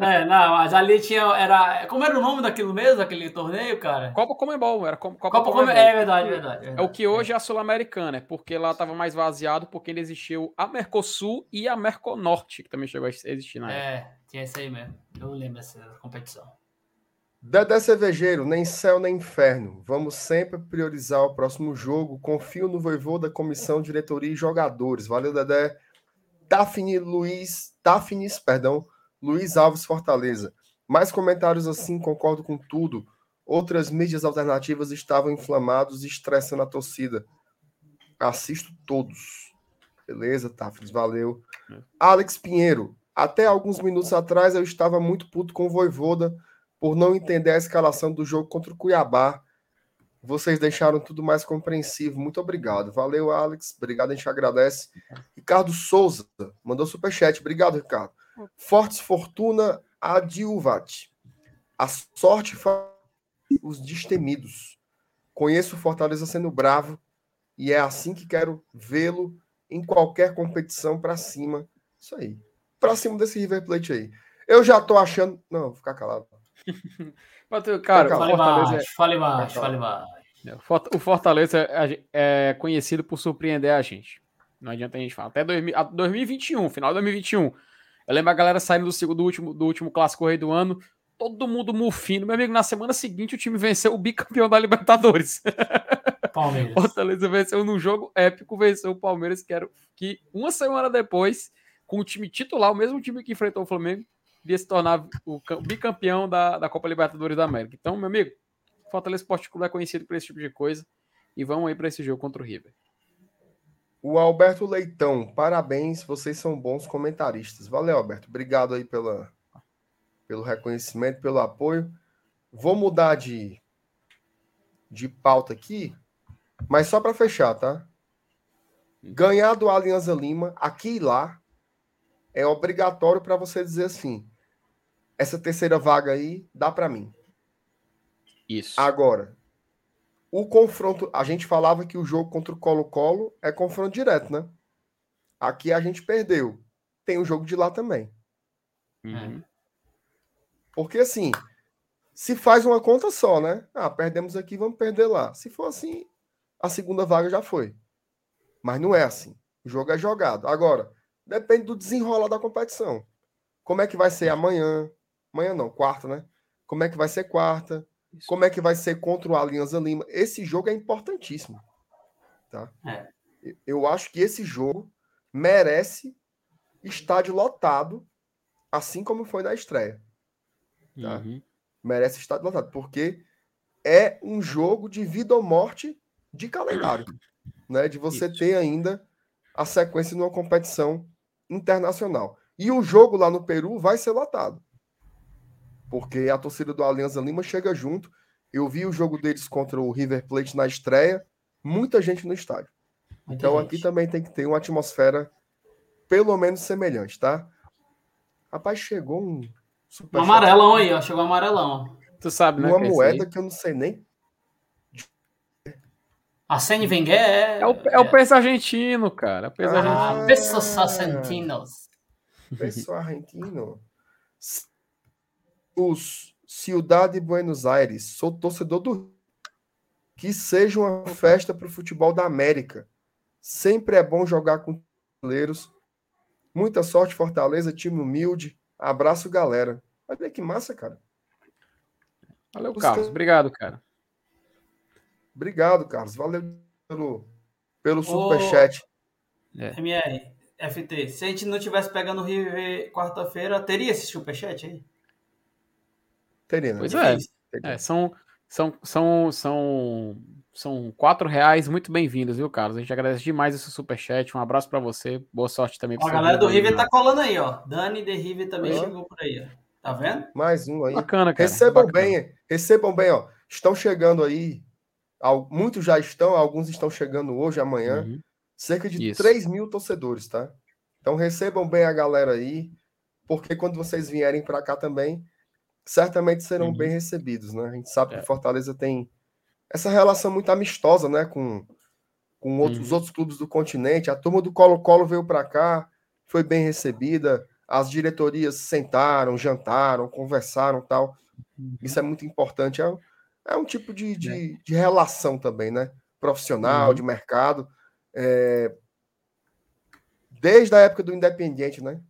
É, não, mas ali tinha. Era, como era o nome daquilo mesmo, daquele torneio, cara? Copa Comembol, era Copa, Copa Comembol. É verdade, verdade, verdade. É o que hoje é a Sul-Americana, porque lá estava mais vaziado porque ainda existiu a Mercosul e a Merconorte, que também chegou a existir na época. É, tinha isso aí mesmo. Eu lembro dessa competição. Dedé Cervejeiro, nem céu nem inferno. Vamos sempre priorizar o próximo jogo. Confio no voivô da comissão, diretoria e jogadores. Valeu, Dedé. Daphne Luiz, Daphnis, perdão, Luiz Alves Fortaleza. Mais comentários assim, concordo com tudo. Outras mídias alternativas estavam inflamados e estressando a torcida. Assisto todos. Beleza, Daphnis, valeu. É. Alex Pinheiro, até alguns minutos atrás eu estava muito puto com o Voivoda por não entender a escalação do jogo contra o Cuiabá. Vocês deixaram tudo mais compreensivo. Muito obrigado. Valeu, Alex. Obrigado, a gente agradece. Ricardo Souza mandou superchat. Obrigado, Ricardo. Fortes Fortuna Adilvat. A sorte faz os destemidos. Conheço o Fortaleza sendo bravo e é assim que quero vê-lo em qualquer competição para cima. Isso aí. Para cima desse River Plate aí. Eu já tô achando. Não, vou ficar calado. Cara, fale Fortaleza baixo, é... fale baixo, fale baixo. O Fortaleza é, é conhecido por surpreender a gente. Não adianta a gente falar. Até 2021, final de 2021. Eu lembro a galera saindo do, do, último, do último clássico rei do ano. todo mundo mufino. Meu amigo, na semana seguinte o time venceu o bicampeão da Libertadores. Palmeiras. Fortaleza venceu num jogo épico, venceu o Palmeiras, que era que uma semana depois, com o time titular, o mesmo time que enfrentou o Flamengo, iria se tornar o bicampeão da, da Copa Libertadores da América. Então, meu amigo, Fortaleza Esporte Clube é conhecido por esse tipo de coisa. E vamos aí para esse jogo contra o River. O Alberto Leitão, parabéns, vocês são bons comentaristas. Valeu, Alberto. Obrigado aí pela, pelo reconhecimento, pelo apoio. Vou mudar de, de pauta aqui, mas só para fechar, tá? Ganhar do Alianza Lima, aqui e lá, é obrigatório para você dizer assim: essa terceira vaga aí dá para mim. Isso. Agora, o confronto, a gente falava que o jogo contra o Colo-Colo é confronto direto, né? Aqui a gente perdeu. Tem o jogo de lá também. Uhum. Porque assim, se faz uma conta só, né? Ah, perdemos aqui, vamos perder lá. Se for assim, a segunda vaga já foi. Mas não é assim. O jogo é jogado. Agora, depende do desenrolar da competição. Como é que vai ser amanhã? Amanhã não, quarta, né? Como é que vai ser quarta? Isso. Como é que vai ser contra o Alianza Lima? Esse jogo é importantíssimo. Tá? É. Eu acho que esse jogo merece estádio lotado, assim como foi na estreia. Tá? Uhum. Merece estádio lotado, porque é um jogo de vida ou morte de calendário. Né? De você Isso. ter ainda a sequência numa competição internacional. E o jogo lá no Peru vai ser lotado porque a torcida do Alianza Lima chega junto. Eu vi o jogo deles contra o River Plate na estreia, muita gente no estádio. Muita então gente. aqui também tem que ter uma atmosfera pelo menos semelhante, tá? Rapaz, chegou um super um amarelão aí, ó, chegou um amarelão. Tu sabe, né? Uma que é moeda que eu não sei nem. A Sene Wenger é... É o, é o peso argentino, cara. É o peso ah, argentino. Pesos argentinos. Peso argentino os Ciudad Buenos Aires, sou torcedor do que seja uma festa para o futebol da América. Sempre é bom jogar com brasileiros. Muita sorte, Fortaleza, time humilde. Abraço, galera. Olha que massa, cara. Valeu, Os Carlos. Obrigado, cara. Obrigado, Carlos. Valeu pelo, pelo superchat. É. MR, FT, se a gente não tivesse pegando o River quarta-feira, teria esse superchat aí? Teria, né? Pois é. é. são, são, são, são, são quatro reais muito bem-vindos, viu, Carlos? A gente agradece demais esse superchat. Um abraço para você. Boa sorte também. Ó, a galera do River tá colando aí, ó. Dani de River também chegou por aí, ó. Tá vendo? Mais um aí. Bacana, cara. Recebam Bacana. bem, recebam bem, ó. Estão chegando aí. Muitos já estão, alguns estão chegando hoje, amanhã. Uhum. Cerca de Isso. 3 mil torcedores, tá? Então recebam bem a galera aí, porque quando vocês vierem para cá também, certamente serão uhum. bem recebidos, né? A gente sabe é. que Fortaleza tem essa relação muito amistosa, né, com, com outros, uhum. os outros clubes do continente. A turma do Colo-Colo veio para cá, foi bem recebida, as diretorias sentaram, jantaram, conversaram tal. Uhum. Isso é muito importante. É, é um tipo de, de, é. de, relação também, né? Profissional, de uhum. mercado. É, desde a época do Independiente, né?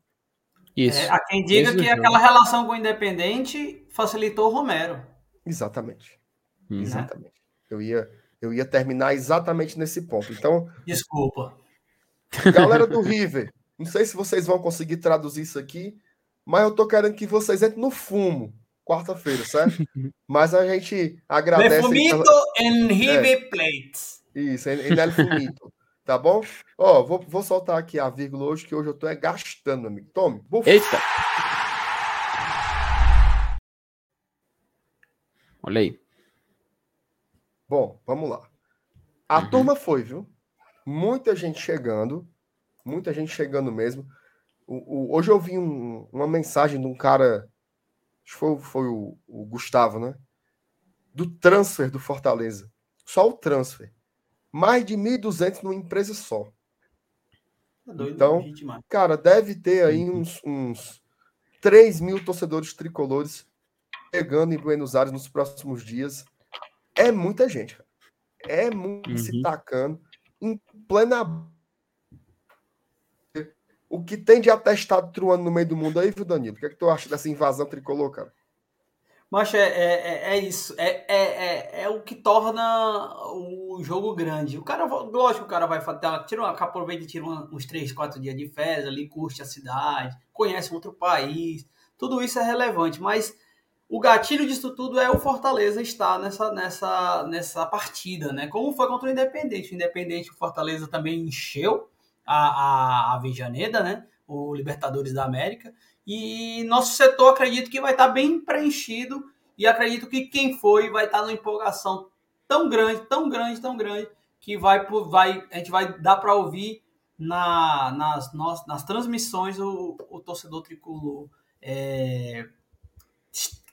Isso. É, há quem diga Esse que aquela relação com o Independente facilitou o Romero. Exatamente. Uhum. Exatamente. Eu ia, eu ia terminar exatamente nesse ponto. Então. Desculpa. Galera do River, não sei se vocês vão conseguir traduzir isso aqui, mas eu tô querendo que vocês entrem no fumo quarta-feira, certo? mas a gente agradece. fumito em River é, Plate. Isso, em, em El Fumito. Tá bom? Ó, vou, vou soltar aqui a vírgula hoje, que hoje eu tô é gastando, amigo. Tome. Buf. Eita! Olha aí. Bom, vamos lá. A uhum. turma foi, viu? Muita gente chegando. Muita gente chegando mesmo. O, o, hoje eu vi um, uma mensagem de um cara. Acho que foi, foi o, o Gustavo, né? Do transfer do Fortaleza. Só o transfer mais de 1.200 numa empresa só. Tá doido, então, cara, deve ter aí uhum. uns, uns 3 mil torcedores tricolores chegando em Buenos Aires nos próximos dias. É muita gente. É muito uhum. se tacando em plena. O que tem de atestado truando no meio do mundo aí, viu, Danilo? O que, é que tu acha dessa invasão tricolor, cara? Mas é, é, é isso. É, é, é, é, o que torna o jogo grande. O cara, lógico, o cara vai fazer, tira uma, aproveita e tira uns 3, 4 dias de férias ali, curte a cidade, conhece outro país. Tudo isso é relevante, mas o gatilho disso tudo é o Fortaleza estar nessa, nessa, nessa partida, né? Como foi contra o Independente. O Independente, o Fortaleza também encheu a, a, a Vijaneda, né? O Libertadores da América. E nosso setor acredito que vai estar bem preenchido e acredito que quem foi vai estar numa empolgação tão grande, tão grande, tão grande que vai, vai a gente vai dar para ouvir na, nas, nas, nas transmissões o, o torcedor tricolor é,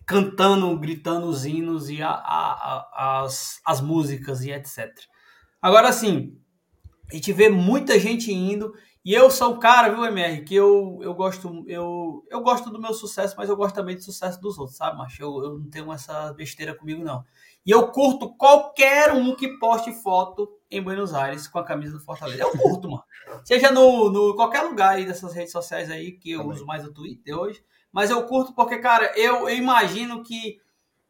cantando, gritando os hinos e a, a, a, as, as músicas e etc. Agora sim, a gente vê muita gente indo e eu sou o cara, viu, MR, que eu, eu gosto eu, eu gosto do meu sucesso, mas eu gosto também do sucesso dos outros, sabe, macho? Eu, eu não tenho essa besteira comigo, não. E eu curto qualquer um que poste foto em Buenos Aires com a camisa do Fortaleza. Eu curto, mano. Seja no, no qualquer lugar aí dessas redes sociais aí, que eu também. uso mais o Twitter hoje. Mas eu curto porque, cara, eu, eu imagino que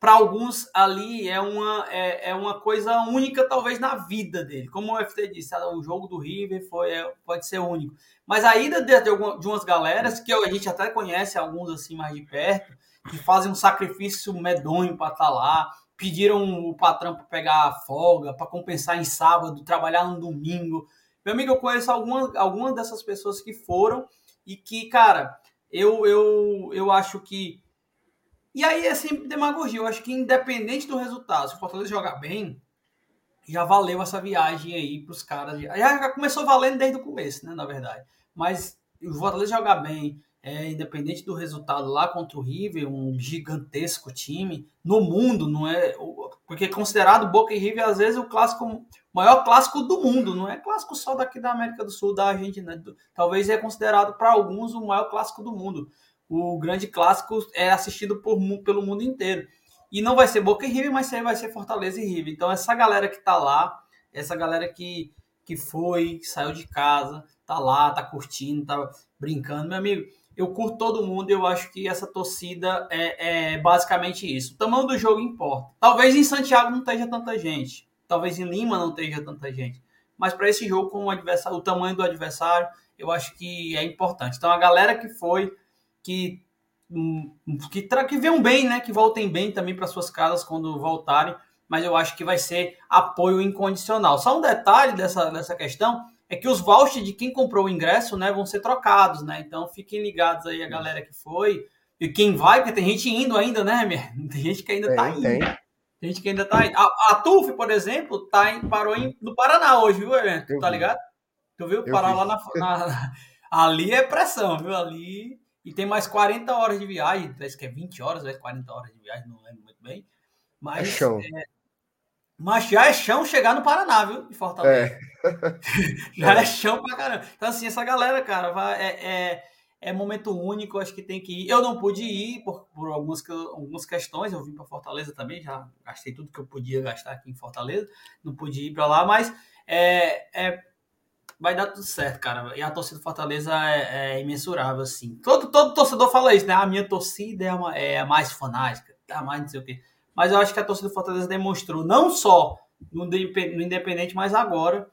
para alguns ali é uma, é, é uma coisa única, talvez, na vida dele. Como o FT disse, ah, o jogo do River foi, é, pode ser único. Mas a ida de, de, algumas, de umas galeras, que a gente até conhece alguns assim mais de perto, que fazem um sacrifício medonho para estar tá lá, pediram o patrão para pegar folga, para compensar em sábado, trabalhar no domingo. Meu amigo, eu conheço algumas, algumas dessas pessoas que foram e que, cara, eu, eu, eu acho que e aí é sempre demagogia. Eu acho que independente do resultado, se o Fortaleza jogar bem, já valeu essa viagem aí para os caras. Já começou valendo desde o começo, né? Na verdade. Mas o Fortaleza jogar bem, é, independente do resultado lá contra o River, um gigantesco time no mundo, não é? Porque considerado Boca e River às vezes o clássico maior clássico do mundo, não é clássico só daqui da América do Sul, da Argentina. Talvez é considerado para alguns o maior clássico do mundo o grande clássico é assistido por, pelo mundo inteiro. E não vai ser Boca e River, mas vai ser Fortaleza e River. Então essa galera que tá lá, essa galera que, que foi, que saiu de casa, tá lá, tá curtindo, tá brincando, meu amigo. Eu curto todo mundo eu acho que essa torcida é, é basicamente isso. O tamanho do jogo importa. Talvez em Santiago não esteja tanta gente. Talvez em Lima não esteja tanta gente. Mas para esse jogo, com o, adversário, o tamanho do adversário, eu acho que é importante. Então a galera que foi, que hum, que, que venham bem, né? Que voltem bem também para suas casas quando voltarem. Mas eu acho que vai ser apoio incondicional. Só um detalhe dessa, dessa questão é que os vouchers de quem comprou o ingresso, né, vão ser trocados, né? Então fiquem ligados aí a galera que foi e quem vai, porque tem gente indo ainda, né, Tem gente que ainda tem, tá indo. Tem. tem gente que ainda tá indo. A, a TUF, por exemplo, tá em, parou em, no Paraná hoje, viu, evento? Tá ligado? Tu viu? Parar lá na, na, Ali é pressão, viu? Ali e tem mais 40 horas de viagem, parece que é 20 horas, ou 40 horas de viagem, não lembro muito bem. Mas, é chão. É, mas já é chão chegar no Paraná, viu? De Fortaleza. É. já é chão pra caramba. Então, assim, essa galera, cara, vai, é, é, é, momento único, acho que tem que ir. Eu não pude ir por, por algumas, algumas questões, eu vim para Fortaleza também, já gastei tudo que eu podia gastar aqui em Fortaleza, não pude ir para lá, mas é, é vai dar tudo certo, cara. E a torcida do Fortaleza é, é, imensurável, assim. Todo, todo torcedor fala isso, né? A minha torcida é, uma, é mais fanática, tá mais não sei o quê. Mas eu acho que a torcida do Fortaleza demonstrou, não só no, Independente, mas agora,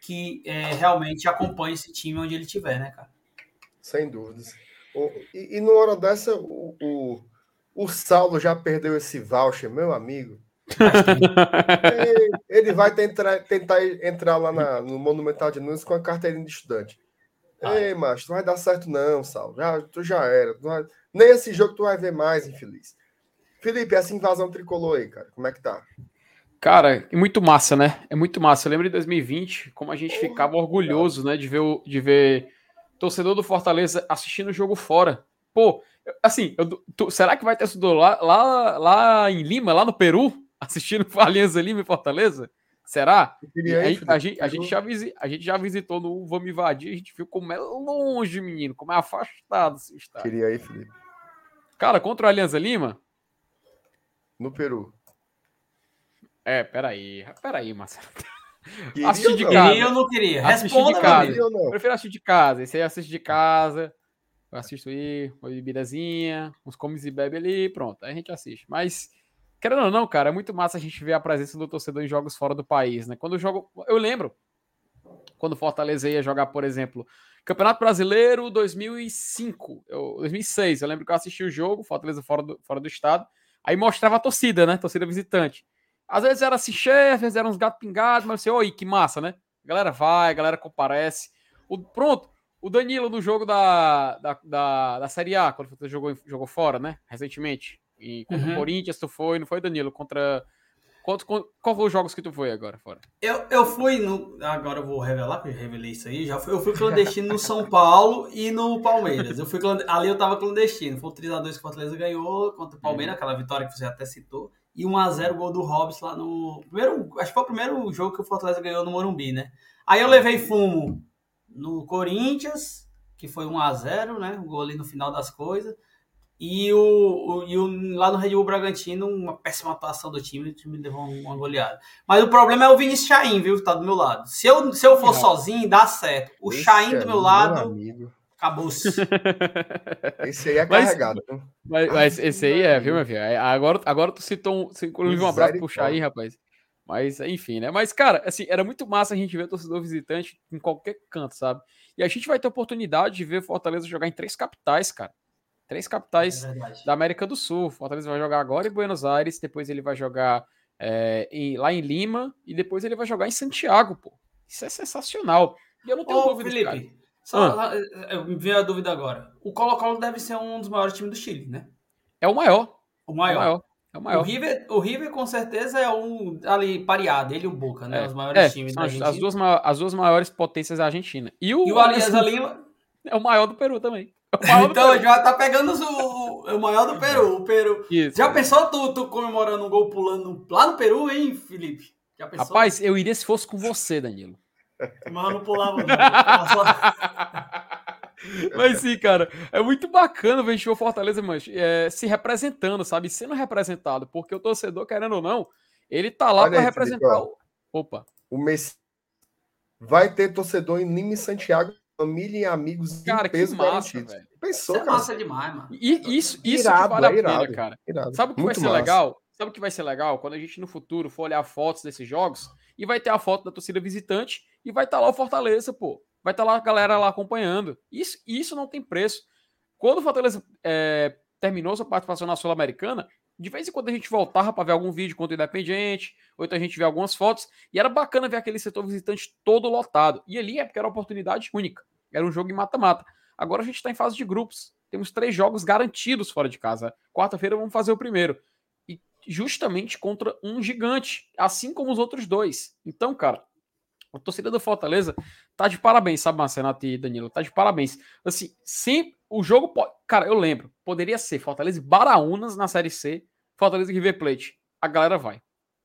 que é, realmente acompanha esse time onde ele estiver, né, cara? Sem dúvidas. E, e no hora dessa, o, o, o Saulo já perdeu esse voucher, meu amigo. Ele vai tentar, tentar entrar lá na, no Monumental de Nunes com a carteirinha de estudante. Ah, Ei, macho, não vai dar certo não, Sal. Já, tu já era. Vai... Nem esse jogo tu vai ver mais, infeliz. Felipe, essa invasão tricolor aí, cara, como é que tá? Cara, é muito massa, né? É muito massa. Eu lembro de 2020, como a gente Porra, ficava orgulhoso, cara. né, de ver, o, de ver torcedor do Fortaleza assistindo o jogo fora. Pô, assim, eu, tu, será que vai ter torcedor lá, lá, lá em Lima, lá no Peru? Assistindo Aliança Lima e Fortaleza? Será? Aí, a, gente, a, gente já visi, a gente já visitou no Vamos Invadir, a gente viu como é longe, menino, como é afastado esse estado. Queria ir, Felipe. Cara, contra o Aliança Lima? No Peru. É, peraí. Peraí, Marcelo. assistir de casa. Queria ou não queria? Responda, de casa. Eu prefiro assistir de casa. Esse aí assiste de casa. Eu assisto aí, uma bebidazinha, uns comes e bebe ali, pronto. Aí a gente assiste. Mas, querendo ou não, cara, é muito massa a gente ver a presença do torcedor em jogos fora do país, né? Quando eu jogo. Eu lembro, quando o Fortaleza ia jogar, por exemplo, Campeonato Brasileiro 2005, eu, 2006. Eu lembro que eu assisti o jogo, Fortaleza fora do, fora do estado. Aí mostrava a torcida, né? Torcida visitante. Às vezes era assim, chefe, às vezes eram uns gatos pingados, mas você, oi, que massa, né? A galera vai, a galera comparece. O, pronto, o Danilo no jogo da, da, da, da Série A, quando você jogou, jogou fora, né? Recentemente. E contra uhum. o Corinthians, tu foi, não foi, Danilo? Contra. Quanto, qual, qual foi os jogos que tu foi agora fora? Eu, eu fui no. Agora eu vou revelar, porque eu revelei isso aí. Já fui, eu fui clandestino no São Paulo e no Palmeiras. Eu fui ali eu tava clandestino. Foi o 3x2 que o Fortaleza ganhou contra o Palmeiras, uhum. aquela vitória que você até citou. E 1x0 gol do Hobbs lá no. Primeiro, acho que foi o primeiro jogo que o Fortaleza ganhou no Morumbi, né? Aí eu levei fumo no Corinthians, que foi 1 a 0 né? O gol ali no final das coisas. E, o, o, e o, lá no Red Bull Bragantino, uma péssima atuação do time, o time levou uma goleada. Mas o problema é o Vinícius Chaim, viu? Tá do meu lado. Se eu, se eu for sozinho, dá certo. O Esse Chaim do meu lado, acabou-se. Esse aí é carregado. Mas, mas, esse aí é, viu, meu filho? Agora, agora tu citou um, você um abraço pro Chaim, rapaz. Mas, enfim, né? Mas, cara, assim, era muito massa a gente ver torcedor visitante em qualquer canto, sabe? E a gente vai ter oportunidade de ver Fortaleza jogar em três capitais, cara. Três capitais é da América do Sul. Fortaleza vai jogar agora em Buenos Aires, depois ele vai jogar é, em, lá em Lima e depois ele vai jogar em Santiago, pô. Isso é sensacional. E eu não tenho Ô, dúvida, Felipe, cara. Só, ah. eu me veio a dúvida agora. O Colo-Colo deve ser um dos maiores times do Chile, né? É o maior. O maior. É o maior. É o, maior. o River, o River com certeza é um ali pareado, ele e o Boca, né? É, Os maiores é, times da Argentina. As duas, as duas maiores potências da Argentina. E o, e o Alianza Lima é o maior do Peru também. É então já tá pegando o, o, maior do Peru. O Peru. Isso. Já pensou tu, tu, comemorando um gol pulando lá no Peru, hein, Felipe? Já pensou? Rapaz, eu iria se fosse com você, Danilo. Mas não pulava, não. Mas sim, cara, é muito bacana ver o Fortaleza, mas é, se representando, sabe? Sendo representado, porque o torcedor, querendo ou não, ele tá lá para representar. o... Opa. O Messi vai ter torcedor em Nime Santiago, família e amigos cara, que massa, velho. Pensou, isso é massa demais, mano. E isso, isso irado, que vale a irado, pena, cara. Irado. Sabe o que muito vai ser massa. legal? Sabe o que vai ser legal? Quando a gente no futuro for olhar fotos desses jogos e vai ter a foto da torcida visitante e vai estar tá lá o Fortaleza, pô vai estar tá lá a galera lá acompanhando. Isso, isso não tem preço. Quando o Fortaleza é, terminou sua participação na Sul-Americana, de vez em quando a gente voltava para ver algum vídeo contra o Independente, ou então a gente vê algumas fotos, e era bacana ver aquele setor visitante todo lotado. E ali é porque era uma oportunidade única. Era um jogo em mata-mata. Agora a gente está em fase de grupos. Temos três jogos garantidos fora de casa. Quarta-feira vamos fazer o primeiro. E justamente contra um gigante, assim como os outros dois. Então, cara, a torcida do Fortaleza tá de parabéns, sabe, Marcenato e Danilo? Tá de parabéns. Assim, sim, o jogo pode. Cara, eu lembro, poderia ser Fortaleza e Baraunas na Série C, Fortaleza e River Plate. A galera vai.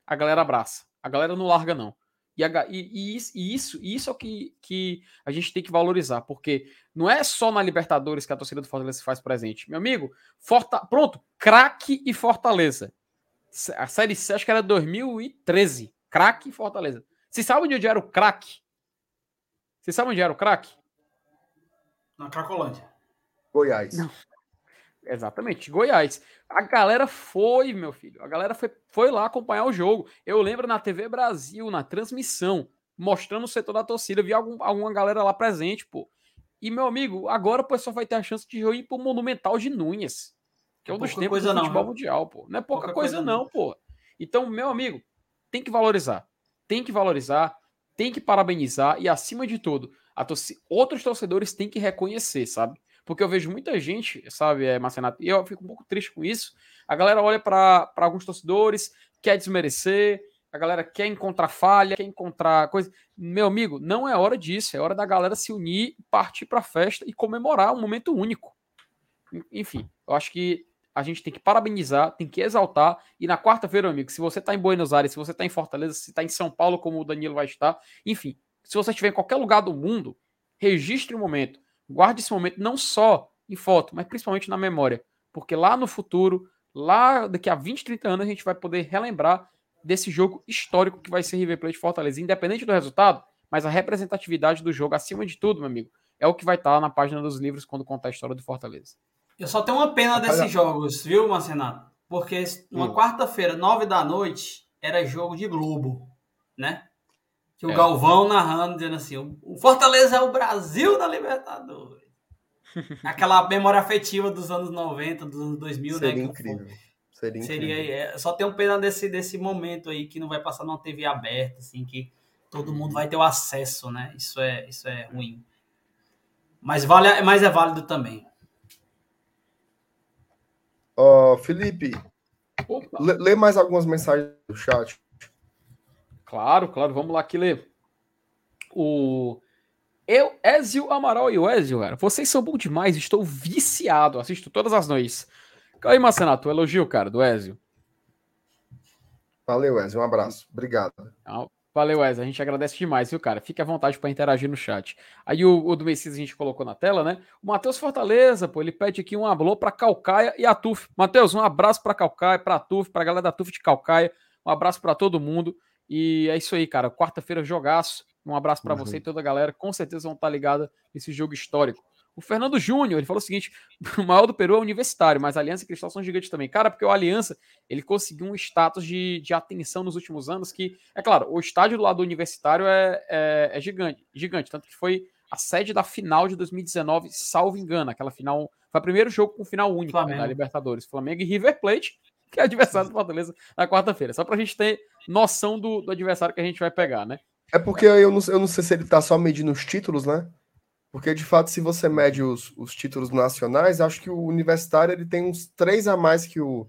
A galera abraça. A galera não larga, não. E, a, e, e, e isso, isso é o que, que a gente tem que valorizar, porque não é só na Libertadores que a torcida do Fortaleza se faz presente. Meu amigo, Forta, pronto, craque e Fortaleza. A Série C, acho que era 2013. Craque e Fortaleza. Você sabe onde era o craque? Você sabe onde era o craque? Na Cracolândia. Goiás. Não. Exatamente, Goiás. A galera foi, meu filho. A galera foi, foi lá acompanhar o jogo. Eu lembro na TV Brasil, na transmissão, mostrando o setor da torcida, vi algum, alguma galera lá presente, pô. E, meu amigo, agora o pessoal vai ter a chance de ir pro Monumental de Nunes. Que é um dos tempos do futebol não, mundial, pô. Não é pouca, pouca coisa, coisa, não, não, pô. Então, meu amigo, tem que valorizar tem que valorizar, tem que parabenizar e, acima de tudo, torce... outros torcedores têm que reconhecer, sabe? Porque eu vejo muita gente, sabe, é, Marcenato, e eu fico um pouco triste com isso. A galera olha para alguns torcedores, quer desmerecer, a galera quer encontrar falha, quer encontrar coisa. Meu amigo, não é hora disso, é hora da galera se unir, partir para a festa e comemorar um momento único. Enfim, eu acho que a gente tem que parabenizar, tem que exaltar. E na quarta-feira, amigo, se você está em Buenos Aires, se você está em Fortaleza, se está em São Paulo, como o Danilo vai estar, enfim, se você estiver em qualquer lugar do mundo, registre o um momento. Guarde esse momento não só em foto, mas principalmente na memória. Porque lá no futuro, lá daqui a 20, 30 anos, a gente vai poder relembrar desse jogo histórico que vai ser River Plate Fortaleza. Independente do resultado, mas a representatividade do jogo, acima de tudo, meu amigo, é o que vai estar tá na página dos livros quando contar a história do Fortaleza. Eu só tenho uma pena desses jogos, viu, Marcenato? Porque uma hum. quarta-feira, nove da noite, era jogo de Globo, né? Que o é. Galvão narrando, dizendo assim: o Fortaleza é o Brasil da Libertadores. Aquela memória afetiva dos anos 90, dos anos 2000, né, Seria né? Incrível. Seria incrível. Seria, é, só tenho pena desse, desse momento aí que não vai passar numa TV aberta, assim, que todo mundo vai ter o acesso, né? Isso é, isso é ruim. Mas, vale, mas é válido também. Ó, oh, Felipe, lê, lê, mais algumas mensagens do chat. Claro, claro, vamos lá ler. O eu, Ezio Amaral e o Ezio, cara, vocês são bons demais, estou viciado, assisto todas as noites. Aí, Marcenato, elogio, cara, do Ezio. Valeu, Ezio, um abraço. Obrigado. Valeu, Wes. A gente agradece demais, viu, cara? Fique à vontade para interagir no chat. Aí o, o do Messias a gente colocou na tela, né? O Matheus Fortaleza, pô, ele pede aqui um alô para Calcaia e a TUF. Matheus, um abraço para Calcaia, para a TUF, para a galera da TUF de Calcaia. Um abraço para todo mundo. E é isso aí, cara. Quarta-feira, jogaço. Um abraço para uhum. você e toda a galera. Com certeza vão estar tá ligados nesse jogo histórico. O Fernando Júnior, ele falou o seguinte: o maior do Peru é o universitário, mas Aliança e Cristal são gigantes também. Cara, porque o Aliança ele conseguiu um status de, de atenção nos últimos anos que, é claro, o estádio do lado universitário é, é, é gigante, gigante, tanto que foi a sede da final de 2019, salvo engano, aquela final. Foi o primeiro jogo com final único né, da Libertadores. Flamengo e River Plate, que é adversário do Fortaleza na quarta-feira. Só pra gente ter noção do, do adversário que a gente vai pegar, né? É porque eu não, eu não sei se ele tá só medindo os títulos, né? Porque, de fato, se você mede os, os títulos nacionais, acho que o Universitário ele tem uns três a mais que o,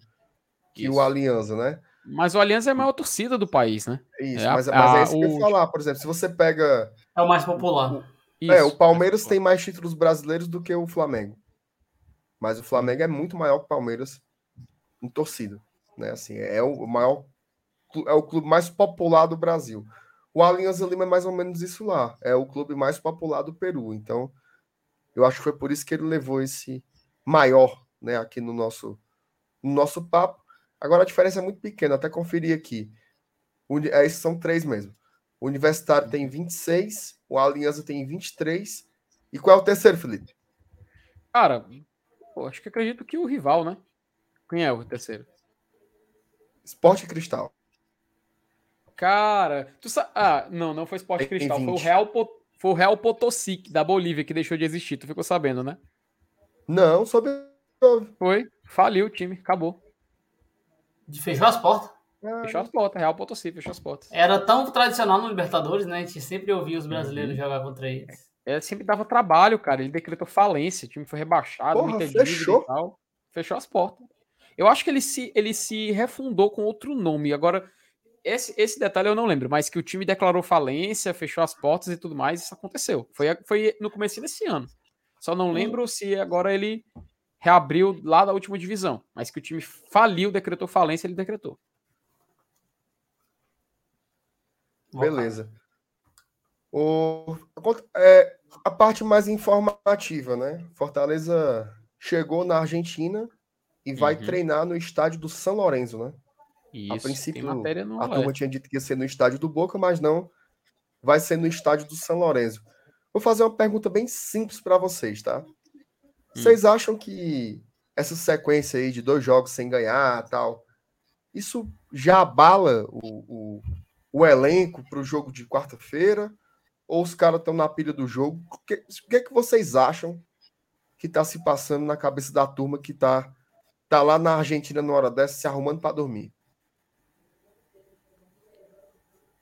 que o Aliança, né? Mas o Aliança é a maior torcida do país, né? Isso, é mas, a, mas é isso a, que eu ia falar. Por exemplo, se você pega. É o mais popular. Isso, é, o Palmeiras é tem mais títulos brasileiros do que o Flamengo. Mas o Flamengo é muito maior que o Palmeiras em torcida. Né? Assim, é o maior. É o clube mais popular do Brasil. O Alianza Lima é mais ou menos isso lá. É o clube mais popular do Peru. Então, eu acho que foi por isso que ele levou esse maior, né, aqui no nosso, no nosso papo. Agora a diferença é muito pequena, até conferir aqui. É, esses são três mesmo. O Universitário tem 26, o Aliança tem 23. E qual é o terceiro, Felipe? Cara, pô, acho que acredito que o rival, né? Quem é o terceiro? Esporte Cristal. Cara, tu sa... Ah, não, não foi Esporte Cristal, foi o Real, Pot... foi o Real Potosí da Bolívia que deixou de existir. Tu ficou sabendo, né? Não, soube. Foi, faliu o time, acabou. Fechou as portas. Fechou as portas, Real Potosí, fechou as portas. Era tão tradicional no Libertadores, né? A gente sempre ouvia os brasileiros uhum. jogar contra eles. É, sempre dava trabalho, cara. Ele decretou falência, o time foi rebaixado, Porra, fechou. Fechou as portas. Eu acho que ele se, ele se refundou com outro nome. Agora, esse, esse detalhe eu não lembro, mas que o time declarou falência, fechou as portas e tudo mais, isso aconteceu. Foi, foi no começo desse ano. Só não lembro se agora ele reabriu lá da última divisão, mas que o time faliu, decretou falência, ele decretou. Beleza. O, é, a parte mais informativa, né? Fortaleza chegou na Argentina e vai uhum. treinar no estádio do São Lourenço, né? Isso, a princípio, a turma tinha dito que ia ser no estádio do Boca, mas não. Vai ser no estádio do São Lourenço. Vou fazer uma pergunta bem simples para vocês, tá? Hum. Vocês acham que essa sequência aí de dois jogos sem ganhar tal, isso já abala o, o, o elenco para o jogo de quarta-feira? Ou os caras estão na pilha do jogo? O que, o que, é que vocês acham que está se passando na cabeça da turma que está tá lá na Argentina na hora dessa se arrumando para dormir?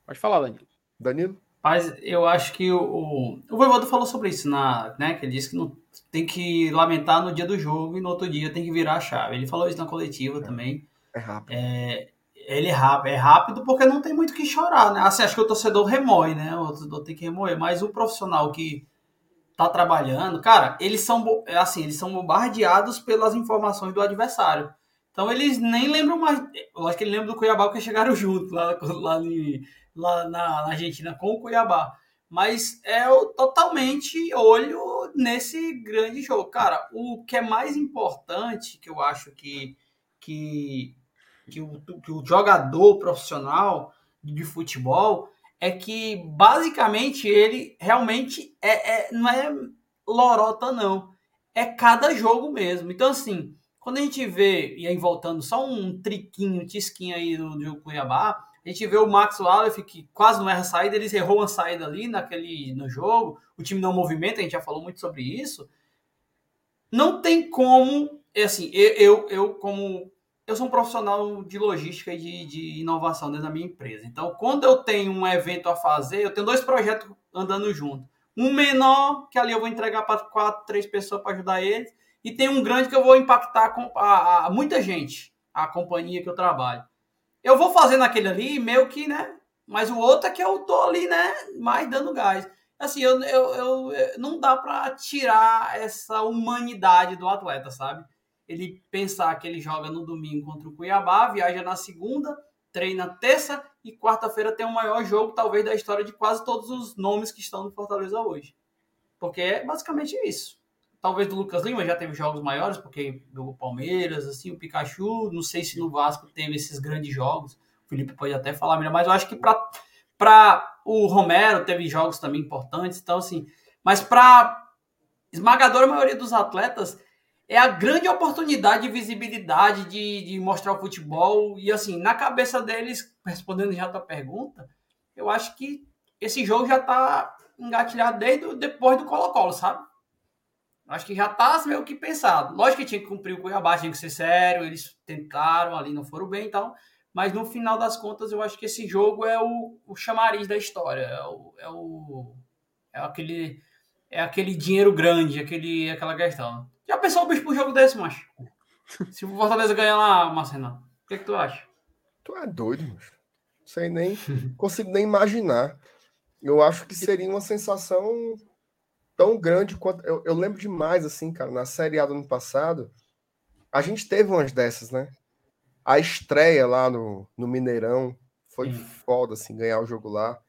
Pode falar, Danilo. Danilo? Mas eu acho que o, o, o Voivoda falou sobre isso, na, né? Que ele disse que não, tem que lamentar no dia do jogo e no outro dia tem que virar a chave. Ele falou isso na coletiva é, também. É rápido. É, ele é rápido, é rápido porque não tem muito que chorar, né? Assim, acho que o torcedor remói, né? O torcedor tem que remoer, mas o profissional que tá trabalhando, cara, eles são assim, eles são bombardeados pelas informações do adversário. Então eles nem lembram mais. Eu acho que ele lembra do Cuiabá porque chegaram juntos lá, lá lá na, na Argentina com o Cuiabá. Mas é totalmente olho nesse grande jogo. Cara, o que é mais importante que eu acho que, que, que, o, que o jogador profissional de futebol é que basicamente ele realmente é, é, não é lorota, não. É cada jogo mesmo. Então, assim, quando a gente vê, e aí voltando só um triquinho, um tisquinho aí do, do Cuiabá, a gente vê o Max Wallace, que quase não erra saída, ele errou uma saída ali naquele, no jogo, o time não movimenta, a gente já falou muito sobre isso. Não tem como, assim, eu, eu como eu sou um profissional de logística e de, de, inovação dentro da minha empresa. Então, quando eu tenho um evento a fazer, eu tenho dois projetos andando junto. Um menor, que ali eu vou entregar para quatro, três pessoas para ajudar eles. E tem um grande que eu vou impactar com a, a, muita gente, a companhia que eu trabalho. Eu vou fazer naquele ali, meio que, né? Mas o outro é que eu tô ali, né? Mais dando gás. Assim, eu, eu, eu não dá para tirar essa humanidade do atleta, sabe? Ele pensar que ele joga no domingo contra o Cuiabá, viaja na segunda, treina terça e quarta-feira tem o maior jogo, talvez, da história de quase todos os nomes que estão no Fortaleza hoje. Porque é basicamente isso. Talvez do Lucas Lima já teve jogos maiores, porque jogou Palmeiras, assim, o Pikachu, não sei se no Vasco teve esses grandes jogos. O Felipe pode até falar melhor, mas eu acho que para o Romero teve jogos também importantes, então assim, mas para esmagadora maioria dos atletas, é a grande oportunidade de visibilidade, de, de mostrar o futebol. E assim, na cabeça deles, respondendo já a tua pergunta, eu acho que esse jogo já tá engatilhado desde depois do Colo-Colo, sabe? Acho que já tá meio que pensado. Lógico que tinha que cumprir o Cuiabá, tinha que ser sério, eles tentaram ali, não foram bem e tal. Mas no final das contas, eu acho que esse jogo é o, o chamariz da história. É, o, é, o, é aquele é aquele dinheiro grande, aquele, aquela questão. Já pensou o bicho pro jogo desse, macho? Se o Fortaleza ganhar lá, Marcelo, o que, é que tu acha? Tu é doido, macho. Não sei nem, consigo nem imaginar. Eu acho que seria uma sensação tão grande quanto. Eu, eu lembro demais, assim, cara, na Série A do ano passado, a gente teve umas dessas, né? A estreia lá no, no Mineirão foi Sim. foda, assim, ganhar o jogo lá.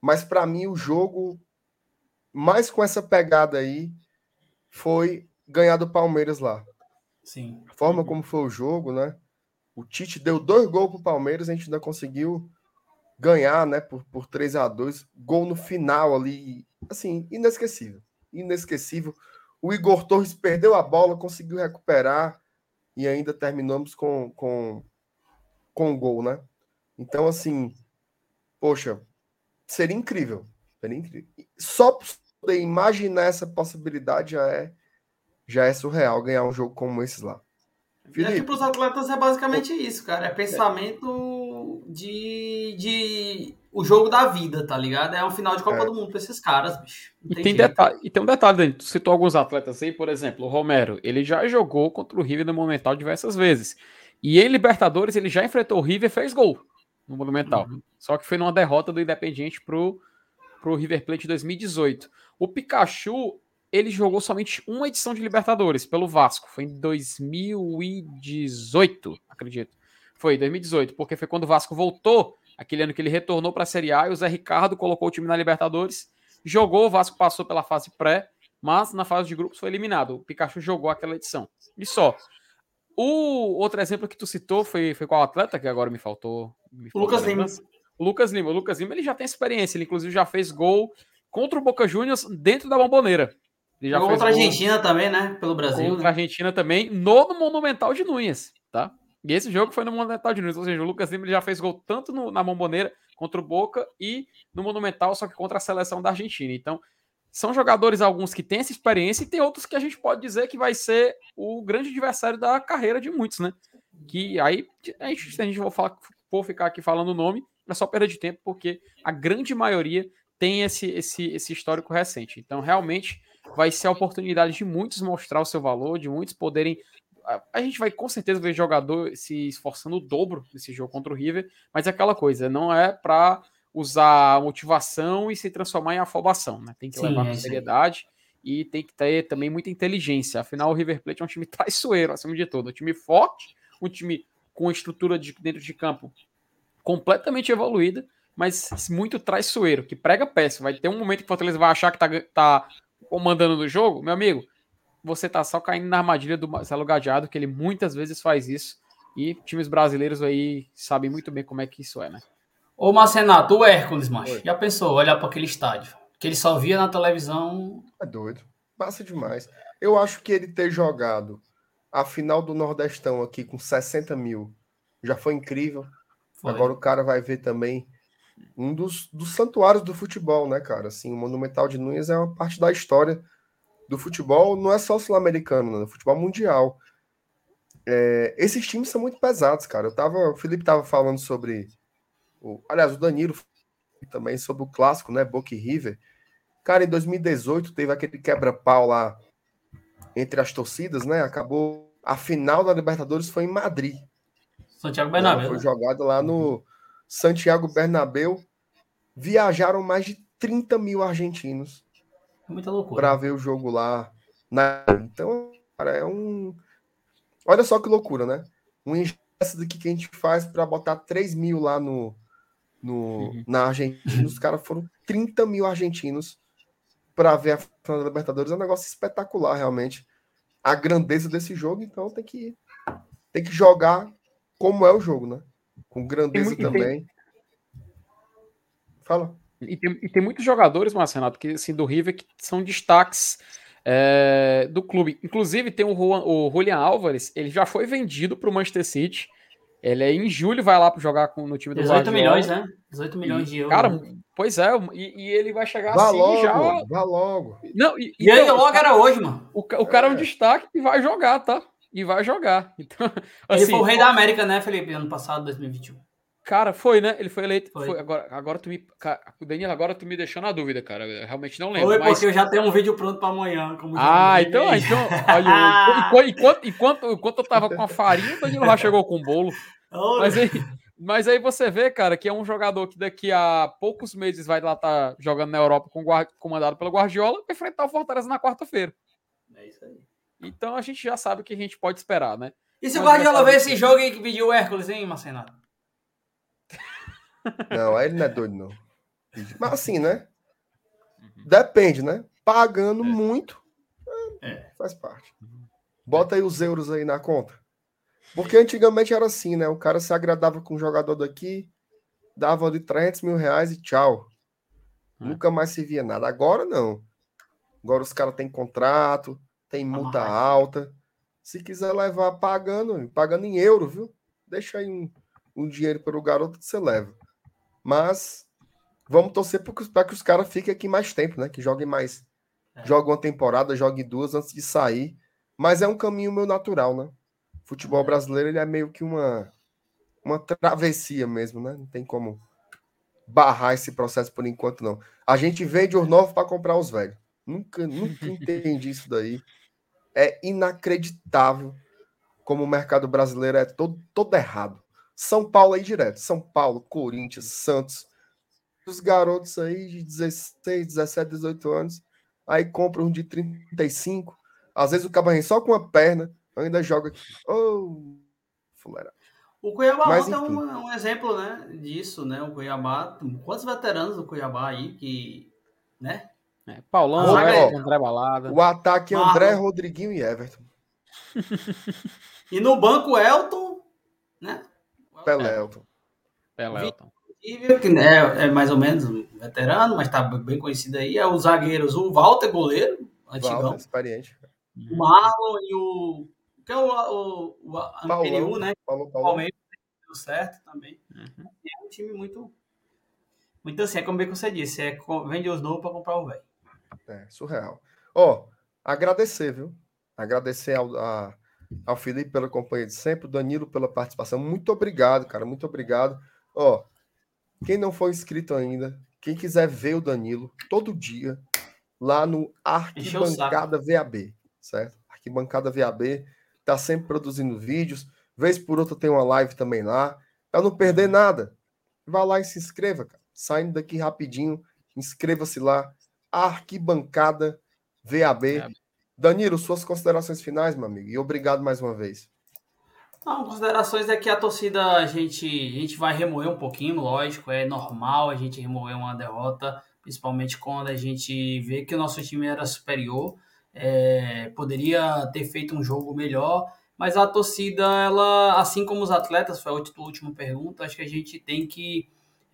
Mas para mim, o jogo mais com essa pegada aí foi ganhar do Palmeiras lá. Sim. A forma como foi o jogo, né? O Tite deu dois gols pro Palmeiras, a gente ainda conseguiu ganhar, né, por, por 3 a 2 Gol no final ali, assim, inesquecível. Inesquecível. O Igor Torres perdeu a bola, conseguiu recuperar e ainda terminamos com, com, com um gol, né? Então, assim, poxa, seria incrível. Seria incrível. Só poder imaginar essa possibilidade já é já é surreal ganhar um jogo como esses lá. Felipe, é que para os atletas é basicamente isso, cara. É pensamento de, de o jogo da vida, tá ligado? É um final de Copa é. do Mundo para esses caras, bicho. E tem, detalhe, e tem um detalhe, Dani. Tu citou alguns atletas aí, por exemplo, o Romero. Ele já jogou contra o River no Monumental diversas vezes. E em Libertadores ele já enfrentou o River e fez gol no Monumental. Uhum. Só que foi numa derrota do Independiente pro, pro River Plate 2018. O Pikachu, ele jogou somente uma edição de Libertadores pelo Vasco. Foi em 2018, acredito. Foi 2018, porque foi quando o Vasco voltou, aquele ano que ele retornou para a Série A, e o Zé Ricardo colocou o time na Libertadores, jogou, o Vasco passou pela fase pré, mas na fase de grupos foi eliminado. O Pikachu jogou aquela edição. E só. O outro exemplo que tu citou foi, foi qual atleta, que agora me faltou. Me o Lucas Lima. O Lucas Lima. O Lucas Lima ele já tem experiência, ele inclusive já fez gol contra o Boca Juniors dentro da bomboneira. Ele já contra a Argentina também, né? Pelo Brasil. Contra né? a Argentina também, no Monumental de Nunes, tá? E esse jogo foi no Monumental de Nunes, ou seja, o Lucas Lima já fez gol tanto no, na Bomboneira contra o Boca e no Monumental, só que contra a seleção da Argentina. Então, são jogadores alguns que têm essa experiência e tem outros que a gente pode dizer que vai ser o grande adversário da carreira de muitos, né? Que aí a gente, se a gente for, falar, for ficar aqui falando o nome, é só perda de tempo, porque a grande maioria tem esse, esse, esse histórico recente. Então, realmente, vai ser a oportunidade de muitos mostrar o seu valor, de muitos poderem. A gente vai com certeza ver jogador se esforçando o dobro nesse jogo contra o River, mas é aquela coisa, não é para usar motivação e se transformar em afobação, né? Tem que Sim, levar é com seriedade e tem que ter também muita inteligência. Afinal, o River Plate é um time traiçoeiro, acima de tudo. Um time forte, um time com estrutura de, dentro de campo completamente evoluída, mas muito traiçoeiro, que prega péssimo. Vai ter um momento que o Fortaleza vai achar que tá, tá comandando no jogo, meu amigo, você tá só caindo na armadilha do Marcelo Gadeado, que ele muitas vezes faz isso. E times brasileiros aí sabem muito bem como é que isso é, né? Ô, Marcenato, o Hércules, macho, já pensou olhar para aquele estádio? Que ele só via na televisão. É doido. Massa demais. Eu acho que ele ter jogado a final do Nordestão aqui com 60 mil já foi incrível. Foi. Agora o cara vai ver também um dos, dos santuários do futebol, né, cara? Assim, o Monumental de Nunes é uma parte da história do futebol, não é só sul-americano, né? Do futebol mundial. É, esses times são muito pesados, cara. Eu tava, o Felipe tava falando sobre, o, aliás, o Danilo também sobre o clássico, né, Boca e River. Cara, em 2018 teve aquele quebra-pau lá entre as torcidas, né? Acabou a final da Libertadores foi em Madrid. Santiago Bernabéu. Foi né? jogado lá no Santiago Bernabéu. Viajaram mais de 30 mil argentinos. É. Para ver o jogo lá. Na... Então, cara, é um. Olha só que loucura, né? Um ingresso daqui que a gente faz para botar 3 mil lá no, no, uhum. na Argentina. Os caras foram 30 mil argentinos para ver a final da Libertadores. É um negócio espetacular, realmente. A grandeza desse jogo, então tem que, tem que jogar como é o jogo, né? Com grandeza tem, também. Tem... Fala. E tem, e tem muitos jogadores, Marcelo, que assim, do River que são destaques é, do clube. Inclusive, tem o, Juan, o Julian Álvares, ele já foi vendido para o Manchester City. Ele é em julho vai lá para jogar com, no time do 18 Guardiola. milhões, né? 18 milhões de euros. Cara, pois é, e, e, ele vai chegar vá assim logo, já. Vá logo. Não, e, e aí então, logo era hoje, mano. O, o cara é. é um destaque e vai jogar, tá? E vai jogar. Então, assim, ele foi o rei da América, né, Felipe, ano passado, 2021. Cara, foi, né? Ele foi eleito. Foi. Foi. Agora, agora tu me. Daniel, agora tu me deixou na dúvida, cara. Eu realmente não lembro. Foi, mas... porque eu já tenho um vídeo pronto para amanhã. ah, então, então. Olha, enquanto, enquanto, enquanto eu tava com a farinha, o Danilo já chegou com o bolo. Mas aí, mas aí você vê, cara, que é um jogador que daqui a poucos meses vai lá estar tá jogando na Europa com comandado pelo Guardiola enfrentar o Fortaleza na quarta-feira. É isso aí. Então a gente já sabe o que a gente pode esperar, né? E se o Guardiola ver esse jogo aí que pediu o Hércules, hein, Marcenato? Não, aí ele não é doido, não. Mas assim, né? Uhum. Depende, né? Pagando é. muito, é. faz parte. Bota aí os euros aí na conta. Porque antigamente era assim, né? O cara se agradava com um jogador daqui, dava ali 300 mil reais e tchau. É. Nunca mais se via nada. Agora não. Agora os caras têm contrato, tem multa alta. Se quiser levar pagando, pagando em euro, viu? Deixa aí um, um dinheiro para o garoto que você leva. Mas vamos torcer para que os caras fiquem aqui mais tempo, né? Que joguem mais. É. Joguem uma temporada, joguem duas antes de sair. Mas é um caminho meu natural, né? futebol brasileiro ele é meio que uma, uma travessia mesmo, né? Não tem como barrar esse processo por enquanto, não. A gente vende os novos para comprar os velhos. Nunca, nunca entendi isso daí. É inacreditável como o mercado brasileiro é todo, todo errado. São Paulo aí direto. São Paulo, Corinthians, Santos. Os garotos aí de 16, 17, 18 anos. Aí compram um de 35. Às vezes o cabarrinho só com uma perna ainda joga aqui. Oh, fuleira. O Cuiabá Mas, é um, um, exemplo, né, disso, né? O Cuiabá, quantos veteranos do Cuiabá aí que, né? É, Paulão, André, André Balada. O ataque é André, Rodriguinho e Everton. e no banco Elton, né? Pelelton. Pelelton. Que né, é mais ou menos veterano, mas tá bem conhecido aí. É os zagueiros, o Walter, goleiro, antigão. Walter, experiente. O Marlon e o que é o, o, o Amperiu, né? Paulo, Paulo. Palmeiras deu certo também. Uhum. É um time muito. Muito assim, é como bem que você disse, é vende os novos para comprar o velho. É, surreal. Ó, oh, agradecer, viu? Agradecer ao, a, ao Felipe pela companhia de sempre, o Danilo pela participação. Muito obrigado, cara. Muito obrigado. Ó, oh, quem não for inscrito ainda, quem quiser ver o Danilo todo dia, lá no Arquibancada VAB, certo? Arquibancada VAB tá sempre produzindo vídeos. Vez por outra tem uma live também lá. Para não perder nada, vá lá e se inscreva, cara. Saindo daqui rapidinho, inscreva-se lá. Arquibancada VAB. É. Danilo, suas considerações finais, meu amigo. E obrigado mais uma vez. Não, considerações é que a torcida a gente, a gente vai remoer um pouquinho, lógico, é normal a gente remoer uma derrota, principalmente quando a gente vê que o nosso time era superior é, poderia ter feito um jogo melhor, mas a torcida, ela, assim como os atletas, foi a última pergunta, acho que a gente tem que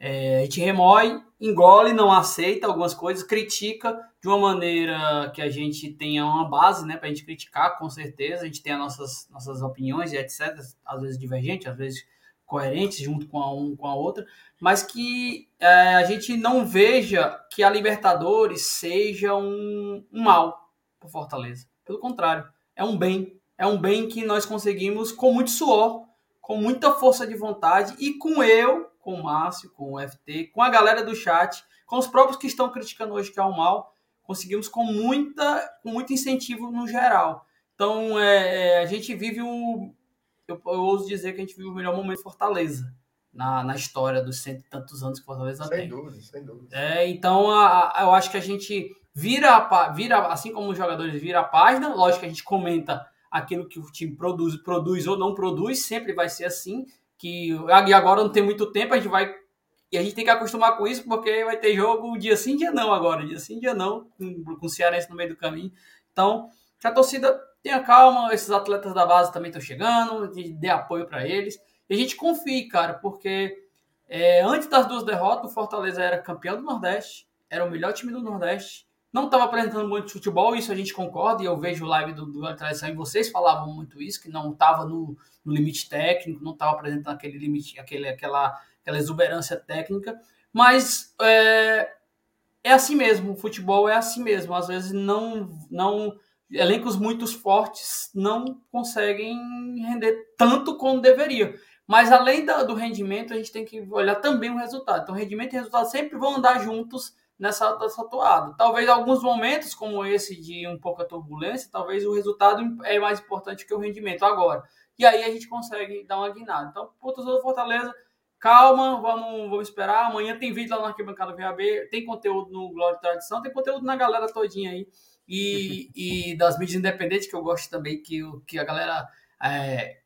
É, a gente remói, engole, não aceita algumas coisas, critica de uma maneira que a gente tenha uma base, né, para a gente criticar, com certeza. A gente tem as nossas, nossas opiniões e etc. Às vezes divergentes, às vezes coerentes, junto com a um com a outra, mas que é, a gente não veja que a Libertadores seja um, um mal para Fortaleza. Pelo contrário, é um bem. É um bem que nós conseguimos com muito suor, com muita força de vontade e com eu com o Márcio, com o FT, com a galera do chat, com os próprios que estão criticando hoje que é o mal, conseguimos com muita, com muito incentivo no geral. Então, é, é a gente vive o, eu, eu ouso dizer que a gente vive o melhor momento de Fortaleza na, na história dos cento e tantos anos que Fortaleza sem tem. Dúvida, sem dúvida. É, então, a, a, eu acho que a gente vira, vira, assim como os jogadores vira a página, lógico que a gente comenta aquilo que o time produz, produz ou não produz, sempre vai ser assim, que agora não tem muito tempo, a gente vai e a gente tem que acostumar com isso, porque vai ter jogo dia sim, dia não agora, dia sim, dia não, com, com o Cearense no meio do caminho. Então, que a torcida tenha calma, esses atletas da base também estão chegando, dê apoio para eles. E a gente confie, cara, porque é, antes das duas derrotas, o Fortaleza era campeão do Nordeste, era o melhor time do Nordeste, não estava apresentando muito futebol, isso a gente concorda, e eu vejo o live do, do Tradição e vocês falavam muito isso, que não estava no, no, limite técnico, não estava apresentando aquele limite, aquele, aquela, aquela exuberância técnica, mas é, é assim mesmo, o futebol é assim mesmo, às vezes não, não elencos muito fortes não conseguem render tanto como deveria. Mas além do, do rendimento, a gente tem que olhar também o resultado. Então, rendimento e resultado sempre vão andar juntos nessa, nessa toada. Talvez alguns momentos, como esse de um pouco a turbulência, talvez o resultado é mais importante que o rendimento agora. E aí a gente consegue dar uma guinada. Então, putas do Fortaleza, calma, vamos, vamos esperar. Amanhã tem vídeo lá no Arquibancada VAB, tem conteúdo no Glória e Tradição, tem conteúdo na galera todinha aí. E, e das mídias independentes, que eu gosto também, que, que a galera é,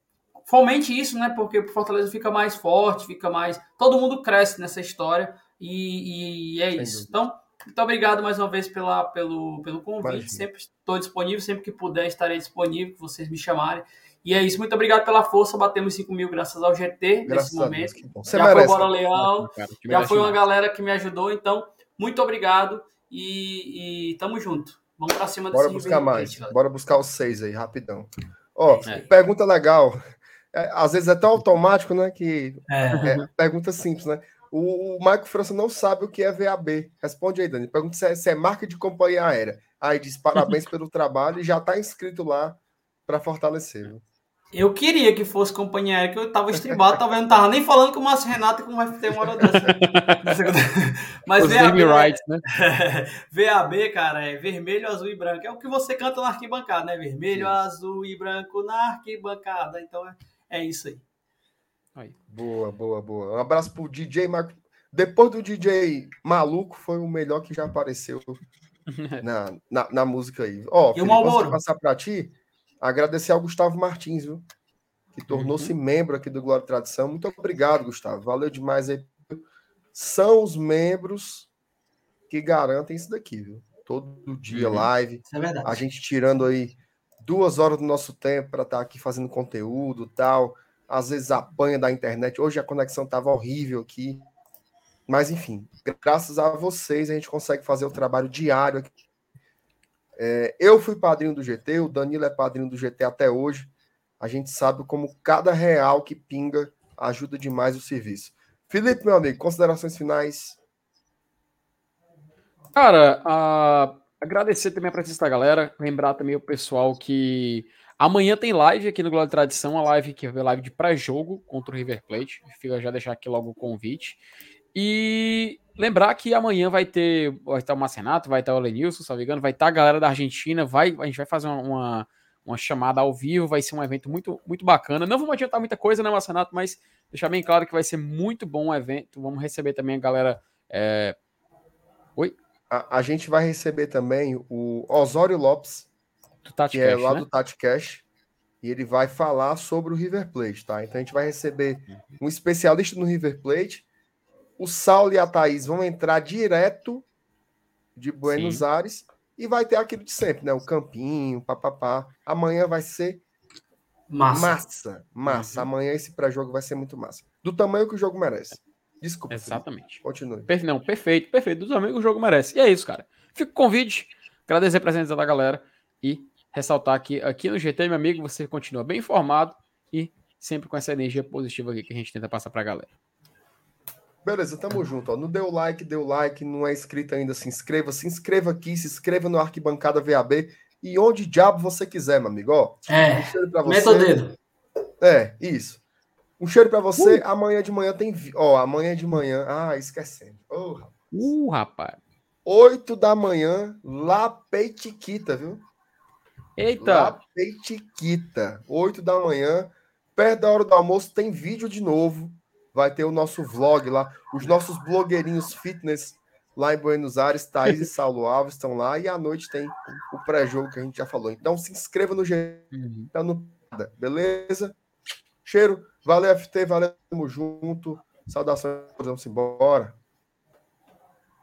fomente isso, né? Porque o Fortaleza fica mais forte, fica mais. Todo mundo cresce nessa história. E, e é Sem isso. Dúvida. Então, muito obrigado mais uma vez pela, pelo, pelo convite. Imagina. Sempre estou disponível, sempre que puder estarei disponível, que vocês me chamarem. E é isso, muito obrigado pela força. Batemos 5 mil graças ao GT graças nesse momento. Deus, já merece, foi Bora Leão, já foi uma galera que me ajudou. Então, muito obrigado e, e tamo junto. Vamos para cima Bora buscar mais. Bora buscar os seis aí, rapidão. Ó, é. pergunta legal. É, às vezes é tão automático, né? Que é. é pergunta simples, né? O, o Marco França não sabe o que é VAB. Responde aí, Dani. Pergunta se é, se é marca de companhia aérea. Aí diz parabéns pelo trabalho e já está inscrito lá para fortalecer. Viu? Eu queria que fosse companhia aérea, que eu tava estribado, talvez não tava nem falando com o Márcio Renato como vai ter uma hora dessa. Mas Os VAB, rights, né? VAB, cara, é vermelho, azul e branco. É o que você canta na arquibancada, né? Vermelho, azul e branco na arquibancada. Então é, é isso aí. Aí. Boa, boa, boa. Um abraço pro DJ Marco. Depois do DJ maluco, foi o melhor que já apareceu na, na, na música aí. Ó, oh, Felipe, posso passar para ti? Agradecer ao Gustavo Martins, viu? Que tornou-se uhum. membro aqui do Glória e Tradição. Muito obrigado, Gustavo. Valeu demais aí. São os membros que garantem isso daqui, viu? Todo dia uhum. live. Isso é verdade. A gente tirando aí duas horas do nosso tempo para estar tá aqui fazendo conteúdo tal às vezes apanha da internet. Hoje a conexão estava horrível aqui. Mas, enfim, graças a vocês a gente consegue fazer o trabalho diário aqui. É, eu fui padrinho do GT, o Danilo é padrinho do GT até hoje. A gente sabe como cada real que pinga ajuda demais o serviço. Felipe, meu amigo, considerações finais. Cara, uh, agradecer também a presença da galera, lembrar também o pessoal que Amanhã tem live aqui no Glória Tradição, a live que vai live de pré-jogo contra o River Plate. Fica já deixar aqui logo o convite. E lembrar que amanhã vai ter, vai estar o Marcenato, vai estar o Lenilson, se não me engano, vai estar a galera da Argentina, vai, a gente vai fazer uma, uma chamada ao vivo, vai ser um evento muito, muito bacana. Não vamos adiantar muita coisa, né, Marcenato, mas deixar bem claro que vai ser muito bom o evento. Vamos receber também a galera. É... Oi? A, a gente vai receber também o Osório Lopes, do Tati que é Cash, é lá né? do Tati Cash, e ele vai falar sobre o River Plate, tá? Então a gente vai receber um especialista no River Plate. O Saulo e a Thaís vão entrar direto de Buenos Sim. Aires e vai ter aquilo de sempre, né? O campinho, papapá. Amanhã vai ser massa. Massa. massa. Uhum. Amanhã esse pré-jogo vai ser muito massa. Do tamanho que o jogo merece. Desculpa. Exatamente. Felipe. Continue. Per não, perfeito, perfeito. Dos amigos o jogo merece. E é isso, cara. Fico com o convite, agradecer a presença da galera e ressaltar que aqui no GT, meu amigo, você continua bem informado e sempre com essa energia positiva aqui que a gente tenta passar pra galera. Beleza, tamo junto. Ó. Não deu like, deu like, não é inscrito ainda, se inscreva, se inscreva aqui, se inscreva no Arquibancada VAB e onde diabo você quiser, meu amigo. Ó, é, um meta o dedo. É, isso. Um cheiro para você. Uh. Amanhã de manhã tem. Ó, amanhã de manhã. Ah, esquecendo. Oh, rapaz. Uh, rapaz. 8 da manhã, lá Peitiquita, viu? Eita! Lá Peitiquita. 8 da manhã, perto da hora do almoço, tem vídeo de novo. Vai ter o nosso vlog lá. Os nossos blogueirinhos fitness lá em Buenos Aires, Thaís e Saulo Alves estão lá. E à noite tem o pré-jogo que a gente já falou. Então se inscreva no G. Uhum. Tá no... Beleza? Cheiro. Valeu, FT. Valeu, tamo junto. Saudações. Vamos embora.